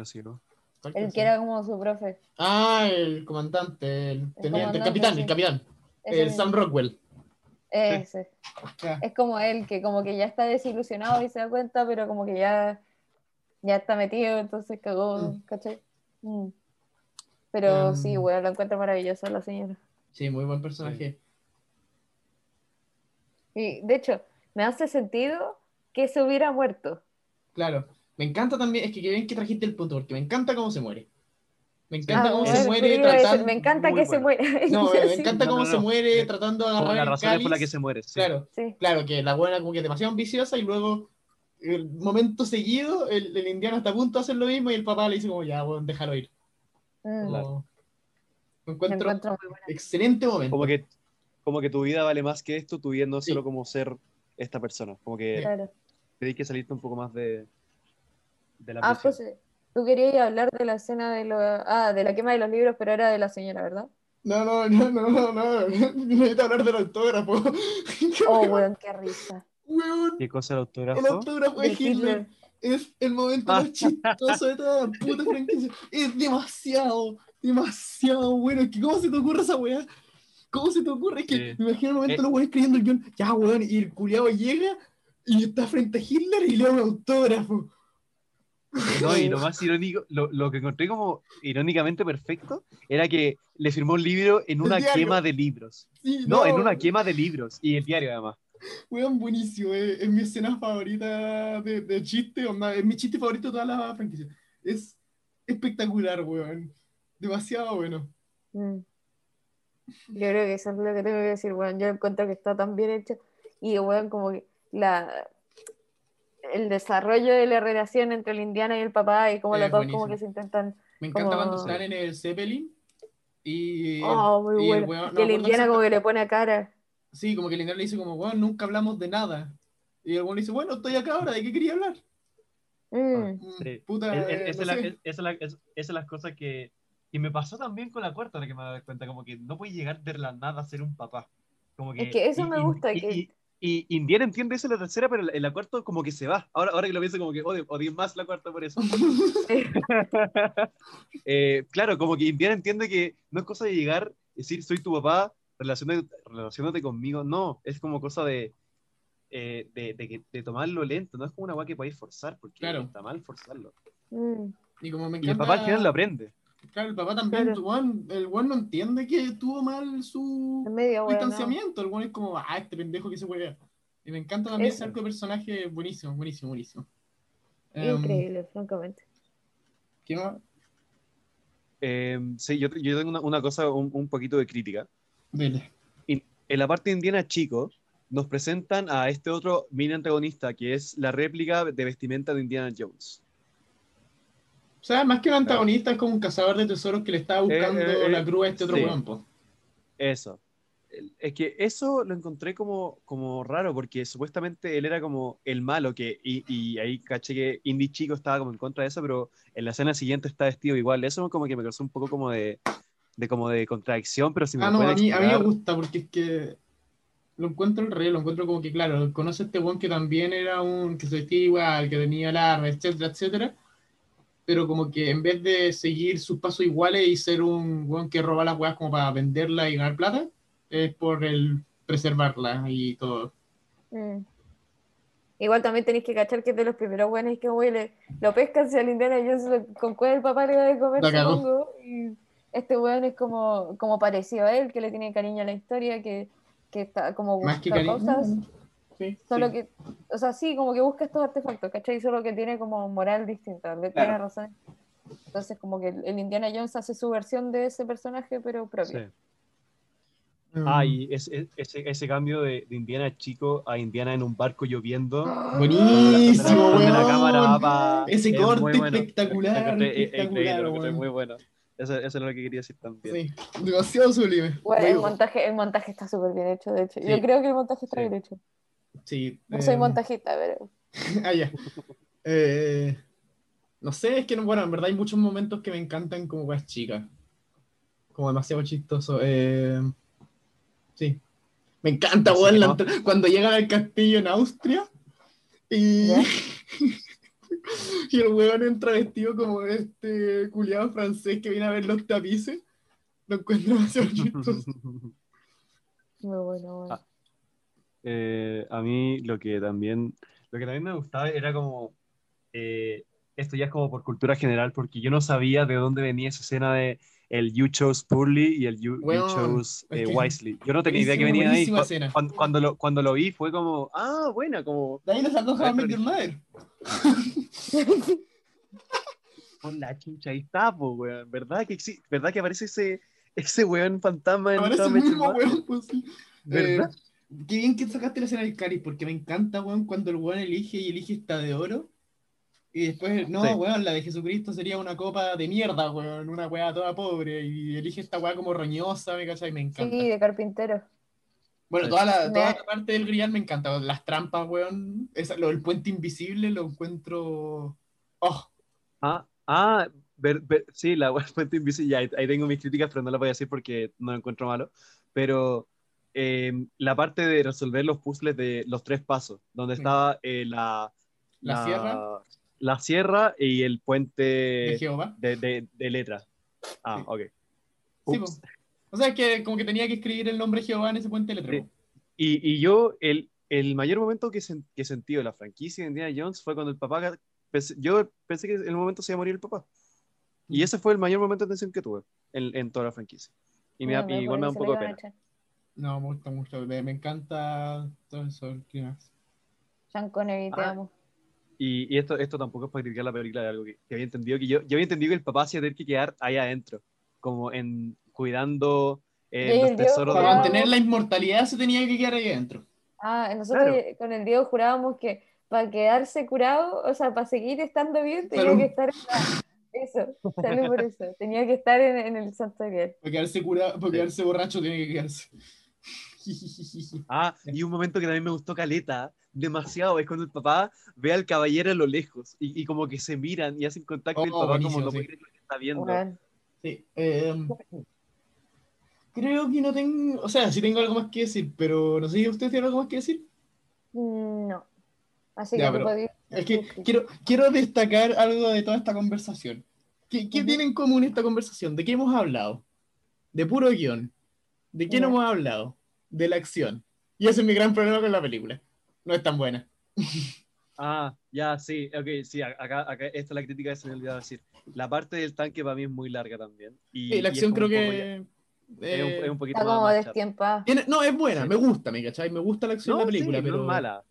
El que era como su profe. Ah, el comandante, el, teniente, el capitán, el capitán. el Sam Rockwell. Ese. Es como él, que como que ya está desilusionado y se da cuenta, pero como que ya, ya está metido, entonces cagó, mm. ¿cachai? Mm. Pero em. sí, bueno, lo encuentro maravillosa la señora. Sí, muy buen personaje. Y de hecho, me hace sentido que se hubiera muerto. Claro. Me encanta también, es que bien que trajiste el punto, porque me encanta cómo se muere. Me encanta ah, cómo se muere tratando. Me encanta que se muere. No, me encanta cómo se muere tratando de agarrar. la razón por la que se muere. Claro, claro, que la buena como que es demasiado ambiciosa y luego el momento seguido el, el, indiano está a punto de hacer lo mismo y el papá le dice como ya, bueno, déjalo ir. Mm. Me encuentro, excelente momento. Como que, como que tu vida vale más que esto, tu vida no es solo como ser esta persona. Como que claro. que salirte un poco más de, de la Ah, pues tú querías hablar de la escena de, lo, ah, de la quema de los libros, pero era de la señora, ¿verdad? No, no, no, no, no, no. Necesito hablar del autógrafo. Oh, weón, qué risa. Weón. ¿Qué cosa el autógrafo? El autógrafo de, Hitler. Es el momento más chistoso de toda la puta franquicia. Es demasiado, demasiado bueno. ¿Cómo se te ocurre esa weá? ¿Cómo se te ocurre? Es que me imagino el momento eh. los weones escribiendo el guion. Ya, weón, y el culiado llega y está frente a Hitler y le da un autógrafo. No, y lo más irónico, lo, lo, que encontré como irónicamente perfecto era que le firmó un libro en una quema de libros. no, en una quema de libros y el diario además. Weón, buenísimo, eh. es mi escena favorita de, de chiste, es mi chiste favorito de toda la franquicia. Es espectacular, weón. Demasiado bueno. Mm. Yo creo que eso es lo que tengo que decir, weón. Yo encuentro que está tan bien hecho y, weón, como que la, el desarrollo de la relación entre el indiana y el papá y como los dos como que se intentan... Me encanta cuando están en el Zeppelin y... Oh, muy bueno. El, el indiana como que le pone a cara. Sí, como que el indiana le dice como, bueno, nunca hablamos de nada. Y el bueno dice, bueno, estoy acá ahora, ¿de qué quería hablar? Mm. Puta, esa es la, las cosas que... Y me pasó también con la cuarta, la que me doy cuenta, como que no puede llegar de la nada a ser un papá. Como que, es que eso me gusta. que... Y Indiana entiende eso en la tercera, pero en la cuarta como que se va. Ahora, ahora que lo pienso, como que odio, odio más la cuarta por eso. eh, claro, como que Indiana entiende que no es cosa de llegar, decir, soy tu papá, relacionándote, conmigo. No, es como cosa de, eh, de, de, tomarlo lento. No es como una guay que podéis forzar, porque claro. está mal forzarlo. Mm. Y, como me y el papá al final lo aprende. Claro, el papá también, el Juan no entiende que tuvo mal su distanciamiento. El Juan es como, ah, este pendejo que se juega. Y me encanta también ese arco de personaje buenísimo, buenísimo, buenísimo. Em, Increíble, francamente. ¿Qué más? Em, sí, yo, yo, tengo una, cosa, un, un, poquito de crítica. Dile. En la parte indiana chico, nos presentan a este otro mini antagonista, que es la réplica de vestimenta de Indiana Jones. O sea, más que un antagonista, es como un cazador de tesoros que le estaba eh, buscando eh, la cruz a este otro sí. Eso. Es que eso lo encontré como, como raro, porque supuestamente él era como el malo, que, y, y ahí caché que Indy Chico estaba como en contra de eso, pero en la escena siguiente está vestido igual. Eso como que me causó un poco como de, de como de contradicción, pero si me Ah, no, a mí, a mí, me gusta, porque es que lo encuentro el rey, lo encuentro como que, claro, conoce a este buen que también era un, que se vestía igual, que tenía la etcétera, etcétera pero como que en vez de seguir sus pasos iguales y ser un weón que roba las weas como para venderla y ganar plata, es por el preservarla y todo. Mm. Igual también tenéis que cachar que es de los primeros weones que huele, lo pescan si al Indiana Jones con cuál el papá le va a comer, supongo, y este weón es como, como parecido a él, que le tiene cariño a la historia, que, que está como Más que cosas. Solo que, o sea, sí, como que busca estos artefactos, ¿cachai? Solo que tiene como moral distinta, tiene razón. Entonces, como que el, Indiana Jones hace su versión de ese personaje, pero propio. Ah, y ese, ese, ese cambio de, de, Indiana chico a Indiana en un barco lloviendo. Buenísimo, weón. Ese corte espectacular. espectacular, muy bueno. Eso, eso, es lo que quería decir también. Sí, demasiado sublime. Bueno, el, montaje, el montaje está súper bien hecho, de hecho. Yo creo que el montaje está bien hecho. Sí. No soy eh, montajista, pero. ah, ya. Eh, no sé, es que, bueno, en verdad hay muchos momentos que me encantan como guas chicas. Como demasiado chistoso. Eh, sí. Me encanta, weón, cuando llegan al castillo en Austria y. y el weón entra vestido como este culiado francés que viene a ver los tapices. Lo encuentro demasiado chistoso. Muy bueno, bueno. Ah, eh, a mí lo que también lo que también me gustaba era como eh, esto ya es como por cultura general porque yo no sabía de dónde venía esa escena de el You Chose Purley y el You, Chose eh, Wisely. Yo no tenía idea que venía ahí. Cuando, cuando, lo, cuando lo vi fue como, ah, buena, como... De ahí lo sacó How Your Mother. Con la chucha, ahí está, weón. ¿Verdad que, ¿Verdad que aparece ese, ese weón fantasma en Aparece el mismo weón, pues sí. ¿Verdad? Eh, qué bien que sacaste la escena del Cari, porque me encanta, weón, cuando el weón elige y elige esta de oro y después, no, weón, la de Jesucristo sería una copa de mierda, weón, una weá toda pobre. Y elige esta weá como roñosa, me cachai, me encanta. Sí, de carpintero. Bueno, toda la, toda la parte del grial me encanta. Las trampas, weón. Esa, lo del puente invisible lo encuentro. ¡Oh! Ah, ah, ver, sí, la weá del puente invisible. ahí, tengo mis críticas, pero no las voy a decir porque no lo encuentro malo. Pero em, la parte de resolver los puzzles de los tres pasos, donde estaba eh, la, la, la, sierra la sierra y el puente de Jehová. De, de, letra. Ah, ok. Sí, o sea, que como que tenía que escribir el nombre de Jehová en ese puente de letra. Y, y, yo, el, el mayor momento que, sen, que sentí de la franquicia de Indiana Jones fue cuando el papá. yo pensé que en el momento se iba a morir el papá. Y ese fue el mayor momento de tensión que tuve en, en toda la franquicia. Y, me, y igual me da un poco de pena. No, me gusta mucho. Me, me encanta todo eso. Sean Connery, te ah. amo. Y, esto, esto tampoco es para criticar la película de algo que, había entendido, que yo, yo había entendido que el papá se iba a tener que quedar ahí adentro, como en cuidando eh, los tesoros. Para mantener la inmortalidad se tenía que quedar ahí adentro. Ah, nosotros con el Diego jurábamos que para quedarse curado, o sea, para seguir estando bien, tenía que estar en Eso, sale por eso. Tenía que estar en, el santuario. Para quedarse, curado, para quedarse borracho, tiene que quedarse. ah, y un momento que también me gustó Caleta, demasiado, es cuando el papá ve al caballero a lo lejos y, y como que se miran y hacen contacto y el oh, papá como no puede creer lo que está viendo. Sí, em, creo que no tengo, o sea, sí tengo algo más que decir, pero no sé si usted tiene algo más que decir. Mm, no. Así que Es que quiero, quiero destacar algo de toda esta conversación. ¿Qué, qué tiene en común esta conversación? ¿De qué hemos hablado? De puro guion. ¿De qué no hemos hablado? De la acción. Y ese es mi gran problema con la película no es tan buena. Ah, ya, sí, ok, sí, acá, acá esta es la crítica que se me olvidaba decir. La parte del tanque para mí es muy larga también. Y, la acción creo que... es, un, poquito está como más No, es buena, me gusta, ¿me cachai? Me gusta la acción de la película, pero... No es mala.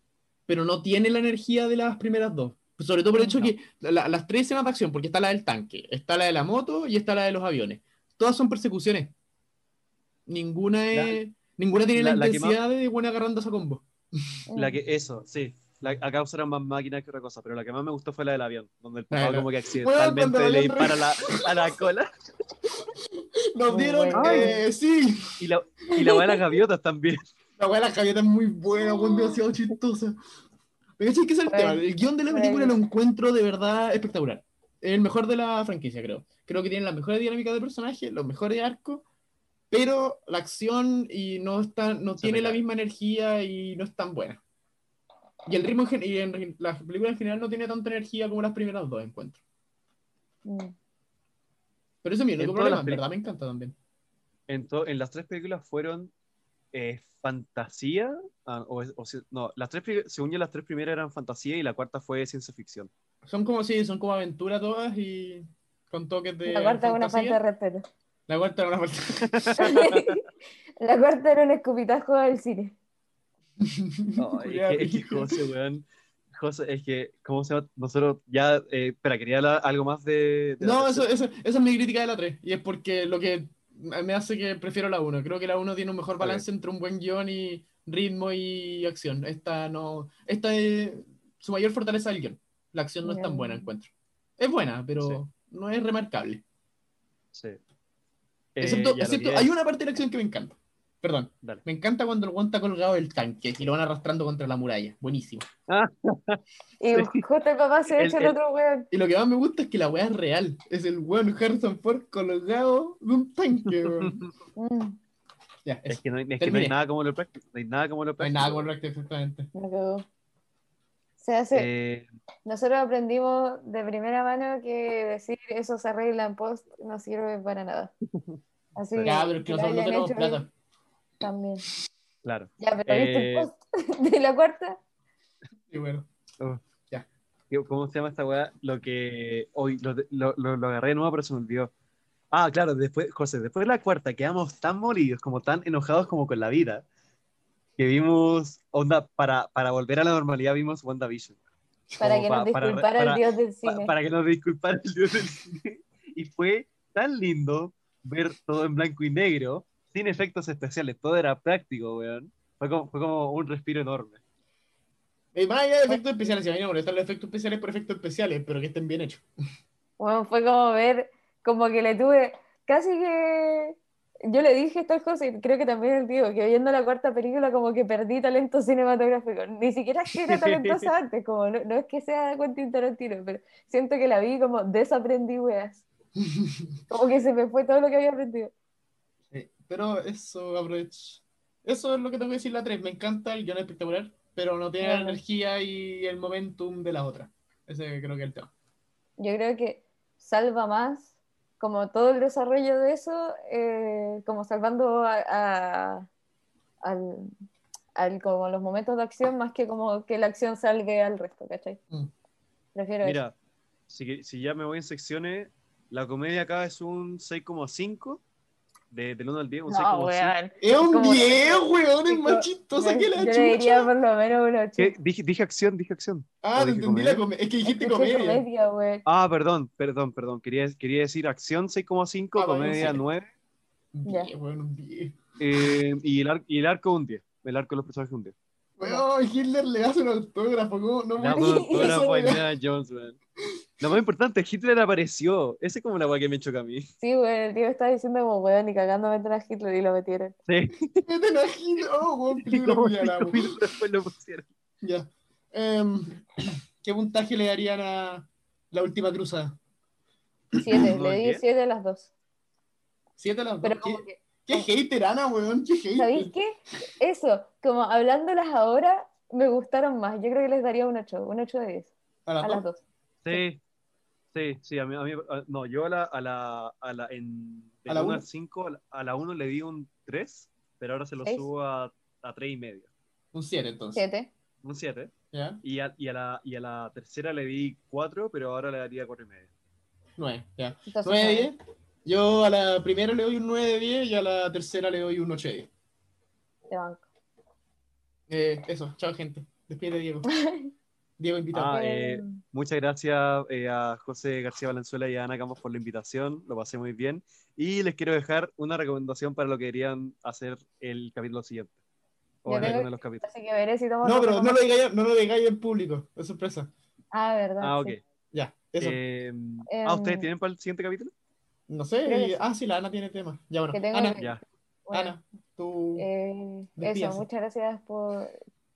Pero no tiene la energía de las primeras dos. Sobre todo por el hecho que las tres escenas de acción, porque está la del tanque, está la de la moto y está la de los aviones. Todas son persecuciones. Ninguna es... ninguna tiene la, intensidad de buena agarrando esa combo. La que, eso, sí. La, acá usaron más máquinas que otra cosa, pero la que más me gustó fue la del avión, donde el papá como que accidentalmente le dispara la, a la cola. Nos dieron, eh, sí. Y la, y la de las gaviotas también. La de las gaviotas es muy buena, fue demasiado chistosa. Pero es que es el tema. El guion de la película lo encuentro de verdad espectacular. El mejor de la franquicia, creo. Creo que tiene la mejor dinámica de personaje, los mejores arcos pero la acción y no, está, no tiene la misma energía y no es tan buena. Y el ritmo y en la película en general no tiene tanta energía como las primeras dos encuentros. Mm. Pero eso es mi único problema, en verdad me encanta también. En, en las tres películas fueron eh, fantasía, ah, o, no, las tres, según yo las tres primeras eran fantasía y la cuarta fue ciencia ficción. Son como, sí, son como aventura todas y con toques de La cuarta es una falta de respeto. La cuarta era una La cuarta era un escupitajo del cine. No, es, que, José, weón. José, es que, ¿cómo se llama? Nosotros ya, eh, espera, quería hablar algo más de. no, eso, eso, esa es mi crítica de la 3. Y es porque lo que me hace que prefiero la 1. Creo que la 1 tiene un mejor balance entre un buen guion y ritmo y acción. Esta no. Esta es su mayor fortaleza del guion. La acción no es tan buena, encuentro. Es buena, pero no es remarcable. Sí. Excepto, excepto hay una parte de la acción que me encanta. Perdón. Me encanta cuando el guante está colgado del tanque y lo van arrastrando contra la muralla. Buenísimo. y justo el papá se echa el, otro weón. Y lo que más me gusta es que la weá es real. Es el weón Harrison Ford colgado de un tanque, mm. ya, es, que, no hay, que no hay, nada como lo práctico. No hay nada como lo práctico. No hay nada como lo práctico, exactamente. Se hace. Eh, Nosotros aprendimos de primera mano que decir eso se arregla en post no sirve para nada. Así ya, pero es que nosotros no tenemos plata. También. Claro. Ya, pero ¿viste el eh, post de la cuarta? Sí, bueno. Oh. Ya. ¿Cómo se llama esta weá? Lo que hoy lo, lo, lo, agarré de nuevo, pero se me olvidó. Ah, claro, después, José, después de la cuarta quedamos tan molidos, como tan enojados como con la vida, que vimos, onda, para, para volver a la normalidad vimos WandaVision. Para que nos disculpara el dios del cine. para que nos disculpara el dios del cine. Y fue tan lindo ver todo en blanco y negro, sin efectos especiales, todo era práctico, weón. Fue como, fue como un respiro enorme. Y más allá de efectos especiales, si a mí no molestan los efectos especiales por efectos especiales, pero que estén bien hechos. Bueno, fue como ver, como que le tuve, casi que yo le dije esto al José, y creo que también el tío, que viendo la cuarta película como que perdí talento cinematográfico. Ni siquiera es que era talentosa antes, como no, no, es que sea Quentin Tarantino, pero siento que la vi como desaprendí weas. Como que se me fue todo lo que había aprendido. Pero eso, aprovecho. Eso es lo que tengo que decir la 3. Me encanta el guion espectacular, pero no tiene la energía y el momentum de la otra. Ese creo que es el tema. Yo creo que salva más, como todo el desarrollo de eso, eh, como salvando a, al, como los momentos de acción, más que como que la acción salve al resto, ¿cachai? Mm. Prefiero Mira, Si, si ya me voy en secciones, la comedia acá es un 6,5 de, del 1 al 10, un no, Es un 10, weón, es más chistosa que la chucha. Yo diría por lo menos un 8. Dije, dije acción, dije acción. Ah, dije entendí la comedia. Es que dijiste comedia. comedia ah, perdón, perdón, perdón. Quería, quería decir acción 6,5, ah, comedia 9. Ya. Bueno, un 10. Eh, y, el y el arco un 10. El arco de los personajes un 10. Weón, Hitler le hace un autógrafo. ¿Cómo? No me un autógrafo a Indiana Jones, weón. Lo más importante, Hitler apareció. Ese es como la weá que me choca a mí. Sí, weón, el tío estaba diciendo como weón, ni cagando meten a Hitler y lo metieron. Sí. Meten a Hitler, oh, weón, película después lo pusieron. Ya. Um, ¿Qué puntaje le darían a la última cruzada? Siete, le di siete a las dos. ¿Siete a las dos? ¿Qué, qué hater, Ana, weón? ¿Qué hater? ¿Sabéis qué? Eso, como hablándolas ahora, me gustaron más. Yo creo que les daría un 8, un 8 de 10. ¿A las, dos? Sí, sí, sí, a mí, a mí no, yo a la, a la, a la, en, de ¿A la 1 al 5, a la 1 le di un 3, pero ahora se lo subo a, a 3 y medio. Un 7 entonces. 7. Un 7. ¿Ya? Y, a, y, a la, y a la tercera le di 4, pero ahora le daría 4 y medio. 9, ya. 9 de 10. Yo a la primera le doy un 9 de 10 y a la tercera le doy un 8 de 10. De banco. Eh, eso, chao gente. Despide Diego. Diego invitado. Ah, eh, muchas gracias eh, a José García Valenzuela y a Ana Campos por la invitación, lo pasé muy bien. Y les quiero dejar una recomendación para lo que querían hacer el capítulo siguiente. O en alguno de los capítulos. no, pero no lo, digáis, no lo digáis en público, es sorpresa. Ah, verdad. Ah, ok. Ya, eso. Em, ah, ¿ustedes em, tienen para el siguiente capítulo? No sé. ah, sí, la Ana tiene tema. Ya, bueno. Ana, ya. Ana, tú. Eh, eso, muchas gracias por.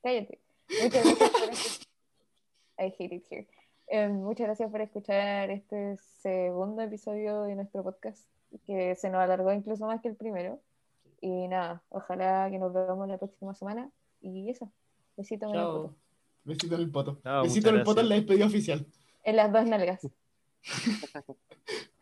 Cállate. Muchas gracias por. I hate it here. Eh, muchas gracias por escuchar este segundo episodio de nuestro podcast, que se nos alargó incluso más que el primero. Y nada, ojalá que nos veamos la próxima semana. Y eso, besito en el poto. Besito en el poto. besito en el poto en la despedida oficial. En las dos nalgas.